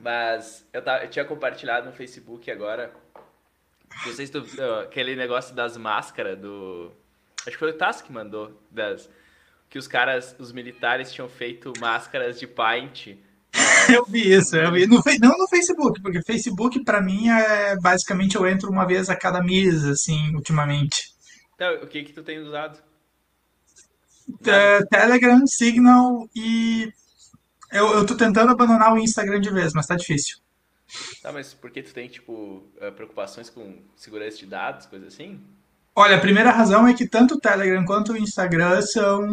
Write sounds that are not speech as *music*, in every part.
Mas eu, tava, eu tinha compartilhado no Facebook agora. Não sei se tu, aquele negócio das máscaras do. Acho que foi o Task que mandou. Das, que os caras, os militares tinham feito máscaras de paint. *laughs* Eu vi isso, eu vi. No, não no Facebook, porque Facebook para mim é basicamente eu entro uma vez a cada mês, assim, ultimamente. Então, o que que tu tem usado? Telegram, Signal e eu, eu tô tentando abandonar o Instagram de vez, mas tá difícil. Tá, mas por que tu tem, tipo, eh, preocupações com segurança de dados, coisa assim? Olha, a primeira razão é que tanto o Telegram quanto o Instagram são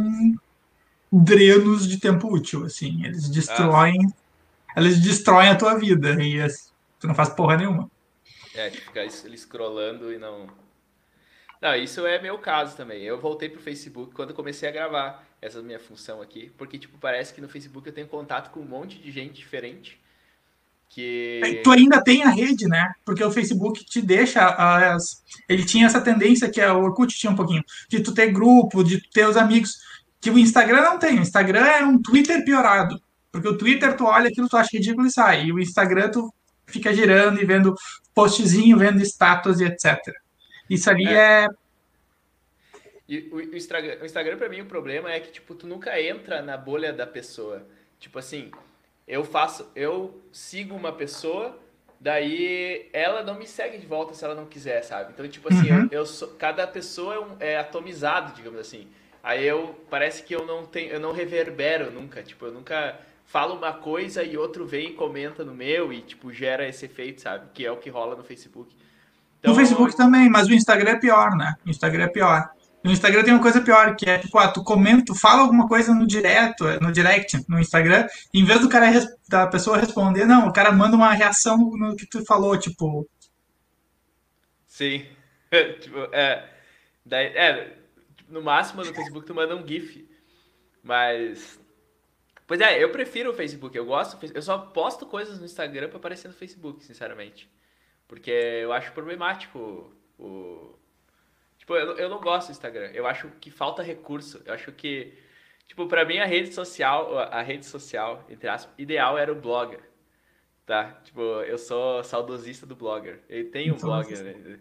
drenos de tempo útil, assim. Eles destroem, ah, eles destroem a tua vida e tu não faz porra nenhuma. É, ficar ele scrollando e não... Não, isso é meu caso também. Eu voltei pro Facebook quando comecei a gravar essa minha função aqui, porque, tipo, parece que no Facebook eu tenho contato com um monte de gente diferente que... É, tu ainda tem a rede, né? Porque o Facebook te deixa. As... Ele tinha essa tendência que a Orkut tinha um pouquinho, de tu ter grupo, de ter os amigos. Que o Instagram não tem. O Instagram é um Twitter piorado. Porque o Twitter tu olha aquilo, tu acha ridículo e sai. E o Instagram tu fica girando e vendo postzinho, vendo status e etc. Isso ali é. é... E o, o Instagram, o Instagram para mim, o problema é que, tipo, tu nunca entra na bolha da pessoa. Tipo assim, eu faço, eu sigo uma pessoa, daí ela não me segue de volta se ela não quiser, sabe? Então, tipo assim, uhum. eu, eu sou, cada pessoa é, um, é, atomizado, digamos assim. Aí eu parece que eu não tenho, eu não reverbero nunca, tipo, eu nunca falo uma coisa e outro vem e comenta no meu e tipo gera esse efeito, sabe? Que é o que rola no Facebook. Então, no Facebook também, mas o Instagram é pior, né? O Instagram é pior. No Instagram tem uma coisa pior, que é tipo, ah, tu comenta, tu fala alguma coisa no direto, no direct, no Instagram, em vez do cara da pessoa responder, não, o cara manda uma reação no que tu falou, tipo. Sim. *laughs* tipo, é, daí, é, no máximo no Facebook tu manda um GIF. Mas. Pois é, eu prefiro o Facebook. Eu gosto. Eu só posto coisas no Instagram para aparecer no Facebook, sinceramente. Porque eu acho problemático o, Tipo, eu, eu não gosto do Instagram. Eu acho que falta recurso. Eu acho que, tipo, pra mim a rede social, a rede social, entre aspas, ideal era o blogger. Tá? Tipo, eu sou saudosista do blogger. Eu tenho um blogger, né?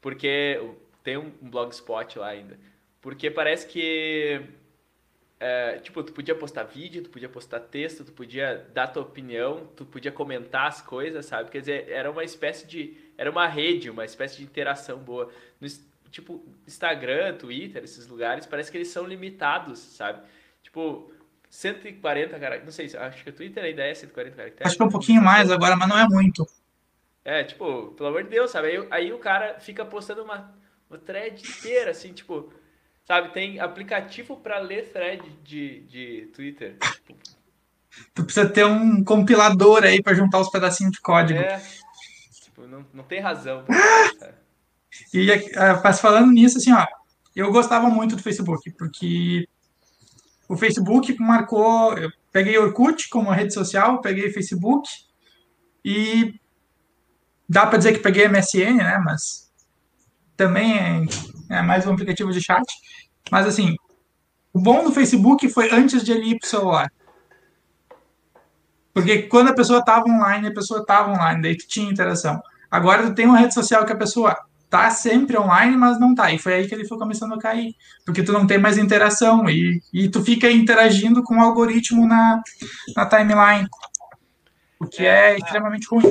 Porque tem um, um blogspot lá ainda. Porque parece que é, tipo, tu podia postar vídeo, tu podia postar texto, tu podia dar tua opinião, tu podia comentar as coisas, sabe? Quer dizer, era uma espécie de. Era uma rede, uma espécie de interação boa. No, tipo, Instagram, Twitter, esses lugares, parece que eles são limitados, sabe? Tipo, 140 caracteres. Não sei, acho que o Twitter ainda é 140 caracteres. Acho que é um pouquinho mais agora, mas não é muito. É, tipo, pelo amor de Deus, sabe? Aí, aí o cara fica postando uma, uma thread inteira, assim, tipo, sabe? Tem aplicativo para ler thread de, de Twitter. Tu precisa ter um compilador aí para juntar os pedacinhos de código. É, tipo, não, não tem razão. Pra e mas falando nisso, assim, ó, eu gostava muito do Facebook, porque o Facebook marcou. Eu peguei Orkut como rede social, peguei Facebook e dá para dizer que peguei MSN, né? Mas também é, é, mais um aplicativo de chat. Mas assim, o bom do Facebook foi antes de ele ir pro celular. Porque quando a pessoa estava online, a pessoa estava online, daí tu tinha interação. Agora tu tem uma rede social que a pessoa tá sempre online, mas não tá. E foi aí que ele foi começando a cair, porque tu não tem mais interação e, e tu fica interagindo com o algoritmo na, na timeline, o que é, é extremamente ruim.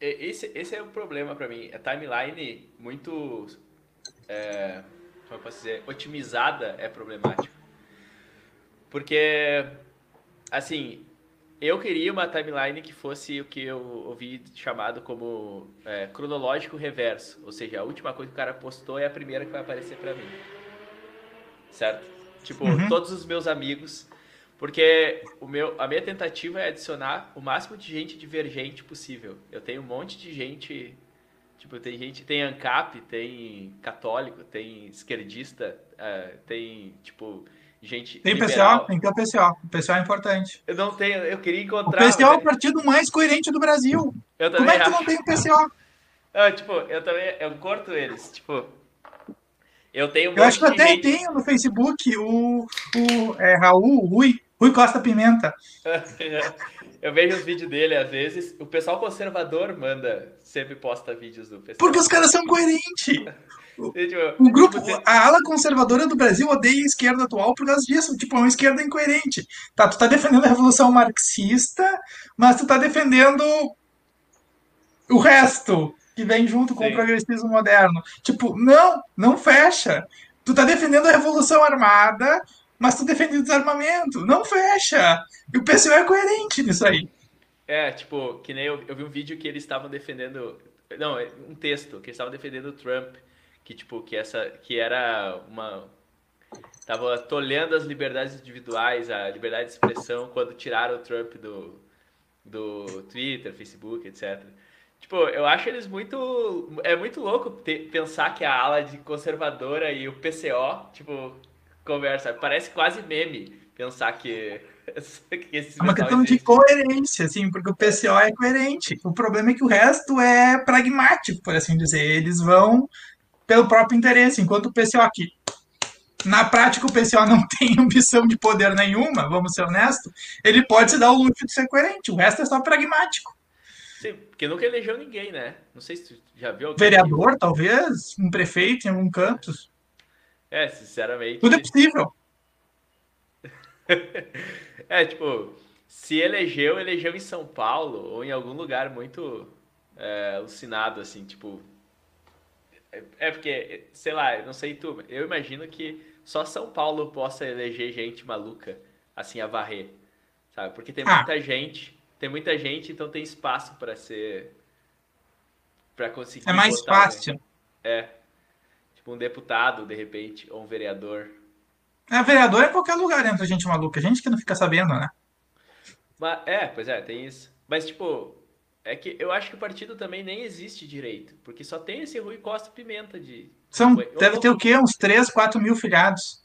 Esse, esse é o problema para mim. A timeline muito, é, como eu posso dizer, otimizada é problemático. Porque, assim, eu queria uma timeline que fosse o que eu ouvi chamado como é, cronológico reverso. Ou seja, a última coisa que o cara postou é a primeira que vai aparecer para mim. Certo? Tipo, uhum. todos os meus amigos. Porque o meu, a minha tentativa é adicionar o máximo de gente divergente possível. Eu tenho um monte de gente. Tipo, tem gente. Tem ANCAP, tem católico, tem esquerdista, uh, tem, tipo gente. Tem liberal. PCO, tem que ter o PCO. O PCO é importante. Eu não tenho, eu queria encontrar. O PCO é o partido mais coerente do Brasil. Eu Como é que tu não tem o PCO? Ah, tipo, eu também, eu corto eles, tipo. Eu tenho um Eu acho que eu até gente... tenho no Facebook o, o é, Raul, o Rui, Rui Costa Pimenta. *laughs* Eu vejo os vídeos dele às vezes. O pessoal conservador manda, sempre posta vídeos do pessoal. Porque os caras são coerentes. *laughs* O grupo, a ala conservadora do Brasil odeia a esquerda atual por causa disso. Tipo, é uma esquerda incoerente. Tá, tu tá defendendo a revolução marxista, mas tu tá defendendo o resto que vem junto com Sim. o progressismo moderno. Tipo, não, não fecha. Tu tá defendendo a revolução armada, mas tu defende o desarmamento. Não fecha. E o PCO é coerente nisso aí. É, tipo, que nem eu, eu vi um vídeo que eles estavam defendendo. Não, um texto, que eles estavam defendendo o Trump que tipo que essa que era uma tava tolhendo as liberdades individuais, a liberdade de expressão quando tiraram o Trump do do Twitter, Facebook, etc. Tipo, eu acho eles muito é muito louco pensar que a ala de conservadora e o PCO, tipo, conversa, parece quase meme pensar que *laughs* é uma questão existe. de coerência, assim, porque o PCO é coerente. O problema é que o resto é pragmático, por assim dizer. Eles vão pelo próprio interesse, enquanto o PCO aqui. Na prática, o PCO não *laughs* tem ambição de poder nenhuma, vamos ser honestos, ele pode se dar o luxo de ser coerente, o resto é só pragmático. Sim, porque nunca elegeu ninguém, né? Não sei se tu já viu alguém. Vereador, talvez, um prefeito em algum canto. É, sinceramente. Tudo é possível. *laughs* é, tipo, se elegeu, elegeu em São Paulo ou em algum lugar muito é, alucinado, assim, tipo, é porque, sei lá, não sei tu, eu imagino que só São Paulo possa eleger gente maluca, assim, a varrer, sabe? Porque tem ah. muita gente, tem muita gente, então tem espaço para ser. para conseguir. É mais votar, fácil. Né? É. Tipo um deputado, de repente, ou um vereador. É, vereador é qualquer lugar entra gente maluca, gente que não fica sabendo, né? Mas, é, pois é, tem isso. Mas, tipo, é que eu acho que o partido também nem existe direito, porque só tem esse Rui Costa Pimenta de. São, deve ter o quê? Uns 3, 4 mil filiados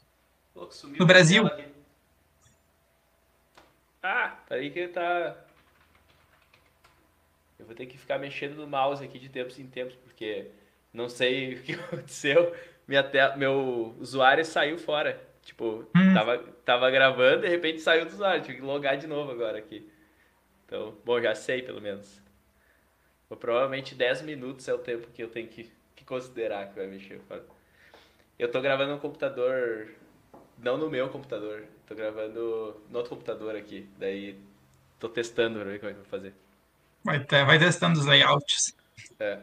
no Brasil. Ah, tá aí que ele tá. Eu vou ter que ficar mexendo no mouse aqui de tempos em tempos, porque não sei *laughs* o que aconteceu. Minha te... Meu usuário saiu fora. Tipo, hum. tava, tava gravando, de repente saiu do usuário. Tive que logar de novo agora aqui. Então, bom, já sei pelo menos. Provavelmente 10 minutos é o tempo que eu tenho que, que considerar que vai mexer. Eu tô gravando no computador, não no meu computador, tô gravando no outro computador aqui. Daí tô testando pra ver como é que eu vou fazer. Vai, ter, vai testando os layouts. É.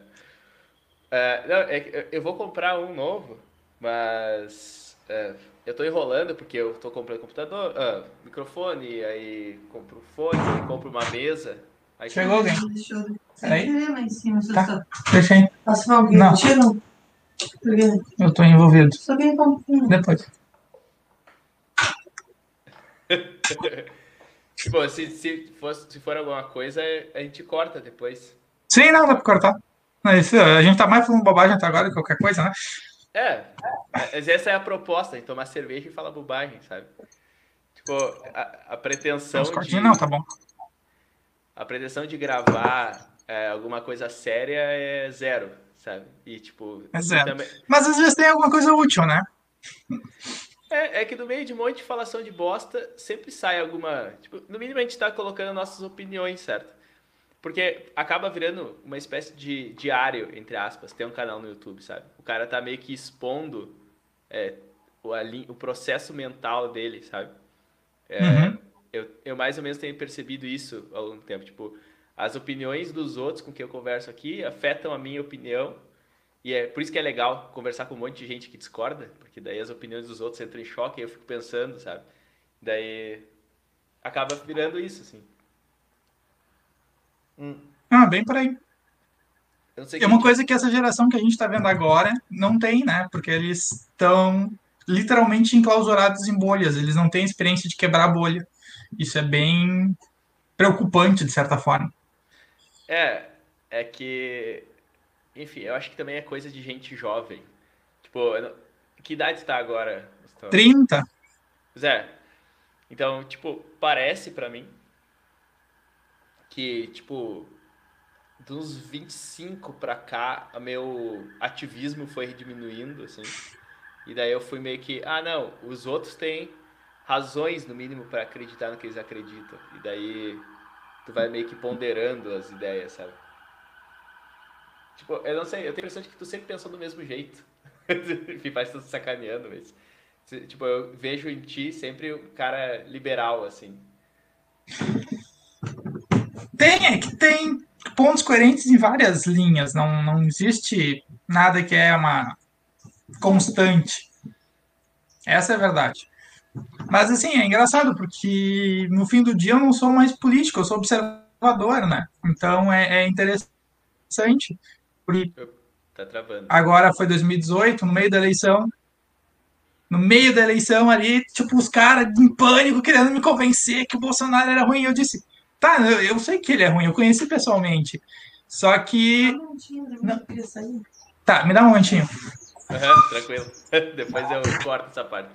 é não, é, eu vou comprar um novo, mas é, eu tô enrolando porque eu tô comprando computador, ah, microfone, aí compro fone, aí compro uma mesa. Aí Chegou alguém? Peraí. Tá, deixa aí. Posso alguém? Não. Tira. Eu tô envolvido. Só vem Depois. *laughs* tipo, se, se, for, se for alguma coisa, a gente corta depois. Sim, não, dá pra cortar. Mas, a gente tá mais falando bobagem até agora que qualquer coisa, né? É, mas essa é a proposta, a tomar cerveja e falar bobagem, sabe? Tipo, a, a pretensão de... Não, tá bom. A pretensão de gravar é, alguma coisa séria é zero, sabe? E tipo. É zero. Também... Mas às vezes tem alguma coisa útil, né? É, é que no meio de um monte de falação de bosta, sempre sai alguma. Tipo, no mínimo a gente tá colocando nossas opiniões, certo? Porque acaba virando uma espécie de diário, entre aspas, tem um canal no YouTube, sabe? O cara tá meio que expondo é, o, o processo mental dele, sabe? É, uhum. eu, eu mais ou menos tenho percebido isso ao longo do tempo. Tipo, as opiniões dos outros com quem eu converso aqui afetam a minha opinião. E é por isso que é legal conversar com um monte de gente que discorda, porque daí as opiniões dos outros entram em choque e eu fico pensando, sabe? Daí acaba virando isso, assim. Hum. Ah, bem por aí. É uma coisa que essa geração que a gente está vendo agora não tem, né? Porque eles estão literalmente enclausurados em bolhas, eles não têm experiência de quebrar a bolha. Isso é bem preocupante, de certa forma. É, é que. Enfim, eu acho que também é coisa de gente jovem. Tipo, que idade tá agora? 30. Zé. Então, tipo, parece para mim que, tipo, dos 25 pra cá, meu ativismo foi diminuindo, assim. E daí eu fui meio que, ah, não, os outros têm razões, no mínimo, para acreditar no que eles acreditam. E daí tu vai meio que ponderando as ideias, sabe? Tipo, eu não sei, eu tenho a impressão de que tu sempre pensou do mesmo jeito. *laughs* Me faz tu sacaneando, mas. Tipo, eu vejo em ti sempre um cara liberal, assim. Tem, é que tem pontos coerentes em várias linhas. Não, não existe nada que é uma constante. Essa é a verdade. Mas, assim, é engraçado, porque no fim do dia eu não sou mais político, eu sou observador, né? Então é, é interessante. Tá travando. Agora foi 2018, no meio da eleição. No meio da eleição ali, tipo, os caras em pânico querendo me convencer que o Bolsonaro era ruim. Eu disse, tá, eu, eu sei que ele é ruim, eu conheci pessoalmente. Só que. Não. Tá, me dá um momentinho. Uhum, tranquilo. *laughs* Depois eu corto essa parte.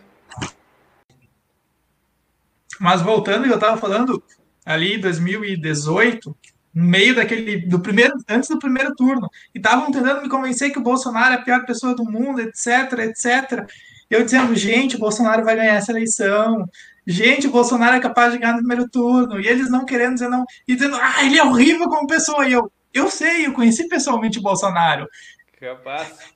Mas voltando, eu estava falando ali 2018, no meio daquele do primeiro antes do primeiro turno, e estavam tentando me convencer que o Bolsonaro é a pior pessoa do mundo, etc, etc. Eu dizendo, gente, o Bolsonaro vai ganhar essa eleição. Gente, o Bolsonaro é capaz de ganhar no primeiro turno. E eles não querendo dizer não, e dizendo, ah, ele é horrível como pessoa. E eu, eu sei, eu conheci pessoalmente o Bolsonaro. Capaz.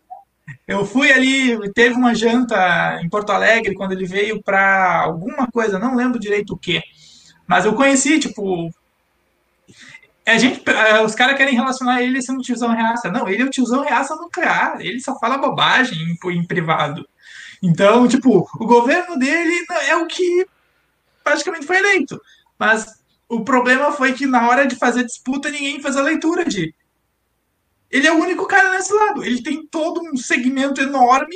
Eu fui ali, teve uma janta em Porto Alegre quando ele veio para alguma coisa, não lembro direito o que. Mas eu conheci, tipo. A gente, eh, os caras querem relacionar ele sendo tiozão reaça. Não, ele é o tiozão reaça nuclear. Ele só fala bobagem em, em privado. Então, tipo, o governo dele é o que praticamente foi eleito. Mas o problema foi que na hora de fazer disputa, ninguém fez a leitura de ele é o único cara nesse lado. Ele tem todo um segmento enorme,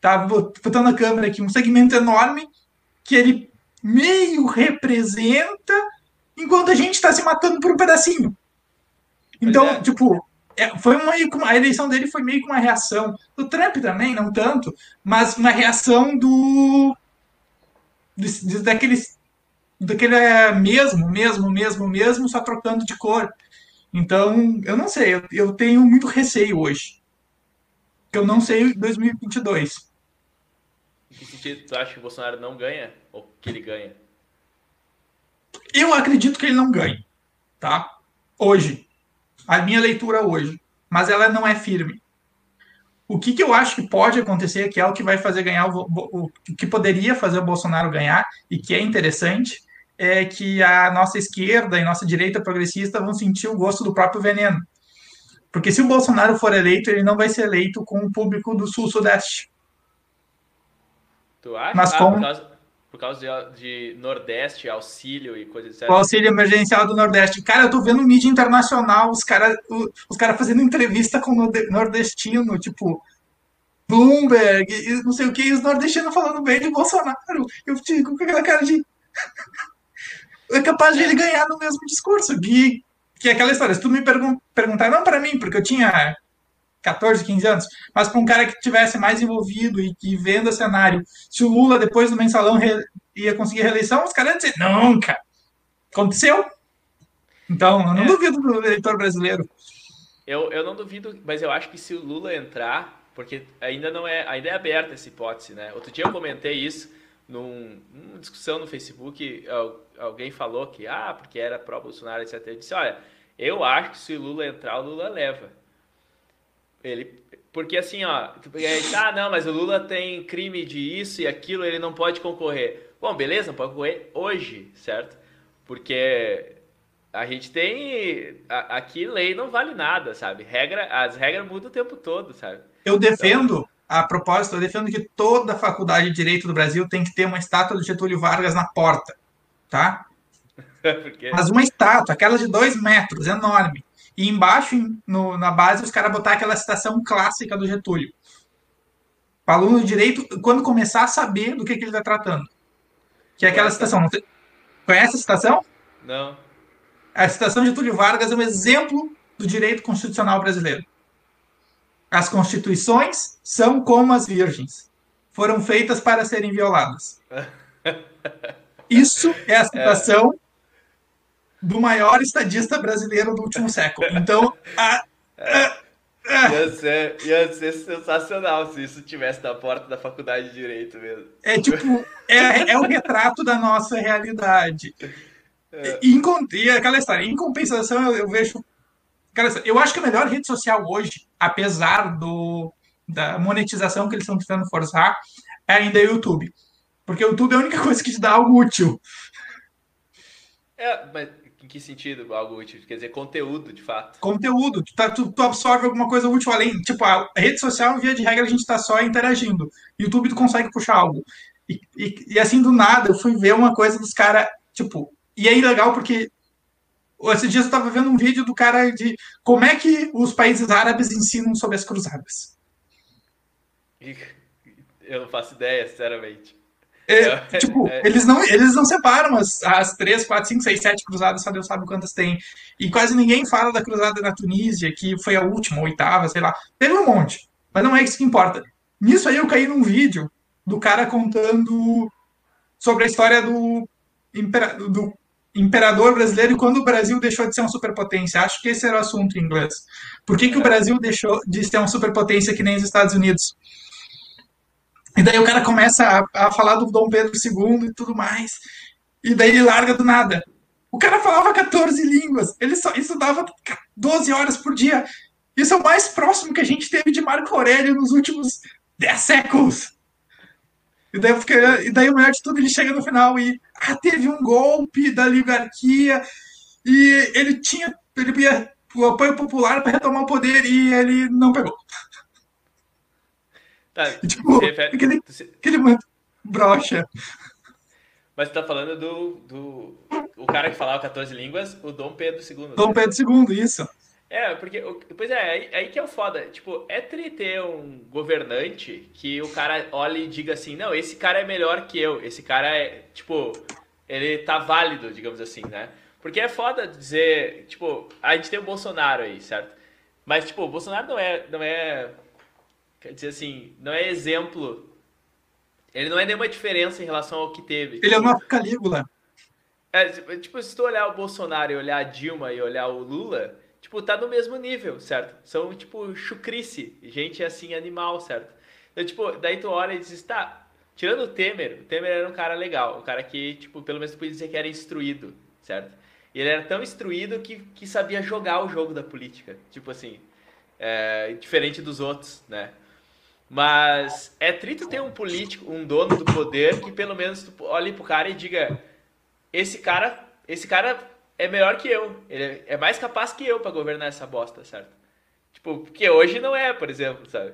tá? Botando a câmera aqui, um segmento enorme que ele meio representa, enquanto a gente está se matando por um pedacinho. Então, é. tipo, é, foi uma, a eleição dele foi meio que uma reação do Trump também, não tanto, mas uma reação do daqueles daquele é, mesmo, mesmo, mesmo, mesmo, só trocando de cor. Então, eu não sei, eu, eu tenho muito receio hoje. Eu não sei 2022. Em que sentido tu acha que o Bolsonaro não ganha ou que ele ganha? Eu acredito que ele não ganha, tá? Hoje. A minha leitura hoje. Mas ela não é firme. O que, que eu acho que pode acontecer, que é o que vai fazer ganhar, o, o, o que poderia fazer o Bolsonaro ganhar, e que é interessante, é que a nossa esquerda e nossa direita progressista vão sentir o gosto do próprio veneno. Porque se o Bolsonaro for eleito, ele não vai ser eleito com o público do Sul-Sudeste. Tu acha? Mas ah, causa, por causa de, de, Nordeste, auxílio e coisas assim. O auxílio emergencial do Nordeste. Cara, eu tô vendo mídia internacional, os caras os cara fazendo entrevista com o nordestino, tipo, Bloomberg, não sei o que, e os nordestinos falando bem de Bolsonaro. Eu fico com aquela cara de *laughs* é capaz de ele ganhar no mesmo discurso. Que, que é aquela história. Se tu me pergun perguntar, não para mim, porque eu tinha 14, 15 anos, mas para um cara que tivesse mais envolvido e que vendo o cenário, se o Lula depois do mensalão ia conseguir reeleição, os caras iam dizer, nunca. Aconteceu. Então, eu não é. duvido do eleitor brasileiro. Eu, eu não duvido, mas eu acho que se o Lula entrar, porque ainda não é, ainda é aberta essa hipótese, né? Outro dia eu comentei isso num, numa discussão no Facebook, alguém falou que, ah, porque era pró-Bolsonaro, etc. Eu disse, olha, eu acho que se o Lula entrar, o Lula leva. Ele, porque assim, ó, ah, não, mas o Lula tem crime de isso e aquilo, ele não pode concorrer. Bom, beleza, não pode concorrer hoje, certo? Porque a gente tem. Aqui lei não vale nada, sabe? Regra, as regras mudam o tempo todo, sabe? Eu defendo. Então, a propósito, eu defendo que toda faculdade de Direito do Brasil tem que ter uma estátua do Getúlio Vargas na porta, tá? *laughs* Mas uma estátua, aquela de dois metros, enorme. E embaixo, no, na base, os caras botar aquela citação clássica do Getúlio. O aluno de Direito, quando começar a saber do que, que ele está tratando. Que é aquela citação. Conhece a citação? Não. A citação de Getúlio Vargas é um exemplo do direito constitucional brasileiro. As constituições são como as virgens. Foram feitas para serem violadas. *laughs* Isso é a citação é. Do maior estadista brasileiro do último século. Então, a, a, Ia ser, ia ser sensacional se isso tivesse na porta da faculdade de Direito mesmo. É tipo, é, é o retrato da nossa realidade. É. E, e aquela história, em compensação, eu, eu vejo. Cara, eu acho que a melhor rede social hoje, apesar do, da monetização que eles estão tentando forçar, é ainda o YouTube. Porque o YouTube é a única coisa que te dá algo útil. É, mas em que sentido algo útil? Quer dizer, conteúdo, de fato. Conteúdo. Tu, tá, tu, tu absorve alguma coisa útil além. Tipo, a rede social, via de regra, a gente tá só interagindo. YouTube, tu consegue puxar algo. E, e, e assim, do nada, eu fui ver uma coisa dos caras, tipo... E aí, legal, porque esses dias eu estava vendo um vídeo do cara de como é que os países árabes ensinam sobre as cruzadas. Eu não faço ideia, sinceramente. É, tipo, é. eles não, eles não separam as, as 3, 4, 5, 6, 7 cruzadas, só Deus sabe quantas tem. E quase ninguém fala da cruzada na Tunísia, que foi a última, a oitava, sei lá. Teve um monte, mas não é isso que importa. Nisso aí eu caí num vídeo do cara contando sobre a história do, do imperador brasileiro e quando o Brasil deixou de ser uma superpotência. Acho que esse era o assunto em inglês. Por que, que o Brasil deixou de ser uma superpotência que nem os Estados Unidos? E daí o cara começa a, a falar do Dom Pedro II e tudo mais. E daí ele larga do nada. O cara falava 14 línguas. Ele só estudava 12 horas por dia. Isso é o mais próximo que a gente teve de Marco Aurélio nos últimos 10 séculos. E daí, e daí o melhor de tudo, ele chega no final e ah, teve um golpe da oligarquia e ele tinha ele ia o apoio popular para retomar o poder e ele não pegou. Tá, tipo, refere... aquele, aquele brocha. Mas tu tá falando do, do. O cara que falava 14 línguas, o Dom Pedro II. Dom Pedro II, isso. É, porque. Pois é, aí, aí que é o foda. Tipo, é tri ter um governante que o cara olhe e diga assim: não, esse cara é melhor que eu. Esse cara é. Tipo, ele tá válido, digamos assim, né? Porque é foda dizer. Tipo, a gente tem o Bolsonaro aí, certo? Mas, tipo, o Bolsonaro não é. Não é Quer dizer assim, não é exemplo. Ele não é nenhuma diferença em relação ao que teve. Ele é uma Calígula. É, tipo, se tu olhar o Bolsonaro e olhar a Dilma e olhar o Lula, tipo, tá no mesmo nível, certo? São, tipo, chucrice, gente assim, animal, certo? Então, tipo, daí tu olha e diz, tá, tirando o Temer, o Temer era um cara legal, um cara que, tipo, pelo menos tu podia dizer que era instruído, certo? E ele era tão instruído que, que sabia jogar o jogo da política, tipo assim, é, diferente dos outros, né? Mas é trito ter um político, um dono do poder, que pelo menos tu olhe pro cara e diga: esse cara, esse cara é melhor que eu. Ele é mais capaz que eu para governar essa bosta, certo? Tipo, porque hoje não é, por exemplo, sabe?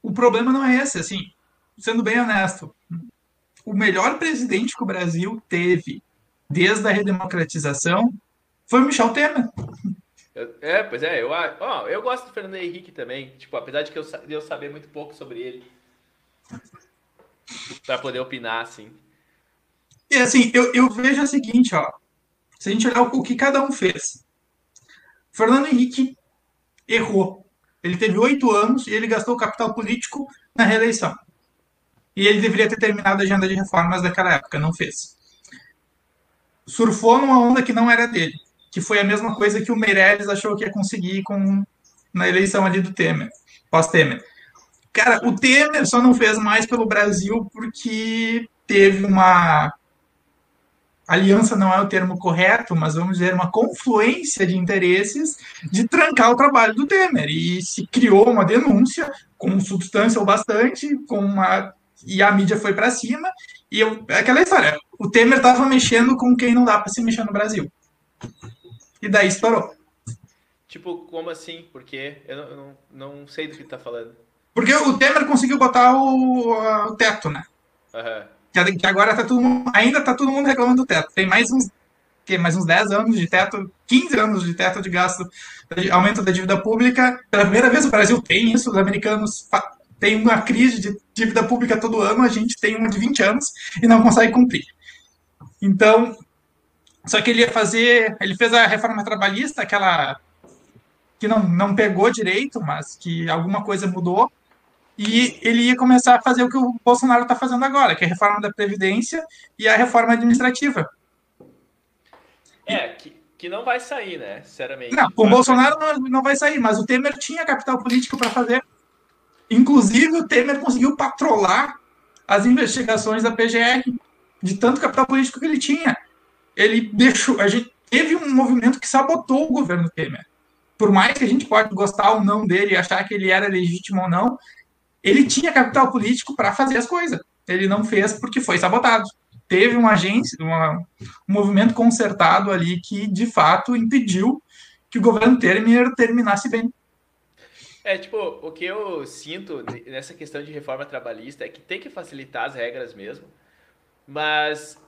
O problema não é esse, assim, sendo bem honesto. O melhor presidente que o Brasil teve desde a redemocratização foi o Michel Temer. Eu, é, pois é, eu, ó, eu gosto do Fernando Henrique também, tipo, apesar de que eu, eu saber muito pouco sobre ele. para poder opinar, assim. E assim, eu, eu vejo o seguinte, ó. Se a gente olhar o que cada um fez. Fernando Henrique errou. Ele teve oito anos e ele gastou capital político na reeleição. E ele deveria ter terminado a agenda de reformas daquela época, não fez. Surfou numa onda que não era dele que foi a mesma coisa que o Meirelles achou que ia conseguir com, na eleição ali do Temer, pós-Temer. Cara, o Temer só não fez mais pelo Brasil porque teve uma aliança não é o termo correto, mas vamos dizer uma confluência de interesses de trancar o trabalho do Temer e se criou uma denúncia com substância ou bastante, com uma e a mídia foi para cima e eu, aquela história, o Temer estava mexendo com quem não dá para se mexer no Brasil. E daí estourou. Tipo, como assim? Porque eu não, não, não sei do que tá falando. Porque o Temer conseguiu botar o, o teto, né? Uhum. Que agora tá todo mundo, ainda tá todo mundo reclamando do teto. Tem mais uns, que, mais uns 10 anos de teto, 15 anos de teto de gasto, de aumento da dívida pública. Pela primeira vez o Brasil tem isso, os americanos têm uma crise de dívida pública todo ano, a gente tem uma de 20 anos e não consegue cumprir. Então, só que ele ia fazer, ele fez a reforma trabalhista, aquela que não, não pegou direito, mas que alguma coisa mudou, e ele ia começar a fazer o que o Bolsonaro está fazendo agora, que é a reforma da Previdência e a reforma administrativa. É, que, que não vai sair, né? Sinceramente. Não, com o Bolsonaro não, não vai sair, mas o Temer tinha capital político para fazer. Inclusive, o Temer conseguiu patrolar as investigações da PGR, de tanto capital político que ele tinha. Ele deixou. A gente teve um movimento que sabotou o governo Temer. Por mais que a gente pode gostar ou não dele, achar que ele era legítimo ou não, ele tinha capital político para fazer as coisas. Ele não fez porque foi sabotado. Teve uma agência, uma, um movimento concertado ali que, de fato, impediu que o governo Temer terminasse bem. É, tipo, o que eu sinto nessa questão de reforma trabalhista é que tem que facilitar as regras mesmo, mas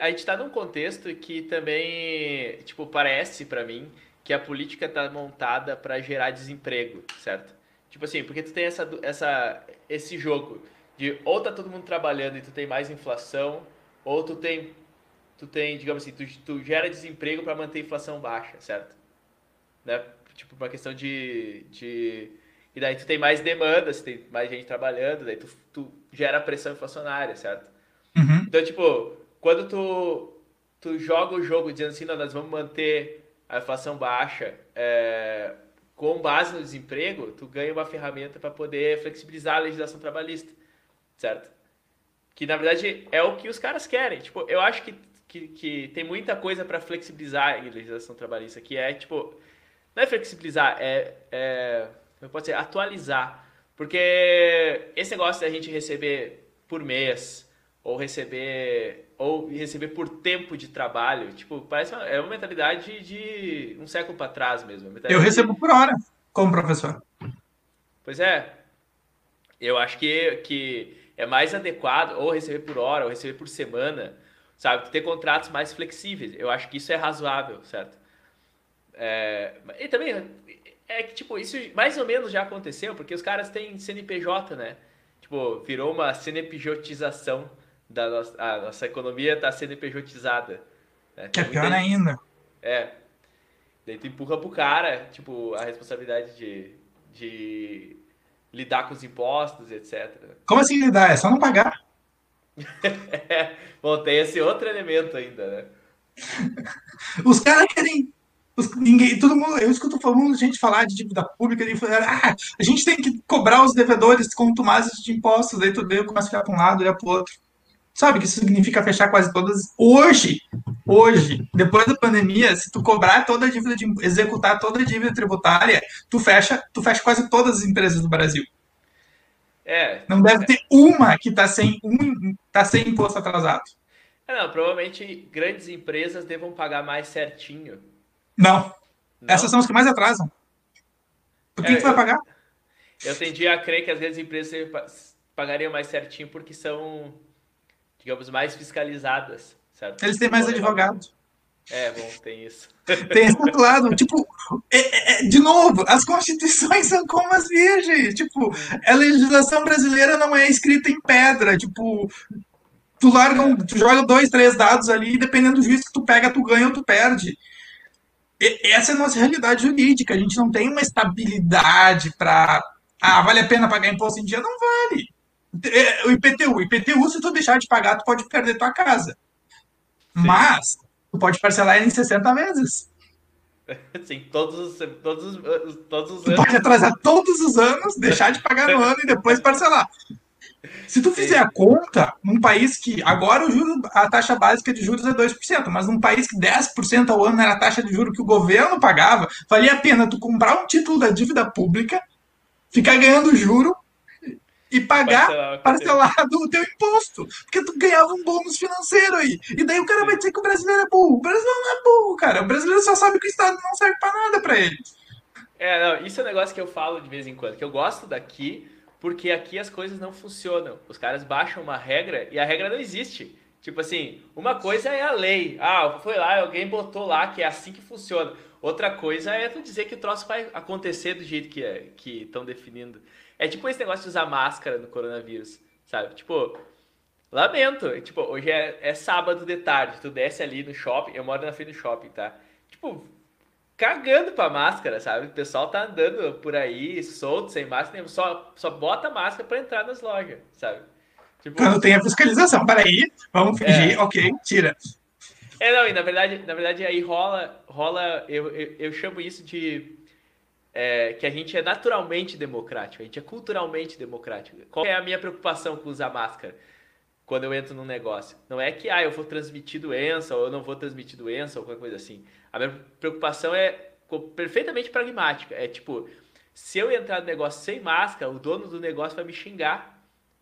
a gente está num contexto que também, tipo, parece para mim que a política está montada para gerar desemprego, certo? Tipo assim, porque tu tem essa, essa, esse jogo de ou tá todo mundo trabalhando e tu tem mais inflação, ou tu tem, tu tem digamos assim, tu, tu gera desemprego para manter a inflação baixa, certo? Né? Tipo, uma questão de, de e daí tu tem mais demanda, você tem mais gente trabalhando, daí tu, tu gera pressão inflacionária, certo? Uhum. Então, tipo, quando tu, tu joga o jogo dizendo assim, nós vamos manter a inflação baixa é, com base no desemprego, tu ganha uma ferramenta para poder flexibilizar a legislação trabalhista, certo? Que na verdade é o que os caras querem. Tipo, eu acho que, que, que tem muita coisa para flexibilizar em legislação trabalhista, que é, tipo, não é flexibilizar, é, é pode ser atualizar. Porque esse negócio da gente receber por mês, ou receber ou receber por tempo de trabalho, tipo, parece uma, é uma mentalidade de um século para trás mesmo. Eu recebo por hora, como professor. Pois é. Eu acho que, que é mais adequado ou receber por hora, ou receber por semana, sabe? Ter contratos mais flexíveis. Eu acho que isso é razoável, certo? É, e também é que, tipo, isso mais ou menos já aconteceu, porque os caras têm CNPJ, né? Tipo, virou uma CNPJização da nossa, a nossa economia está CNPJizada. Né? Que é pior ainda. É. Daí tu empurra pro cara, tipo, a responsabilidade de, de lidar com os impostos, etc. Como assim lidar? É só não pagar. *laughs* bom, tem esse outro elemento ainda, né? *laughs* Os caras querem os, ninguém, todo mundo, eu escuto falando gente falar de dívida pública, de, ah, a gente tem que cobrar os devedores com tomadas de impostos, aí tu vê, começa a ficar para um lado, olha para o outro. Sabe que isso significa fechar quase todas. Hoje, hoje, depois da pandemia, se tu cobrar toda a dívida, de, executar toda a dívida tributária, tu fecha, tu fecha quase todas as empresas do Brasil. É. Não deve ter uma que está sem, um, tá sem imposto atrasado. É, não, provavelmente grandes empresas devam pagar mais certinho não. Não? Essas são as que mais atrasam. Por que, é, que tu vai eu, pagar? Eu tendi a crer que as empresas pagariam mais certinho porque são, digamos, mais fiscalizadas, certo? Eles têm mais advogados. É, bom, tem isso. *laughs* Tem esse outro lado. Tipo, é, é, é, de novo, as constituições *laughs* são como as virgens. Tipo, a legislação brasileira não é escrita em pedra. Tipo, tu larga um, tu joga dois, três dados ali, e dependendo do juiz que tu pega, tu ganha ou tu perde essa é a nossa realidade jurídica. A gente não tem uma estabilidade para. Ah, vale a pena pagar imposto em dia? Não vale. É, o IPTU. IPTU, se tu deixar de pagar, tu pode perder tua casa. Sim. Mas, tu pode parcelar em 60 vezes. *laughs* Sim, todos os, todos, os, todos os tu anos. pode atrasar todos os anos, deixar de pagar no ano e depois parcelar. Se tu fizer a conta, num país que agora o juro, a taxa básica de juros é 2%, mas num país que 10% ao ano era a taxa de juro que o governo pagava, valia a pena tu comprar um título da dívida pública, ficar ganhando juro e pagar parcelado o teu imposto, porque tu ganhava um bônus financeiro aí. E daí o cara vai dizer que o brasileiro é burro. O brasileiro não é burro, cara. O brasileiro só sabe que o Estado não serve para nada para ele. É, não, isso é um negócio que eu falo de vez em quando, que eu gosto daqui, porque aqui as coisas não funcionam. Os caras baixam uma regra e a regra não existe. Tipo assim, uma coisa é a lei. Ah, foi lá, alguém botou lá que é assim que funciona. Outra coisa é tu dizer que o troço vai acontecer do jeito que é, que estão definindo. É tipo esse negócio de usar máscara no coronavírus, sabe? Tipo, lamento. Tipo, hoje é, é sábado de tarde, tu desce ali no shopping, eu moro na frente do shopping, tá? Tipo, cagando pra máscara, sabe? O pessoal tá andando por aí, solto, sem máscara, só, só bota máscara pra entrar nas lojas, sabe? Tipo, Quando tem a fiscalização, peraí, vamos fingir, é. ok, tira. É, não, e na verdade, na verdade aí rola, rola eu, eu, eu chamo isso de é, que a gente é naturalmente democrático, a gente é culturalmente democrático. Qual é a minha preocupação com usar máscara quando eu entro num negócio? Não é que ah, eu vou transmitir doença ou eu não vou transmitir doença ou qualquer coisa assim. A minha preocupação é perfeitamente pragmática. É tipo, se eu entrar no negócio sem máscara, o dono do negócio vai me xingar.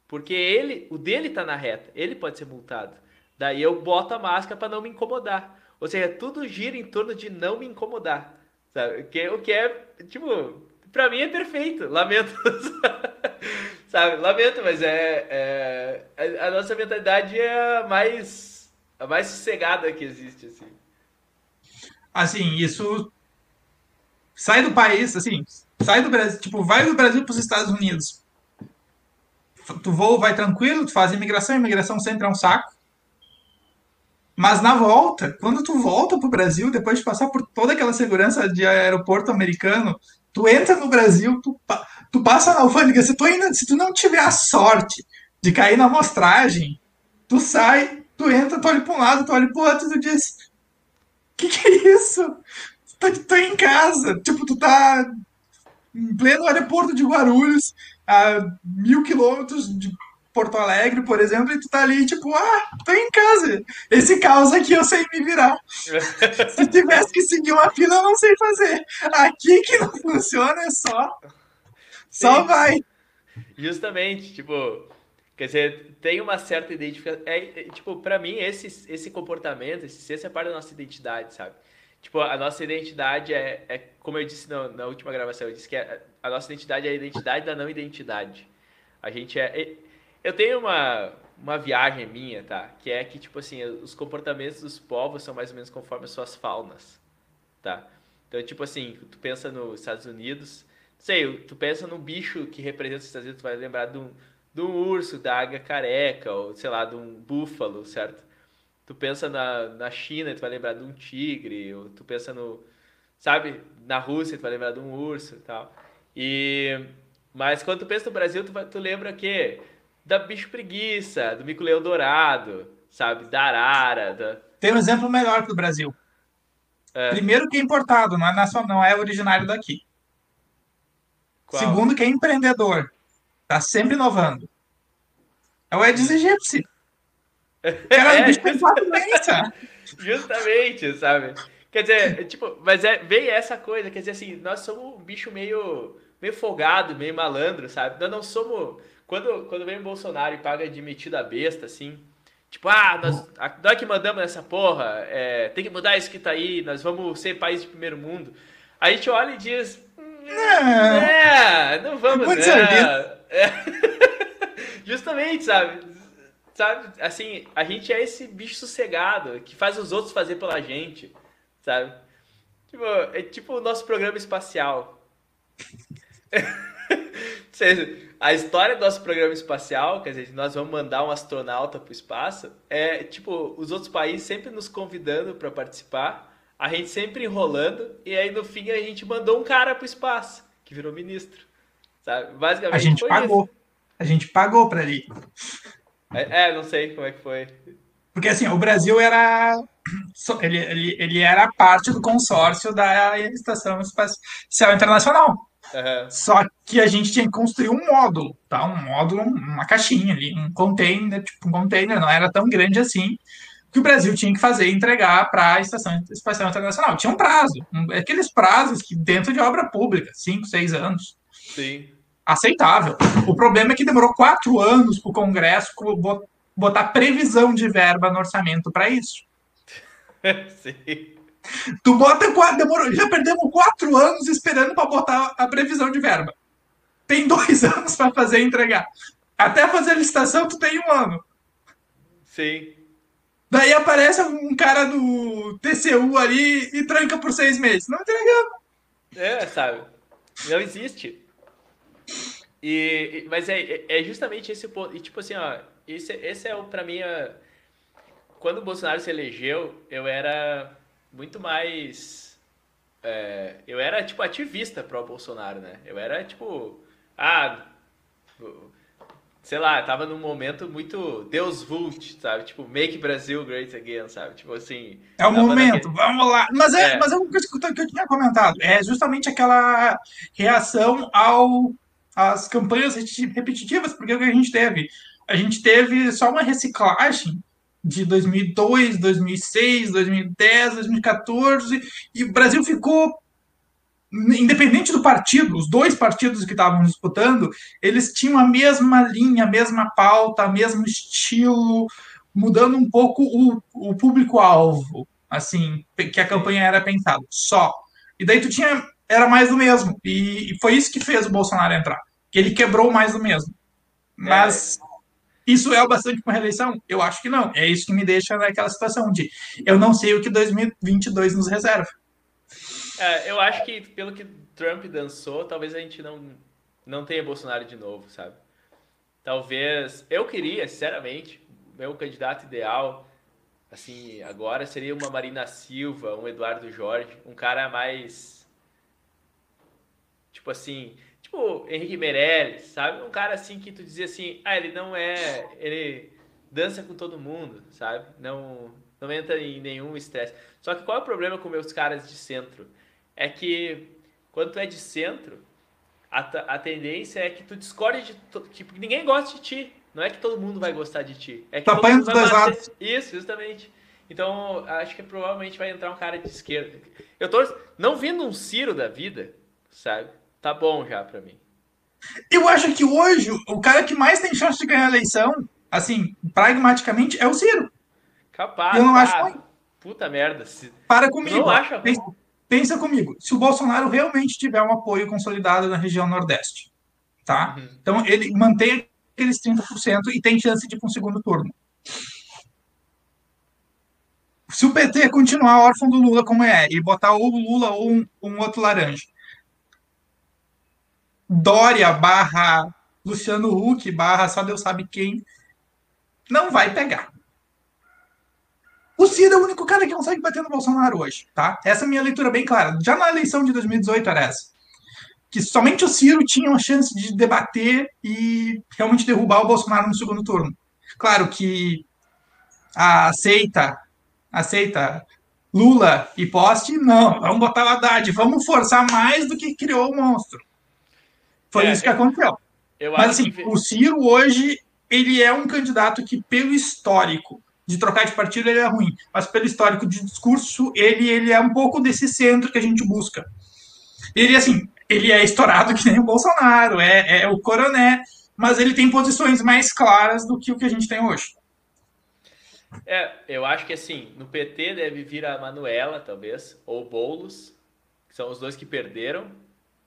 Porque ele, o dele tá na reta, ele pode ser multado. Daí eu boto a máscara para não me incomodar. Ou seja, tudo gira em torno de não me incomodar. Sabe? Que, o que é, tipo, pra mim é perfeito. Lamento. *laughs* sabe? Lamento, mas é, é, a nossa mentalidade é a mais, a mais sossegada que existe, assim. Assim, isso sai do país, assim, sai do Brasil, tipo, vai do Brasil para os Estados Unidos. Tu voa, vai tranquilo, tu faz imigração, imigração sempre é um saco. Mas na volta, quando tu volta pro Brasil, depois de passar por toda aquela segurança de aeroporto americano, tu entra no Brasil, tu, tu passa na alfândega, se tu ainda, se tu não tiver a sorte de cair na amostragem, tu sai, tu entra, tu olha para um lado, tu olha pro outro, tu diz, que que é isso? Tu tá em casa, tipo, tu tá em pleno aeroporto de Guarulhos, a mil quilômetros de Porto Alegre, por exemplo, e tu tá ali, tipo, ah, tô em casa. Esse caos aqui eu sei me virar. *laughs* Se tivesse que seguir uma fila, eu não sei fazer. Aqui que não funciona é só. Só vai. Justamente, tipo, quer dizer, tem uma certa identificação. É, é, tipo, pra mim, esse, esse comportamento, esse, essa é parte da nossa identidade, sabe? Tipo, a nossa identidade é, é como eu disse na, na última gravação, eu disse que é, a nossa identidade é a identidade da não identidade. A gente é. Eu tenho uma, uma viagem minha, tá? Que é que, tipo assim, os comportamentos dos povos são mais ou menos conforme as suas faunas, tá? Então, tipo assim, tu pensa nos Estados Unidos, sei, tu pensa num bicho que representa os Estados Unidos, tu vai lembrar de um, de um urso, da águia careca, ou sei lá, de um búfalo, certo? Tu pensa na, na China, tu vai lembrar de um tigre, ou tu pensa no, sabe, na Rússia, tu vai lembrar de um urso e tal. E, mas quando tu pensa no Brasil, tu, tu lembra que da bicho preguiça, do mico-leão dourado, sabe, da arara. Da... Tem um exemplo melhor do Brasil. É. Primeiro que é importado, não é, nacional, não é originário daqui. Qual? Segundo que é empreendedor. Tá sempre inovando. É o aegypti. *laughs* Cara, é, bicho tem *laughs* Justamente, sabe? Quer dizer, tipo, mas é, vem essa coisa, quer dizer assim, nós somos um bicho meio, meio folgado, meio malandro, sabe? Nós não somos quando, quando vem o Bolsonaro e paga de metida besta, assim, tipo, ah, nós, nós que mandamos nessa porra, é, tem que mudar isso que tá aí, nós vamos ser país de primeiro mundo. A gente olha e diz, não, é, não vamos, não. É. *laughs* Justamente, sabe? Sabe, assim, a gente é esse bicho sossegado que faz os outros fazer pela gente, sabe? Tipo, é tipo o nosso programa espacial. *laughs* a história do nosso programa espacial, quer dizer, nós vamos mandar um astronauta para o espaço, é tipo, os outros países sempre nos convidando para participar, a gente sempre enrolando, e aí no fim a gente mandou um cara para o espaço, que virou ministro. Sabe? Basicamente a gente pagou. Isso. A gente pagou para ele. É, é, não sei como é que foi. Porque assim, o Brasil era. Ele, ele, ele era parte do consórcio da Estação Espacial Internacional. Uhum. Só que a gente tinha que construir um módulo, tá? Um módulo, uma caixinha ali, um container, tipo um container, não era tão grande assim, que o Brasil tinha que fazer e entregar para a Estação Espacial Internacional. Tinha um prazo, um, aqueles prazos que dentro de obra pública, cinco, seis anos. Sim. Aceitável. O problema é que demorou quatro anos para o Congresso botar previsão de verba no orçamento para isso. *laughs* Sim. Tu bota quatro, demorou, já perdemos quatro anos esperando para botar a previsão de verba. Tem dois *laughs* anos para fazer e entregar. Até fazer a licitação, tu tem um ano. Sim. Daí aparece um cara do TCU ali e tranca por seis meses. Não entregamos. É, sabe? Não existe. E, mas é, é justamente esse ponto. E tipo assim, ó, esse, esse é o, pra mim, a... quando o Bolsonaro se elegeu, eu era muito mais. É, eu era, tipo, ativista pró-Bolsonaro, né? Eu era, tipo. Ah. sei lá, tava num momento muito Deus Vult, sabe? Tipo, make Brasil great again, sabe? Tipo assim. É o momento, naquele... vamos lá. Mas é, é. Mas é uma coisa que eu tinha comentado. É justamente aquela reação ao às campanhas repetitivas, porque o que a gente teve? A gente teve só uma reciclagem de 2002, 2006, 2010, 2014, e o Brasil ficou independente do partido, os dois partidos que estavam disputando, eles tinham a mesma linha, a mesma pauta, o mesmo estilo, mudando um pouco o, o público-alvo, assim, que a campanha era pensada, só. E daí tu tinha, era mais do mesmo, e, e foi isso que fez o Bolsonaro entrar, que ele quebrou mais do mesmo. Mas é. Isso é o bastante para reeleição? Eu acho que não. É isso que me deixa naquela situação de eu não sei o que 2022 nos reserva. É, eu acho que pelo que Trump dançou, talvez a gente não, não tenha Bolsonaro de novo, sabe? Talvez. Eu queria, sinceramente, meu candidato ideal, assim, agora seria uma Marina Silva, um Eduardo Jorge, um cara mais. Tipo assim. Tipo Henrique Meirelles, sabe? Um cara assim que tu dizia assim, ah, ele não é. Ele dança com todo mundo, sabe? Não, não entra em nenhum estresse. Só que qual é o problema com meus caras de centro? é que quando tu é de centro, a, a tendência é que tu discorde de. Tipo, ninguém gosta de ti. Não é que todo mundo vai gostar de ti. É que tá todo mundo vai bater... Isso, justamente. Então, acho que provavelmente vai entrar um cara de esquerda. Eu tô não vindo um Ciro da vida, sabe? Tá bom já pra mim. Eu acho que hoje o cara que mais tem chance de ganhar a eleição, assim, pragmaticamente, é o Ciro. Capaz. Eu não tá. acho ruim. Puta merda. Se... Para comigo. Não acha ruim. Pensa comigo, se o Bolsonaro realmente tiver um apoio consolidado na região Nordeste, tá? Uhum. Então ele mantém aqueles 30% e tem chance de ir para um segundo turno. Se o PT continuar órfão do Lula como é, e botar ou o Lula ou um, um outro laranja, Dória barra Luciano Huck barra só Deus sabe quem, não vai pegar. O Ciro é o único cara que consegue bater no Bolsonaro hoje, tá? Essa é a minha leitura bem clara. Já na eleição de 2018 era essa. Que somente o Ciro tinha uma chance de debater e realmente derrubar o Bolsonaro no segundo turno. Claro que a aceita, aceita Lula e poste, não, vamos botar o Haddad, vamos forçar mais do que criou o monstro. Foi é, isso que aconteceu. Mas assim, que... o Ciro hoje, ele é um candidato que, pelo histórico, de trocar de partido ele é ruim, mas pelo histórico de discurso ele ele é um pouco desse centro que a gente busca. Ele assim, ele é estourado *laughs* que nem o Bolsonaro, é, é o coroné, mas ele tem posições mais claras do que o que a gente tem hoje. É, eu acho que assim, no PT deve vir a Manuela, talvez, ou Boulos, que são os dois que perderam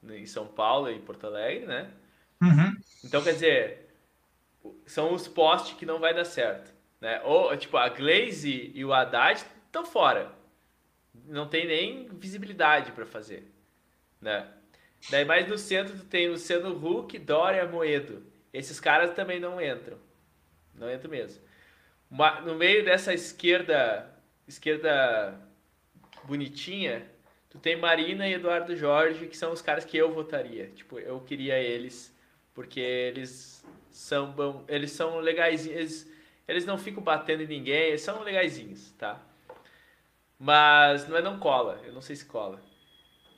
em São Paulo e Porto Alegre, né? Uhum. Então, quer dizer, são os postes que não vai dar certo. Né? Ou, tipo, a Glaze e o Haddad estão fora. Não tem nem visibilidade para fazer. Né? Daí mais no centro tu tem Luciano Huck, Dória, Moedo. Esses caras também não entram. Não entram mesmo. No meio dessa esquerda, esquerda bonitinha, tu tem Marina e Eduardo Jorge, que são os caras que eu votaria. Tipo, eu queria eles, porque eles são bom, eles são legais, eles eles não ficam batendo em ninguém, eles são legaisinhos, tá? Mas não é não cola, eu não sei se cola.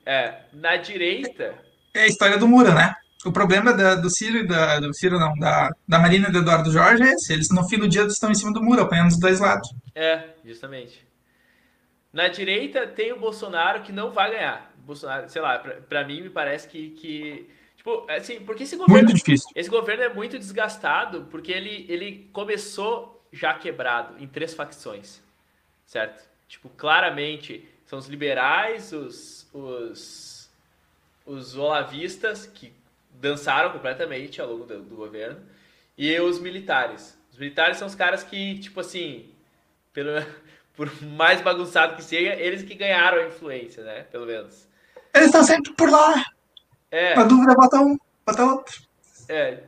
É, na direita. É a história do Mura, né? O problema da, do Ciro e da. Do Ciro não, da, da Marina e do Eduardo Jorge é esse. Eles no fim do dia estão em cima do muro, apanhando dos dois lados. É, justamente. Na direita tem o Bolsonaro que não vai ganhar. Bolsonaro, sei lá, pra, pra mim me parece que, que Tipo, assim, porque esse governo. Muito difícil. Esse governo é muito desgastado porque ele, ele começou já quebrado em três facções. Certo? Tipo, claramente são os liberais, os, os, os olavistas, que dançaram completamente ao longo do, do governo, e os militares. Os militares são os caras que, tipo assim, pelo, por mais bagunçado que seja, eles que ganharam a influência, né? Pelo menos. Eles estão sempre por lá. É. Na dúvida, bota um, bota outro. É.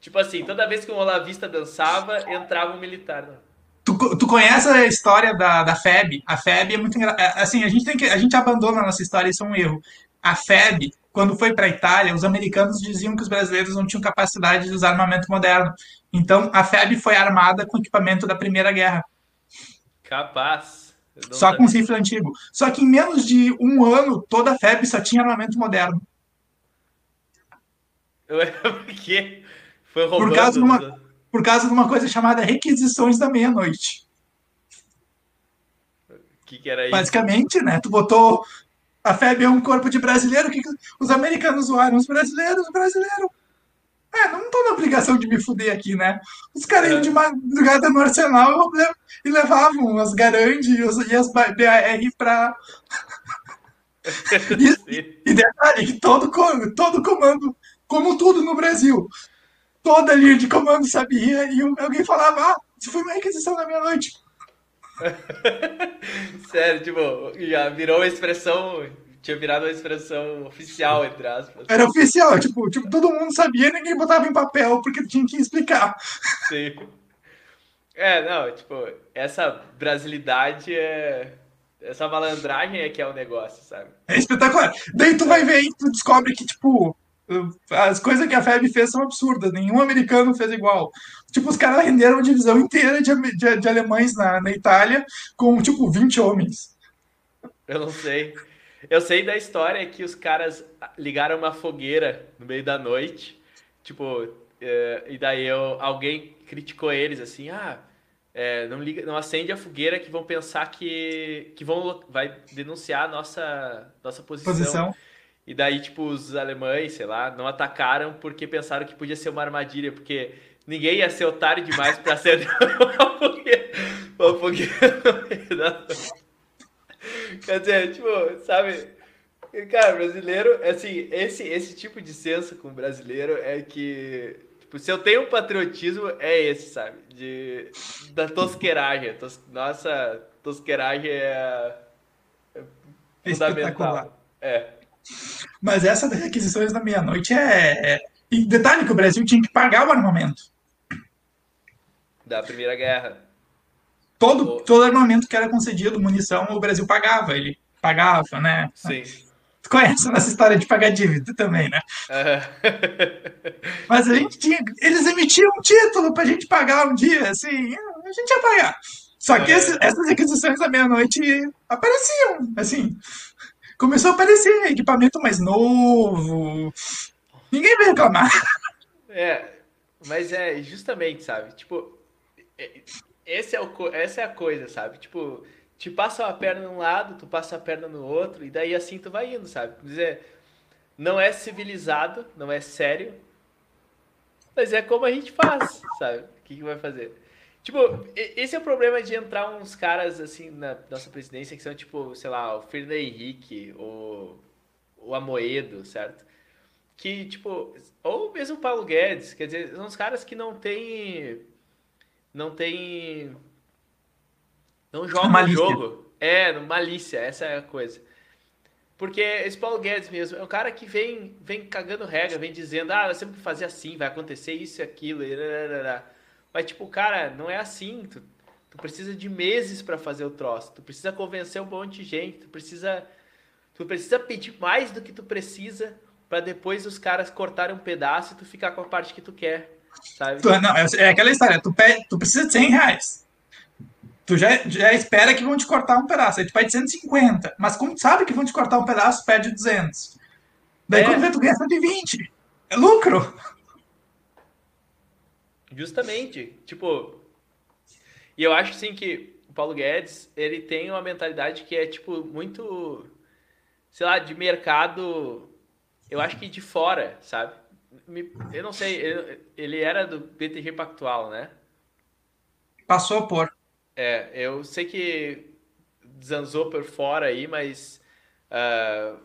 Tipo assim, toda vez que um olavista dançava, entrava um militar. Né? Tu, tu conhece a história da, da FEB? A FEB é muito engraçada. É, assim, a gente, tem que, a gente abandona a nossa história, isso é um erro. A FEB, quando foi para a Itália, os americanos diziam que os brasileiros não tinham capacidade de usar armamento moderno. Então, a FEB foi armada com equipamento da Primeira Guerra. Capaz. Só com rifle antigo. Só que em menos de um ano, toda a FEB só tinha armamento moderno. *laughs* Por quê? Foi roubando. Por causa, de uma, por causa de uma coisa chamada requisições da meia-noite. O que, que era isso? Basicamente, né? Tu botou a FEB é um corpo de brasileiro. Que os americanos zoaram os brasileiros, os brasileiros. É, não tô na obrigação de me fuder aqui, né? Os caras iam de madrugada no arsenal e levavam as Garand e, e as BAR pra. *laughs* e, e, detalhe, todo, todo comando, como tudo no Brasil, toda linha de comando sabia e alguém falava, ah, isso foi uma requisição da meia-noite. *laughs* Sério, tipo, já virou uma expressão. Tinha virado uma expressão oficial, entre aspas. Era oficial, tipo, tipo, todo mundo sabia, ninguém botava em papel porque tinha que explicar. Sim. É, não, tipo, essa brasilidade é. Essa malandragem é que é o negócio, sabe? É espetacular. Daí tu vai ver e tu descobre que, tipo, as coisas que a FEB fez são absurdas, nenhum americano fez igual. Tipo, os caras renderam uma divisão inteira de, de, de, alemães na, na Itália com, tipo, 20 homens. Eu não sei. Eu sei da história que os caras ligaram uma fogueira no meio da noite, tipo, é, e daí eu, alguém criticou eles assim, ah, é, não, liga, não acende a fogueira que vão pensar que, que vão vai denunciar a nossa, nossa posição. posição. E daí, tipo, os alemães, sei lá, não atacaram porque pensaram que podia ser uma armadilha, porque ninguém ia ser otário demais pra ser *laughs* uma fogueira. Uma fogueira Quer dizer, tipo, sabe? Cara, brasileiro, assim, esse, esse tipo de senso com brasileiro é que. Tipo, se eu tenho um patriotismo, é esse, sabe? De, da tosqueiragem. Tos, nossa tosqueiragem é, é fundamental. É. Mas essa das requisições da meia-noite é, é. E detalhe que o Brasil tinha que pagar o armamento. Da Primeira Guerra. Todo, todo armamento que era concedido, munição, o Brasil pagava. Ele pagava, né? Sim. Tu conhece essa história de pagar dívida também, né? Mas a gente tinha. Eles emitiam um título pra gente pagar um dia, assim, a gente ia pagar. Só que esse, essas requisições da meia-noite apareciam, assim começou a aparecer equipamento mais novo. Ninguém vai reclamar. É, mas é justamente, sabe? Tipo, é, esse é o, essa é a coisa, sabe? Tipo, te passa a perna num lado, tu passa a perna no outro, e daí assim tu vai indo, sabe? Quer dizer, não é civilizado, não é sério, mas é como a gente faz, sabe? O que, que vai fazer? Tipo, esse é o problema de entrar uns caras assim na nossa presidência que são tipo, sei lá, o Fernando Henrique, ou o Amoedo, certo? Que, tipo, ou mesmo o Paulo Guedes, quer dizer, são uns caras que não tem. Não tem. Não jogam o jogo. É, malícia, essa é a coisa. Porque esse Paulo Guedes mesmo é um cara que vem, vem cagando regra, vem dizendo, ah, temos que fazer assim, vai acontecer isso e aquilo, e mas, tipo, cara, não é assim. Tu, tu precisa de meses para fazer o troço. Tu precisa convencer um monte de gente. Tu precisa, tu precisa pedir mais do que tu precisa para depois os caras cortarem um pedaço e tu ficar com a parte que tu quer. Sabe? Tu, não, é, é aquela história. Tu, pede, tu precisa de 100 reais. Tu já, já espera que vão te cortar um pedaço. Aí tu pede 150. Mas como tu sabe que vão te cortar um pedaço, pede 200. Daí é. quando vê, tu ganha 120. É lucro. Justamente. Tipo. E eu acho assim que o Paulo Guedes, ele tem uma mentalidade que é, tipo, muito. Sei lá, de mercado. Eu acho que de fora, sabe? Eu não sei, ele era do BTG Pactual, né? Passou por. É, eu sei que zanzou por fora aí, mas uh,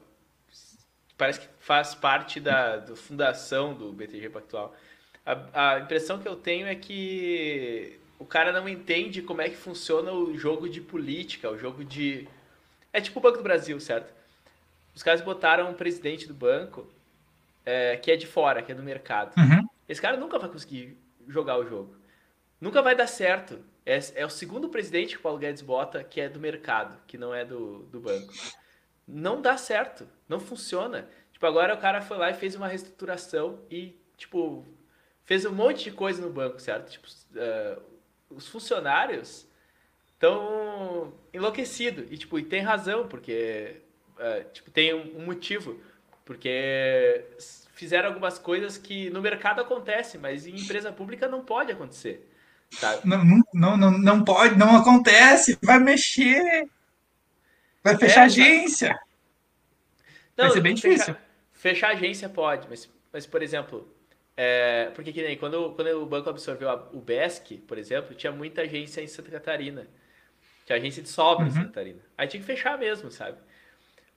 parece que faz parte da do fundação do BTG Pactual. A, a impressão que eu tenho é que o cara não entende como é que funciona o jogo de política, o jogo de. É tipo o Banco do Brasil, certo? Os caras botaram um presidente do banco é, que é de fora, que é do mercado. Uhum. Esse cara nunca vai conseguir jogar o jogo. Nunca vai dar certo. É, é, o segundo presidente que o Paulo Guedes bota que é do mercado, que não é do, do banco. Não dá certo. Não funciona. Tipo, agora o cara foi lá e fez uma reestruturação e, tipo, fez um monte de coisa no banco, certo? Tipo, uh, os funcionários estão enlouquecidos. E, tipo, e tem razão, porque, uh, tipo, tem um, um motivo. Porque fizeram algumas coisas que no mercado acontecem, mas em empresa pública não pode acontecer. Sabe? Não, não, não, não pode, não acontece, vai mexer, vai fechar é, agência. Não, vai ser bem difícil. Fechar, fechar agência pode, mas, mas por exemplo, é, porque que nem quando, quando o banco absorveu a, o BESC, por exemplo, tinha muita agência em Santa Catarina. Tinha agência de sobra uhum. em Santa Catarina. Aí tinha que fechar mesmo, sabe?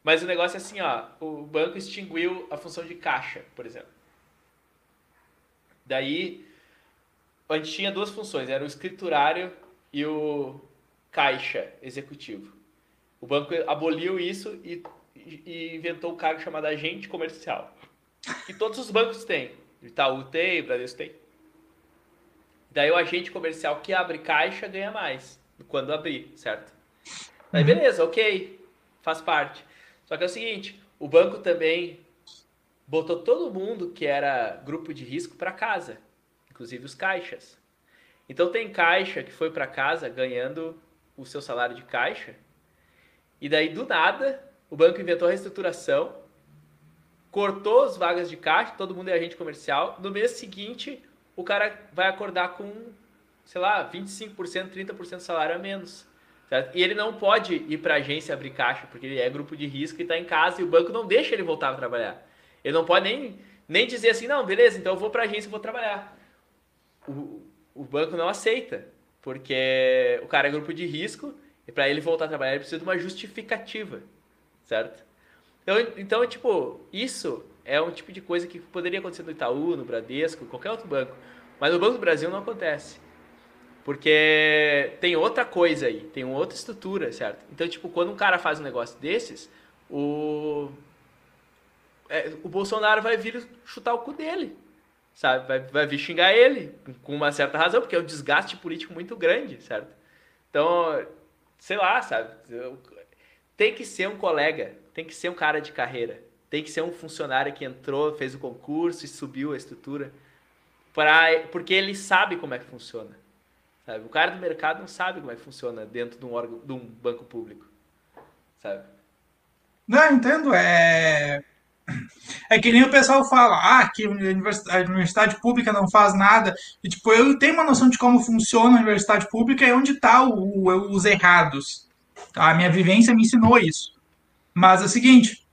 Mas o negócio é assim, ó, o banco extinguiu a função de caixa, por exemplo. Daí, a gente tinha duas funções, era o escriturário e o caixa executivo. O banco aboliu isso e, e inventou um cargo chamado agente comercial. E todos os bancos têm. Itaú tem, Bradesco tem. Daí o agente comercial que abre caixa ganha mais quando abrir, certo? Daí uhum. beleza, ok, faz parte. Só que é o seguinte, o banco também botou todo mundo que era grupo de risco para casa, inclusive os caixas. Então tem caixa que foi para casa ganhando o seu salário de caixa, e daí do nada o banco inventou a reestruturação, cortou as vagas de caixa, todo mundo é agente comercial. No mês seguinte, o cara vai acordar com, sei lá, 25%, 30% de salário a menos. Certo? E ele não pode ir para a agência abrir caixa, porque ele é grupo de risco e está em casa e o banco não deixa ele voltar a trabalhar. Ele não pode nem, nem dizer assim, não, beleza, então eu vou para a agência e vou trabalhar. O, o banco não aceita, porque o cara é grupo de risco e para ele voltar a trabalhar ele precisa de uma justificativa, certo? Então, então, tipo, isso é um tipo de coisa que poderia acontecer no Itaú, no Bradesco, qualquer outro banco. Mas no Banco do Brasil não acontece. Porque tem outra coisa aí, tem outra estrutura, certo? Então, tipo, quando um cara faz um negócio desses, o, é, o Bolsonaro vai vir chutar o cu dele, sabe? Vai, vai vir xingar ele, com uma certa razão, porque é um desgaste político muito grande, certo? Então, sei lá, sabe? Tem que ser um colega, tem que ser um cara de carreira, tem que ser um funcionário que entrou, fez o concurso e subiu a estrutura, pra, porque ele sabe como é que funciona. Sabe? O cara do mercado não sabe como é que funciona dentro de um órgão, de um banco público, sabe? Não, entendo. É é que nem o pessoal fala, ah, que a universidade pública não faz nada. E, tipo, eu tenho uma noção de como funciona a universidade pública e onde tá os errados. A minha vivência me ensinou isso. Mas é o seguinte,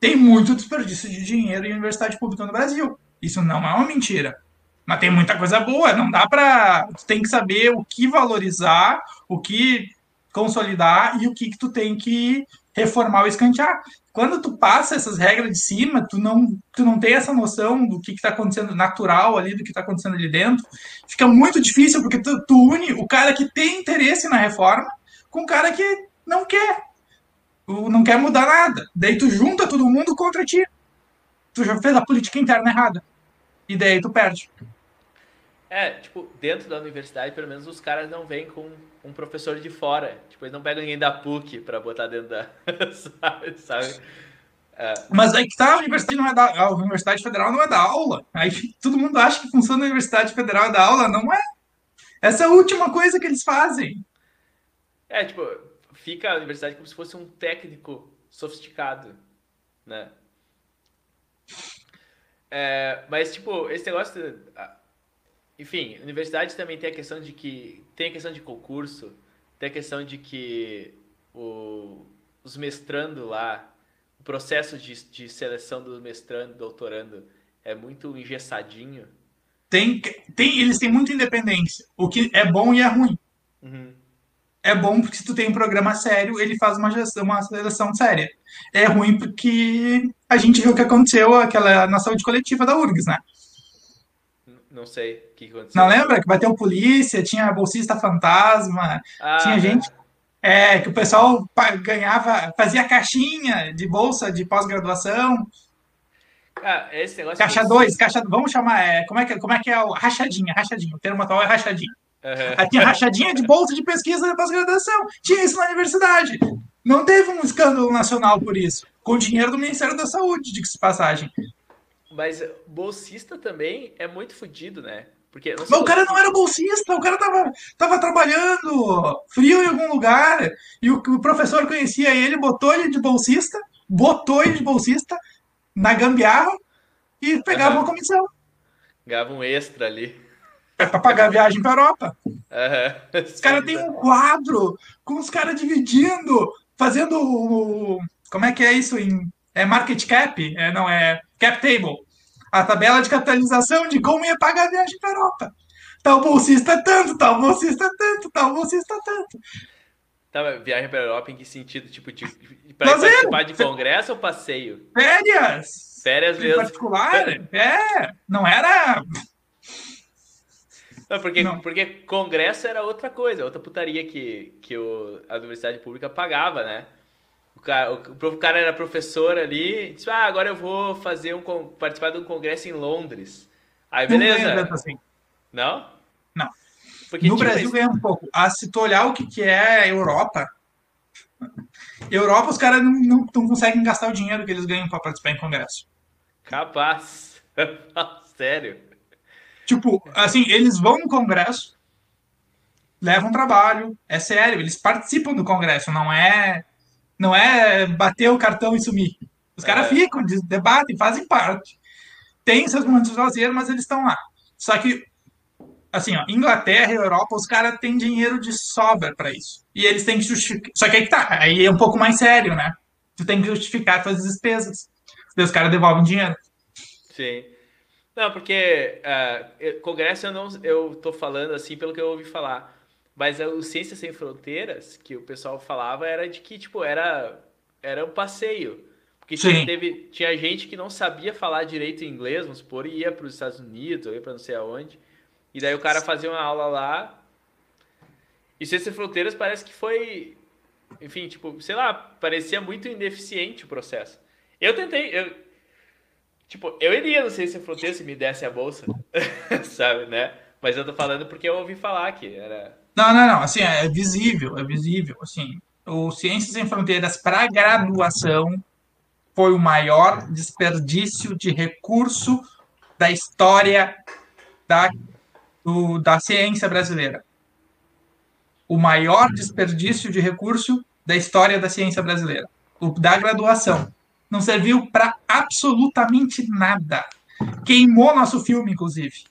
tem muito desperdício de dinheiro em universidade pública no Brasil. Isso não é uma mentira. Mas tem muita coisa boa, não dá para. Tu tem que saber o que valorizar, o que consolidar e o que, que tu tem que reformar ou escantear. Quando tu passa essas regras de cima, tu não, tu não tem essa noção do que está acontecendo natural ali, do que está acontecendo ali dentro. Fica muito difícil, porque tu, tu une o cara que tem interesse na reforma com o cara que não quer. Não quer mudar nada. Daí tu junta todo mundo contra ti. Tu já fez a política interna errada. E daí tu perde. É, tipo, dentro da universidade, pelo menos os caras não vêm com um professor de fora. Tipo, eles não pegam ninguém da PUC pra botar dentro da. *laughs* sabe? É. Mas aí que tá, a universidade não é da. A Universidade Federal não é da aula. Aí todo mundo acha que funciona a Universidade Federal é da aula, não é. Essa é a última coisa que eles fazem. É, tipo, fica a universidade como se fosse um técnico sofisticado, né? É, mas, tipo, esse negócio. Enfim, universidade também tem a questão de que. Tem a questão de concurso, tem a questão de que o, os mestrando lá, o processo de, de seleção do mestrando, doutorando, é muito engessadinho. Tem, tem, eles têm muita independência, o que é bom e é ruim. Uhum. É bom porque se tu tem um programa sério, ele faz uma, gestão, uma seleção séria. É ruim porque a gente viu o que aconteceu aquela na saúde coletiva da URGS, né? Não sei o que aconteceu. Não lembra que bateu polícia, tinha bolsista fantasma, ah, tinha gente. É, que o pessoal ganhava, fazia caixinha de bolsa de pós-graduação. Ah, esse negócio caixa 2, caixa, vamos chamar, é, como, é que, como é que é o rachadinha, rachadinha, o termo atual é rachadinha. Uhum. Aí tinha rachadinha de bolsa de pesquisa de pós-graduação, tinha isso na universidade. Não teve um escândalo nacional por isso. com dinheiro do Ministério da Saúde, de passagem. Mas bolsista também é muito fodido, né? Porque Mas o cara não era bolsista, o cara tava, tava trabalhando frio em algum lugar, e o, o professor conhecia ele, botou ele de bolsista, botou ele de bolsista na gambiarra e pegava uhum. uma comissão. Ganhava um extra ali. É pra pagar a viagem pra Europa. Uhum. Os caras têm um quadro com os caras dividindo, fazendo o. Como é que é isso em. É market cap? É, não, é cap table. A tabela de capitalização de como ia pagar a viagem para Europa. Tal bolsista tanto, tal bolsista tanto, tal bolsista tanto. Tá, viagem para Europa em que sentido? Tipo, de, para participar de congresso ou passeio? Férias! Férias mesmo. Em particular? *laughs* É, não era não, porque, não. porque congresso era outra coisa, outra putaria que, que o, a universidade pública pagava, né? O cara, o, cara era professor ali, disse, ah, agora eu vou fazer um participar de um congresso em Londres. Aí, beleza. Não, assim. não? Não. Porque, no tipo, Brasil ganha um pouco. Ah, se tu olhar o que, que é a Europa, Europa os caras não, não, não, conseguem gastar o dinheiro que eles ganham para participar em congresso. Capaz. *laughs* Sério. Tipo, assim, eles vão no Congresso, levam trabalho, é sério, eles participam do Congresso, não é não é bater o cartão e sumir. Os caras é. ficam, debatem, fazem parte. Tem seus momentos de lazer, mas eles estão lá. Só que, assim, ó, Inglaterra e Europa, os caras têm dinheiro de sobra para isso. E eles têm que justificar. Só que aí que tá, aí é um pouco mais sério, né? Tu tem que justificar suas despesas. Daí os caras devolvem dinheiro. Sim. Não, porque uh, Congresso eu não eu tô falando assim pelo que eu ouvi falar. Mas o Ciências Sem Fronteiras, que o pessoal falava, era de que, tipo, era, era um passeio. Porque tinha, teve, tinha gente que não sabia falar direito inglês, vamos supor, e ia para os Estados Unidos, ou ia para não sei aonde. E daí o cara fazia uma aula lá. E Ciências Sem Fronteiras parece que foi. Enfim, tipo, sei lá, parecia muito ineficiente o processo. Eu tentei, eu, Tipo, eu iria no Ciência Fronteira se me desse a bolsa, *laughs* sabe, né? Mas eu tô falando porque eu ouvi falar que era. Não, não, não. Assim, é visível, é visível. Assim, o Ciências Sem Fronteiras para graduação foi o maior desperdício de recurso da história da, do, da ciência brasileira. O maior desperdício de recurso da história da ciência brasileira. O da graduação não serviu para absolutamente nada. Queimou nosso filme, inclusive.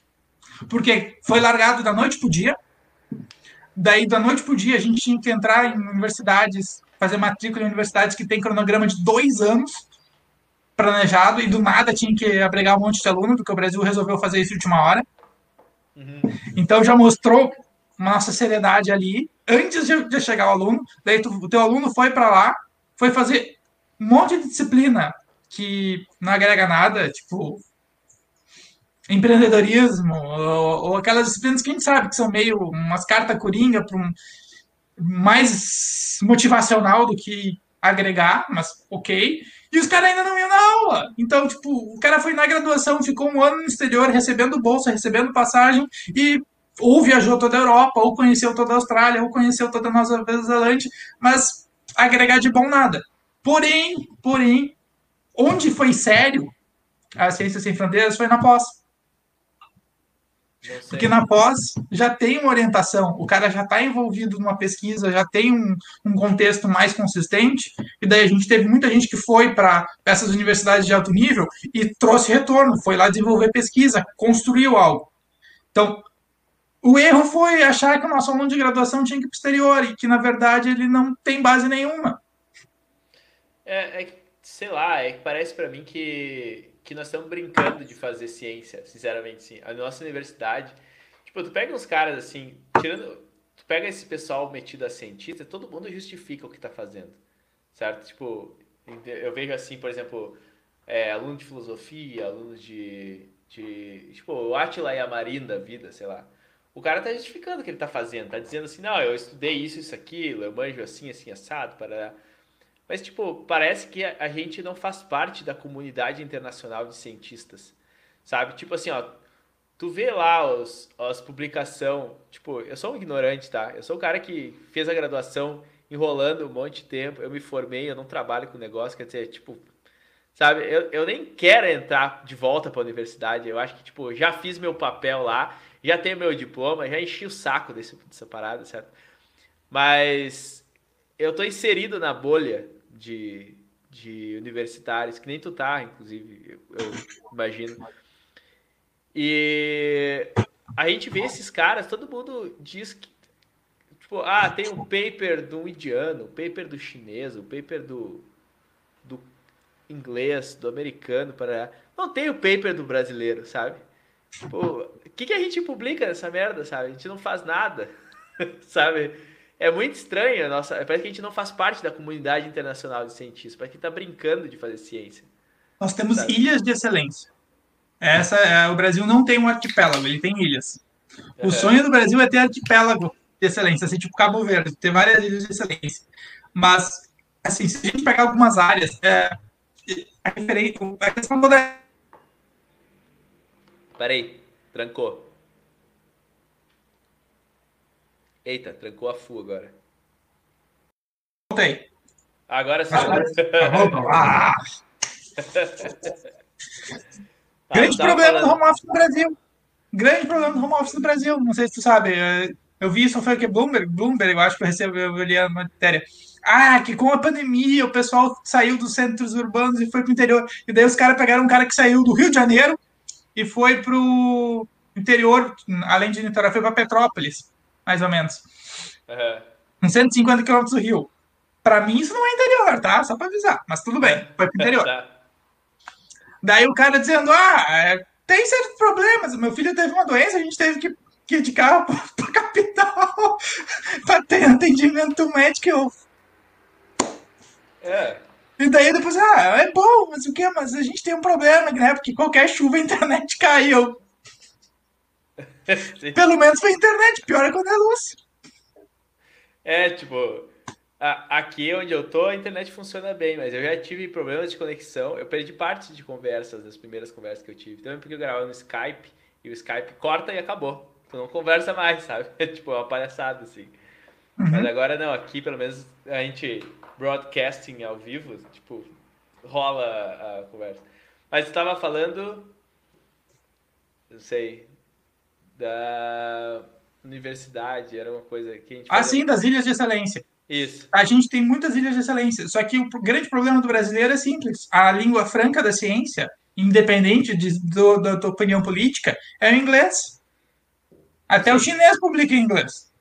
Porque foi largado da noite pro dia. Daí, da noite pro dia, a gente tinha que entrar em universidades, fazer matrícula em universidades que tem cronograma de dois anos planejado, e do nada tinha que abrigar um monte de aluno, porque o Brasil resolveu fazer isso de última hora. Uhum. Então já mostrou nossa seriedade ali, antes de, de chegar o aluno. Daí tu, o teu aluno foi para lá, foi fazer um monte de disciplina que não agrega nada, tipo empreendedorismo, ou, ou, aquelas disciplinas que a gente sabe que são meio umas cartas coringa para um mais motivacional do que agregar, mas ok. E os caras ainda não iam na aula. Então, tipo, o cara foi na graduação, ficou um ano no exterior recebendo bolsa, recebendo passagem e ou viajou toda a Europa, ou conheceu toda a Austrália, ou conheceu toda a Nova Zelândia, mas agregar de bom nada. Porém, porém, onde foi sério a Ciência Sem Fronteiras foi na pós. Porque na pós já tem uma orientação, o cara já está envolvido numa pesquisa, já tem um, um, contexto mais consistente, e daí a gente teve muita gente que foi para essas universidades de alto nível e trouxe retorno, foi lá desenvolver pesquisa, construiu algo. Então, o erro foi achar que o nosso aluno de graduação tinha que ir para o exterior, e que na verdade ele não tem base nenhuma. É, é sei lá, é que parece para mim que, que nós estamos brincando de fazer ciência, sinceramente, sim. A nossa universidade, tipo, tu pega uns caras assim, tirando, tu pega esse pessoal metido a cientista, todo mundo justifica o que tá fazendo, certo? Tipo, eu vejo assim, por exemplo, é, aluno de filosofia, aluno de, de, tipo, o Atila e a Marina da vida, sei lá. O cara tá justificando o que ele tá fazendo, tá dizendo assim, não, eu estudei isso, isso, aquilo, eu manjo assim, assim, assado, para mas, tipo, parece que a, gente não faz parte da comunidade internacional de cientistas, sabe? Tipo assim, ó, tu vê lá os, as publicações, tipo, eu sou um ignorante, tá? Eu sou o cara que fez a graduação enrolando um monte de tempo. Eu me formei, eu não trabalho com negócio, quer dizer, tipo, sabe, eu, eu nem quero entrar de volta para a universidade. Eu acho que, tipo, já fiz meu papel lá, já tenho meu diploma, já enchi o saco desse, dessa parada, certo? Mas eu tô inserido na bolha de, de universitários, que nem tu tá, inclusive, eu, eu imagino. E a gente vê esses caras, todo mundo diz que Tipo, ah, tem um paper do indiano, o paper do chinês, o paper do, do inglês, do americano, para não tem o paper do brasileiro, sabe? Tipo, o que, que a gente publica nessa merda, sabe? A gente não faz nada, *laughs* sabe? É muito estranho a nossa. Parece que a gente não faz parte da comunidade internacional de cientistas, parece que tá brincando de fazer ciência. Nós temos sabe? ilhas de excelência. Essa é, o Brasil não tem um arquipélago, ele tem ilhas. O é. sonho do Brasil é ter arquipélago de excelência, assim, tipo Cabo Verde, tem várias ilhas de excelência. Mas, assim, se a gente pegar algumas áreas, é, a, referência, a questão toda. Peraí, trancou. Eita, trancou a FU agora. Voltei. Agora sim. *laughs* Ah, ah. Grande problema falando... do home office no Brasil. Grande problema do home office no Brasil. Não sei se tu sabe. É, eu vi isso, foi o que? Bloomberg, Bloomberg, eu acho que eu recebi, eu li a matéria. Ah, que com a pandemia o pessoal saiu dos centros urbanos e foi para o interior. E daí os caras pegaram um cara que saiu do Rio de Janeiro e foi para o interior, além de Niterói, foi para Petrópolis, mais ou menos. Uhum. Uns 150 quilômetros do Rio. Para mim isso não é interior, tá? Só para avisar. Mas tudo bem, foi para o interior. tá. Daí o cara dizendo, ah, é, tem certos problemas. Meu filho teve uma doença, a gente teve que que ir de carro *laughs* para capital *laughs* para ter atendimento médico. Eu... É. E daí depois, ah, é bom, mas o que? Mas a gente tem um problema, né? Porque qualquer chuva a internet *laughs* caiu. Pelo menos foi internet, pior é quando é luz. É, tipo, a, aqui onde eu tô, a internet funciona bem, mas eu já tive problemas de conexão. Eu perdi parte de conversas, das primeiras conversas que eu tive. Também porque eu gravava no Skype e o Skype corta e acabou tu não conversa mais, *laughs* sabe? É tipo, é uma palhaçada, assim. Uhum. Mas agora não, aqui pelo menos a gente broadcasting ao vivo, tipo, rola a conversa. Mas tu tava falando, não sei, da universidade, era uma coisa que a gente... Ah, sim, das ilhas de excelência. Isso. A gente tem muitas ilhas de excelência, só que o grande problema do brasileiro é simples. A língua franca da ciência, independente de, do, da tua opinião política, é o inglês. Até Sim. o chinês publica em inglês.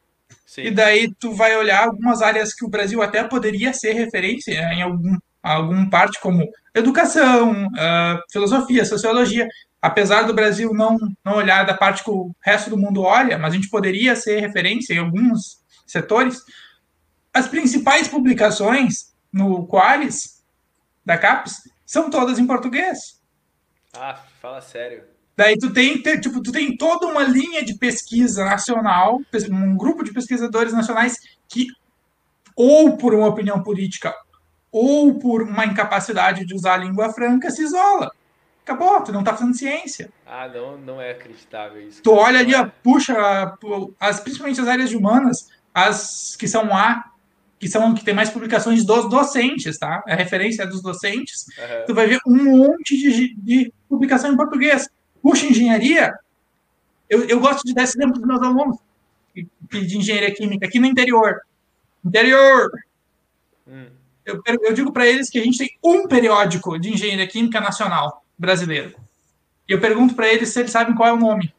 Sim. E daí tu vai olhar algumas áreas que o Brasil até poderia ser referência em algum, algum parte, como educação, uh, filosofia, sociologia. Apesar do Brasil não, não olhar da parte que o resto do mundo olha, mas a gente poderia ser referência em alguns setores. As principais publicações no Qualis, da CAPES, são todas em português. Ah, fala sério. Daí tu tem, tipo, tu tem toda uma linha de pesquisa nacional, um grupo de pesquisadores nacionais que, ou por uma opinião política, ou por uma incapacidade de usar a língua franca, se isola. Acabou, tu não tá fazendo ciência. Ah, não, não é acreditável isso. Tu olha ali, puxa, as, principalmente as áreas humanas, as que são A, que são que tem mais publicações dos docentes, tá? A referência é dos docentes. Uhum. Tu vai ver um monte de, de publicação em português. Puxa, engenharia, eu, eu gosto de dar esse exemplo para os meus alunos de engenharia química aqui no interior. Interior! Hum. Eu, eu digo para eles que a gente tem um periódico de engenharia química nacional brasileiro. E eu pergunto para eles se eles sabem qual é o nome.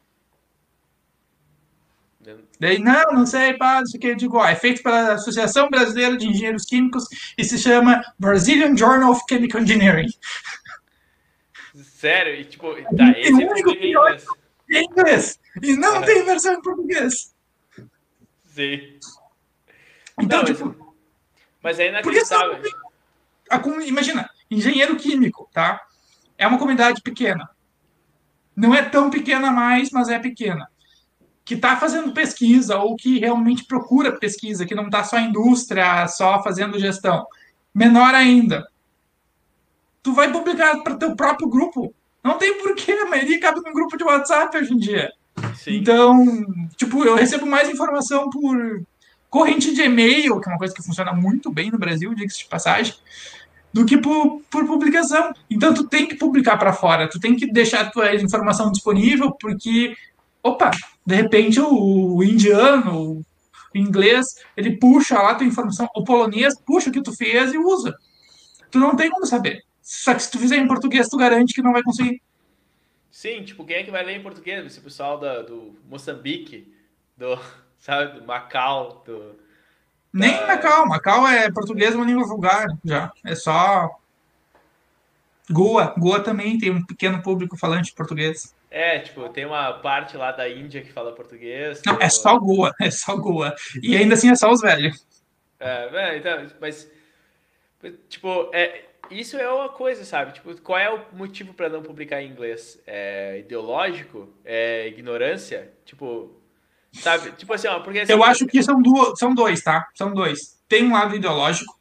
Daí, não, não sei, pá, isso aqui. Eu digo, ó, é feito pela Associação Brasileira de Engenheiros Químicos e se chama Brazilian Journal of Chemical Engineering. Sério? E tipo, tá, esse é o inglês. Em inglês. E não uhum. tem versão em português. Sim. Então, não, tipo. Mas, é inacreditável. Porque, imagina, engenheiro químico, tá? É uma comunidade pequena. Não é tão pequena mais, mas é pequena. Que está fazendo pesquisa ou que realmente procura pesquisa, que não está só indústria, só fazendo gestão. Menor ainda tu vai publicar para teu próprio grupo. Não tem porquê, a maioria cabe num grupo de WhatsApp hoje em dia. Sim. Então, tipo, eu recebo mais informação por corrente de e-mail, que é uma coisa que funciona muito bem no Brasil, diga-se de passagem, do que por, por publicação. Então, tu tem que publicar para fora, tu tem que deixar a tua informação disponível, porque, opa, de repente o, o indiano, o inglês, ele puxa lá a tua informação, o polonês puxa o que tu fez e usa. Tu não tem como saber. Só que se tu fizer em português, tu garante que não vai conseguir. Sim, tipo, quem é que vai ler em português? Esse pessoal da, do Moçambique, do, sabe, do Macau, do... Nem da... Macau, Macau é português uma língua vulgar, já. É só... Goa, Goa também tem um pequeno público falante de português. É, tipo, tem uma parte lá da Índia que fala português. Não, é só Goa, é só Goa. E ainda assim é só os velhos. É, é então, mas, tipo, é, isso é uma coisa, sabe? Tipo, qual é o motivo para não publicar em inglês? É ideológico? É ignorância? Tipo, sabe? Tipo assim, ó, porque assim, Eu acho que são, duas, são dois, tá? São dois. Tem um lado ideológico,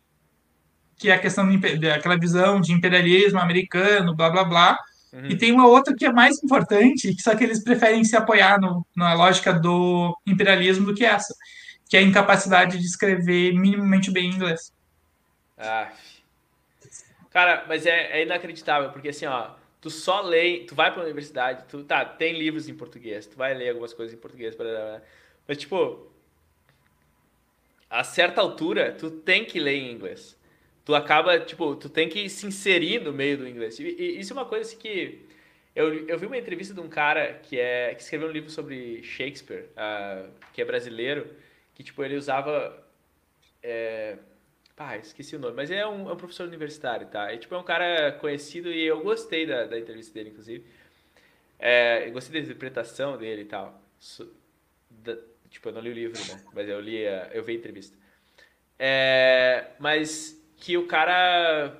que é a questão daquela visão de imperialismo americano, blá blá blá. Uhum. E tem uma outra que é mais importante, só que eles preferem se apoiar no, na lógica do imperialismo do que essa, que é a incapacidade de escrever minimamente bem em inglês. Ah, Cara, mas é, é, inacreditável, porque assim, ó, tu só lê, tu vai pra universidade, tu, tá, tem livros em português, tu vai ler algumas coisas em português, mas tipo, a certa altura, tu tem que ler em inglês. Tu acaba, tipo, tu tem que se inserir no meio do inglês. E, e isso é uma coisa assim, que eu, eu vi uma entrevista de um cara que, é, que escreveu um livro sobre Shakespeare, uh, que é brasileiro, que, tipo, ele usava... É, ah, esqueci o nome, mas é um, é um professor universitário, tá? E, tipo, é um cara conhecido e eu gostei da, da entrevista dele, inclusive. É, eu gostei da interpretação dele e tal. So, da, tipo, eu não li o livro, né? Mas eu li, a, eu vi a entrevista. É, mas que o cara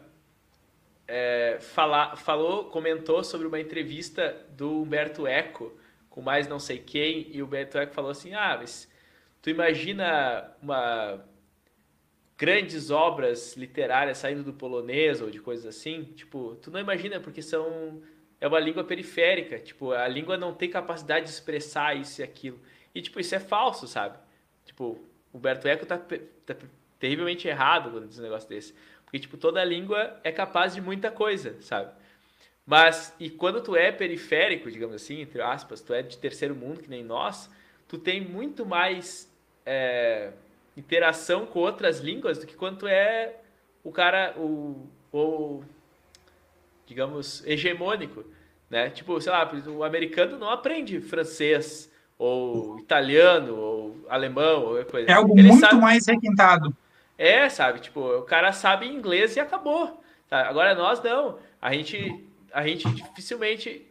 é, fala, falou, comentou sobre uma entrevista do Humberto Eco com mais não sei quem, e o Humberto Eco falou assim, ah, mas tu imagina uma grandes obras literárias saindo do polonês ou de coisas assim, tipo, tu não imagina porque são é uma língua periférica, tipo, a língua não tem capacidade de expressar isso e aquilo. E tipo, isso é falso, sabe? Tipo, Humberto Eco tá, tá terrivelmente errado quando diz um negócio desse. Porque tipo, toda língua é capaz de muita coisa, sabe? Mas e quando tu é periférico, digamos assim, entre aspas, tu é de terceiro mundo que nem nós, tu tem muito mais é, interação com outras línguas do que quanto é o cara, o, o digamos, hegemônico, né? Tipo, sei lá, o americano não aprende francês ou italiano ou alemão ou coisa. É algo Ele muito sabe... mais requintado. É, sabe? Tipo, o cara sabe inglês e acabou. Tá? Agora nós não. A gente, a gente dificilmente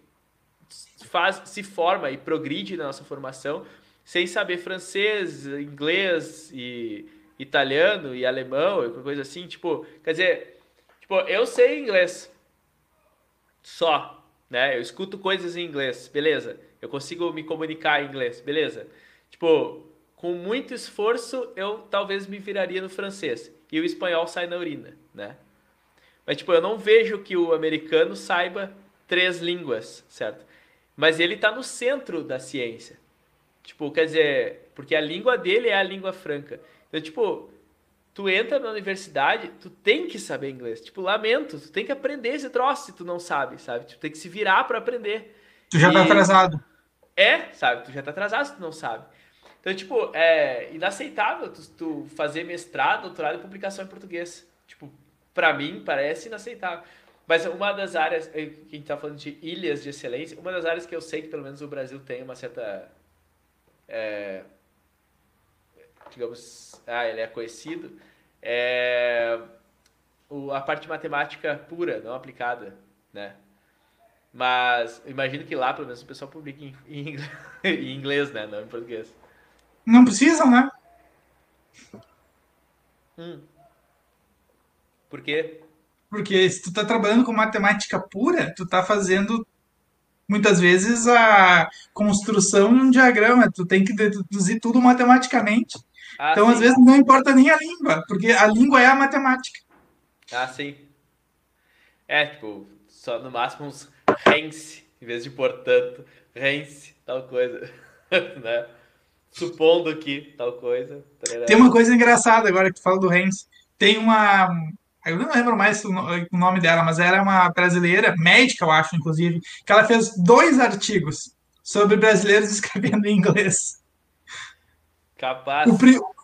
faz, se forma e progride na nossa formação sem saber francês, inglês e italiano e alemão, coisa assim, tipo, quer dizer, tipo, eu sei inglês só, né? Eu escuto coisas em inglês, beleza? Eu consigo me comunicar em inglês, beleza? Tipo, com muito esforço eu talvez me viraria no francês e o espanhol sai na urina, né? Mas tipo, eu não vejo que o americano saiba três línguas, certo? Mas ele está no centro da ciência. Tipo, quer dizer, porque a língua dele é a língua franca. Então, tipo, tu entra na universidade, tu tem que saber inglês. Tipo, lamento, tu tem que aprender esse troço se tu não sabe, sabe? Tu tem que se virar para aprender. Tu já tá e... tá atrasado. É, sabe? Tu já tá atrasado se tu não sabe. Então, tipo, é inaceitável tu, tu fazer mestrado, doutorado e publicação em português. Tipo, para mim parece inaceitável. Mas uma das áreas, eh, que a gente tá falando de ilhas de excelência, uma das áreas que eu sei que pelo menos o Brasil tem uma certa é, digamos, ah, ele é conhecido, é o, a parte matemática pura, não aplicada, né? Mas imagino que lá, pelo menos, o pessoal publica em, em, inglês, *laughs* em inglês, né? Não em português. Não precisam, né? Hum. Por quê? Porque se tu tá trabalhando com matemática pura, tu tá fazendo muitas vezes a construção de um diagrama, tu tem que deduzir tudo matematicamente. Ah, então, sim. às vezes, não importa nem a língua, porque a língua é a matemática. Ah, sim. É, tipo, só no máximo uns hence, em vez de portanto, hence, tal coisa, *laughs* né? supondo que tal coisa. Tem uma coisa engraçada agora que tu fala do Renz. Tem uma. Eu não lembro mais o nome dela, mas era uma brasileira, médica, eu acho, inclusive, que ela fez dois artigos sobre brasileiros *laughs* escrevendo em inglês. Capaz.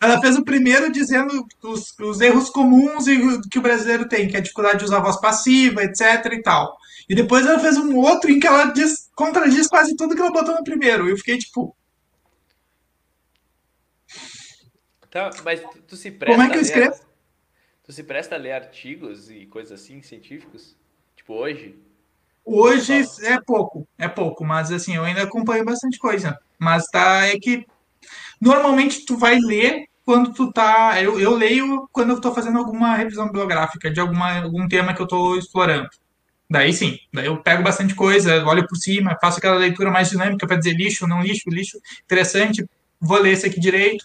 ela fez o primeiro dizendo os, os erros comuns que o brasileiro tem, que é a dificuldade de usar a voz passiva, etc e tal. E depois ela fez um outro em que ela diz, contradiz quase tudo que ela botou no primeiro. E eu fiquei tipo. Tá, mas tu, tu se presta. Como é que eu escrevo? Tu se presta a ler artigos e coisas assim, científicos? Tipo, hoje? Hoje é pouco, é pouco, mas assim, eu ainda acompanho bastante coisa. Mas tá, é que Normalmente tu vai ler quando tu tá. Eu, eu leio quando eu estou fazendo alguma revisão bibliográfica de alguma, algum tema que eu estou explorando. Daí sim, daí eu pego bastante coisa, olho por cima, faço aquela leitura mais dinâmica para dizer lixo, não lixo, lixo, interessante, vou ler esse aqui direito.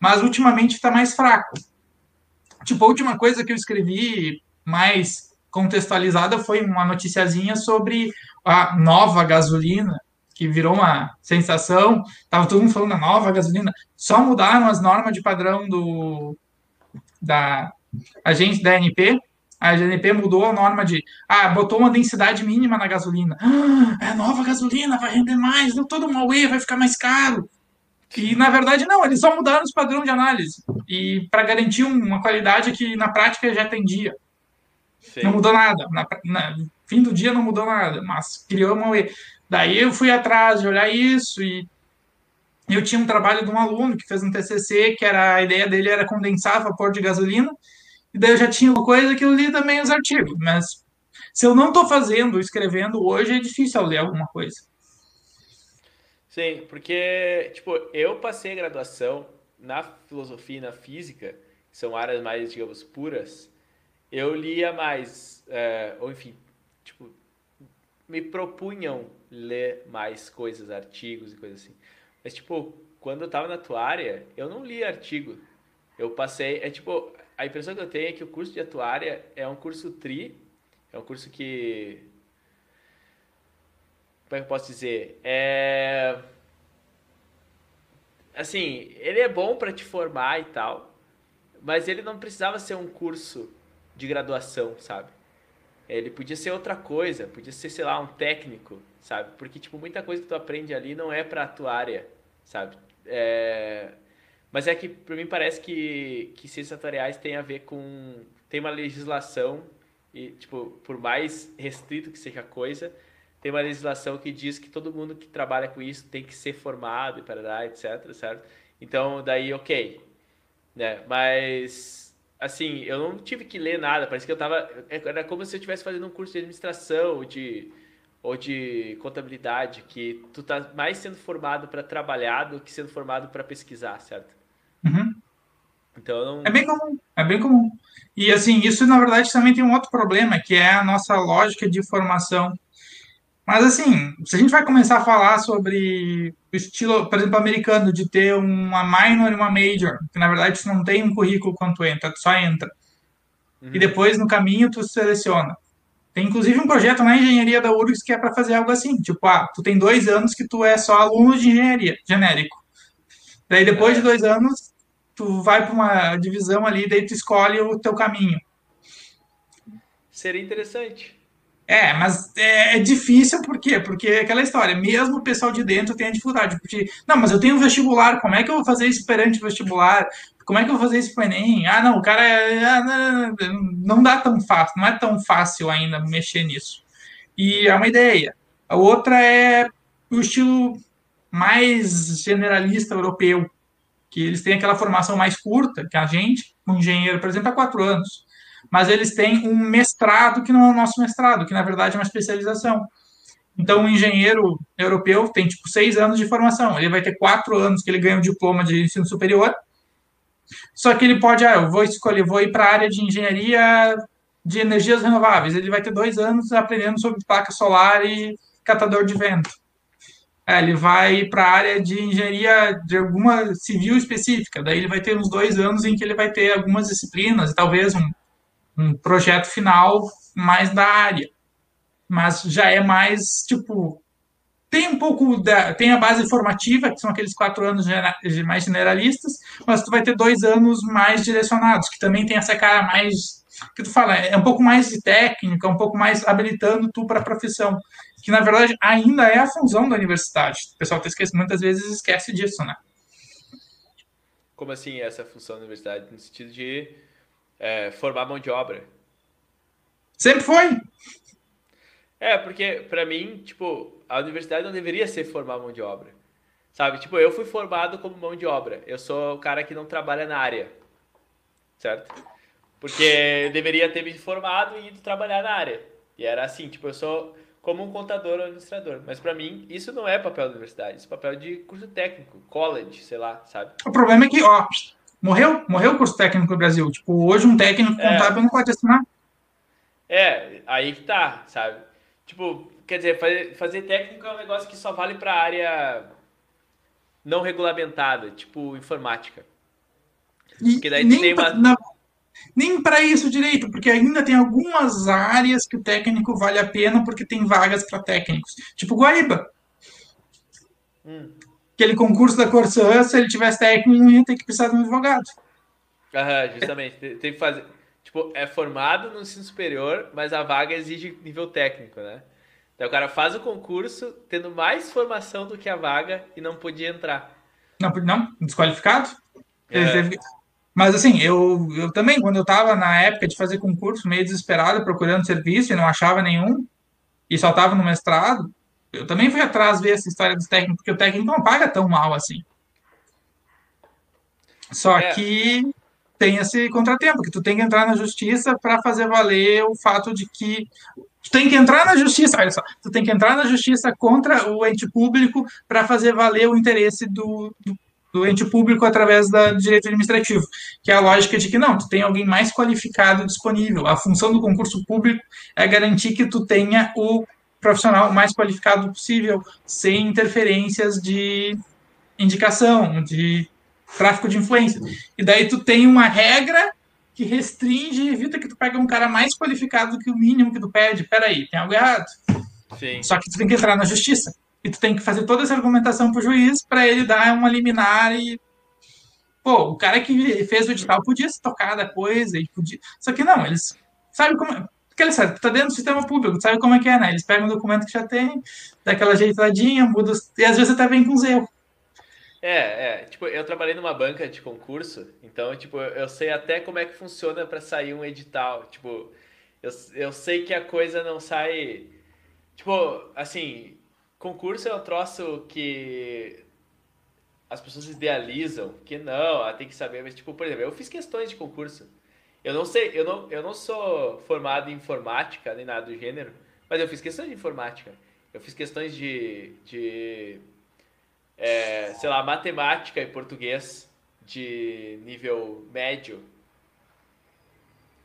Mas ultimamente está mais fraco. Tipo, a última coisa que eu escrevi mais contextualizada foi uma noticiazinha sobre a nova gasolina que virou uma sensação. Tava todo mundo falando da nova gasolina. Só mudaram as normas de padrão do da agente da ANP. A ANP mudou a norma de ah, botou uma densidade mínima na gasolina. Ah, é nova gasolina, vai render mais, deu todo um vai ficar mais caro. E na verdade não, eles só mudaram os padrões de análise e para garantir uma qualidade que na prática já atendia. Sim. Não mudou nada. Na, na, fim do dia não mudou nada, mas criou uma Daí eu fui atrás de olhar isso e eu tinha um trabalho de um aluno que fez um TCC, que era a ideia dele era condensar vapor de gasolina, e daí eu já tinha uma coisa que eu li também os artigos, mas se eu não estou fazendo, escrevendo hoje, é difícil eu ler alguma coisa. Sim, porque, tipo, eu passei a graduação na filosofia e na física, que são áreas mais, digamos, puras, eu lia mais, é, ou enfim, tipo, me propunham ler mais coisas, artigos e coisas assim. Mas, tipo, quando eu tava na tua área, eu não li artigo. Eu passei, é tipo, a impressão que eu tenho é que o curso de atuária é um curso tri, é um curso que como é que eu posso dizer? É assim, ele é bom para te formar e tal, mas ele não precisava ser um curso de graduação, sabe? Ele podia ser outra coisa, podia ser, sei lá, um técnico, sabe? Porque, tipo, muita coisa que tu aprende ali não é pra tua área, sabe? É... Mas é que, pra mim, parece que, que ciências atuariais tem a ver com... Tem uma legislação e, tipo, por mais restrito que seja a coisa, tem uma legislação que diz que todo mundo que trabalha com isso tem que ser formado e para etc, certo? Então, daí, ok. Né? Mas assim, eu não tive que ler nada, parece que eu tava. Era como se eu estivesse fazendo um curso de administração ou de, ou de contabilidade, que tu tá mais sendo formado para trabalhar do que sendo formado para pesquisar, certo? Uhum. Então não... É bem comum, é bem comum. E assim, isso na verdade também tem um outro problema, que é a nossa lógica de formação mas, assim, se a gente vai começar a falar sobre o estilo, por exemplo, americano, de ter uma minor e uma major, que na verdade tu não tem um currículo quando tu entra, tu só entra. Uhum. E depois, no caminho, tu seleciona. Tem, inclusive, um projeto na engenharia da URGS que é para fazer algo assim. Tipo, ah, tu tem dois anos que tu é só aluno de engenharia, genérico. Daí, depois de dois anos, tu vai para uma divisão ali, daí tu escolhe o teu caminho. Seria interessante. É, mas é, é, difícil por quê? Porque é aquela história, mesmo o pessoal de dentro tem a dificuldade, porque, não, mas eu tenho um vestibular, como é que eu vou fazer isso perante o vestibular? Como é que eu vou fazer isso para Enem? Ah, não, o cara é, ah, não, não dá tão fácil, não é tão fácil ainda mexer nisso. E é uma ideia. A outra é o estilo mais generalista europeu, que eles têm aquela formação mais curta que a gente, um engenheiro, por exemplo, há quatro anos mas eles têm um mestrado que não é o nosso mestrado, que na verdade é uma especialização. Então, um engenheiro europeu tem tipo seis anos de formação, ele vai ter quatro anos que ele ganha o diploma de ensino superior. Só que ele pode, ah, eu vou escolher, vou ir para a área de engenharia de energias renováveis. Ele vai ter dois anos aprendendo sobre placa solar e catador de vento. É, ele vai para a área de engenharia de alguma civil específica. Daí ele vai ter uns dois anos em que ele vai ter algumas disciplinas, talvez um um projeto final mais da área. Mas já é mais, tipo, tem um pouco da, tem a base formativa, que são aqueles quatro anos mais generalistas, mas tu vai ter dois anos mais direcionados, que também tem essa cara mais que tu fala, é um pouco mais de técnica, um pouco mais habilitando tu para a profissão, que na verdade ainda é a função da universidade. O pessoal tá esquece, muitas vezes esquece disso, né? Como assim essa função da universidade? No sentido de é, formar mão de obra? Sempre foi. É, porque para mim, tipo, a universidade não deveria ser formar mão de obra. Sabe? Tipo, eu fui formado como mão de obra. Eu sou o cara que não trabalha na área. Certo? Porque deveria ter me formado e ido trabalhar na área. E era assim, tipo, eu sou como um contador ou administrador. Mas para mim, isso não é papel da universidade. Isso é papel de curso técnico, college, sei lá, sabe? O problema é que, ó, morreu, morreu o curso técnico no Brasil. Tipo, hoje um técnico é. contábil não pode assinar. É, aí que tá, sabe? Tipo, quer dizer, fazer, fazer técnico é um negócio que só vale para área não regulamentada, tipo informática. E porque daí nem tem uma... Pra, nem para isso direito, porque ainda tem algumas áreas que o técnico vale a pena porque tem vagas para técnicos. Tipo Guaíba. Hum. Aquele concurso da Corsã, se ele tivesse técnico, ia ter que precisar de um advogado. Aham, justamente. Tem que fazer tipo, é formado no ensino superior, mas a vaga exige nível técnico, né? Então o cara faz o concurso tendo mais formação do que a vaga e não podia entrar. Não, não desqualificado? É. Mas assim, eu, eu também, quando eu estava na época de fazer concurso, meio desesperado, procurando serviço e não achava nenhum, e só estava no mestrado, eu também fui atrás ver essa história dos técnicos, porque o técnico não paga tão mal assim. Só é. que tem esse contratempo, que tu tem que entrar na justiça para fazer valer o fato de que tu tem que entrar na justiça, olha só, tu tem que entrar na justiça contra o ente público para fazer valer o interesse do, do, do, ente público através da, do direito administrativo, que é a lógica de que não, tu tem alguém mais qualificado disponível. A função do concurso público é garantir que tu tenha o profissional mais qualificado possível, sem interferências de indicação, de tráfico de influência. E daí tu tem uma regra que restringe e evita que tu pegue um cara mais qualificado que o mínimo que tu pede. Peraí, tem algo errado. Sim. Só que tu tem que entrar na justiça. E tu tem que fazer toda essa argumentação pro juiz para ele dar uma liminar e. Pô, o cara que fez o edital podia se tocar da coisa e podia. Só que não, eles. Sabe como. Porque sabem, tá dentro do sistema público, sabe como é que é, né? Eles pegam um documento que já tem, dá aquela ajeitadinha, muda. E às vezes até vem com erros. É, é, tipo, eu trabalhei numa banca de concurso, então, tipo, eu sei até como é que funciona para sair um edital. Tipo, eu, eu sei que a coisa não sai. Tipo, assim, concurso é um troço que as pessoas idealizam, que não, ah, tem que saber, mas, tipo, por exemplo, eu fiz questões de concurso. Eu não sei, eu não, eu não sou formado em informática nem nada do gênero, mas eu fiz questões de informática. Eu fiz questões de, de é, sei lá, matemática e português de nível médio,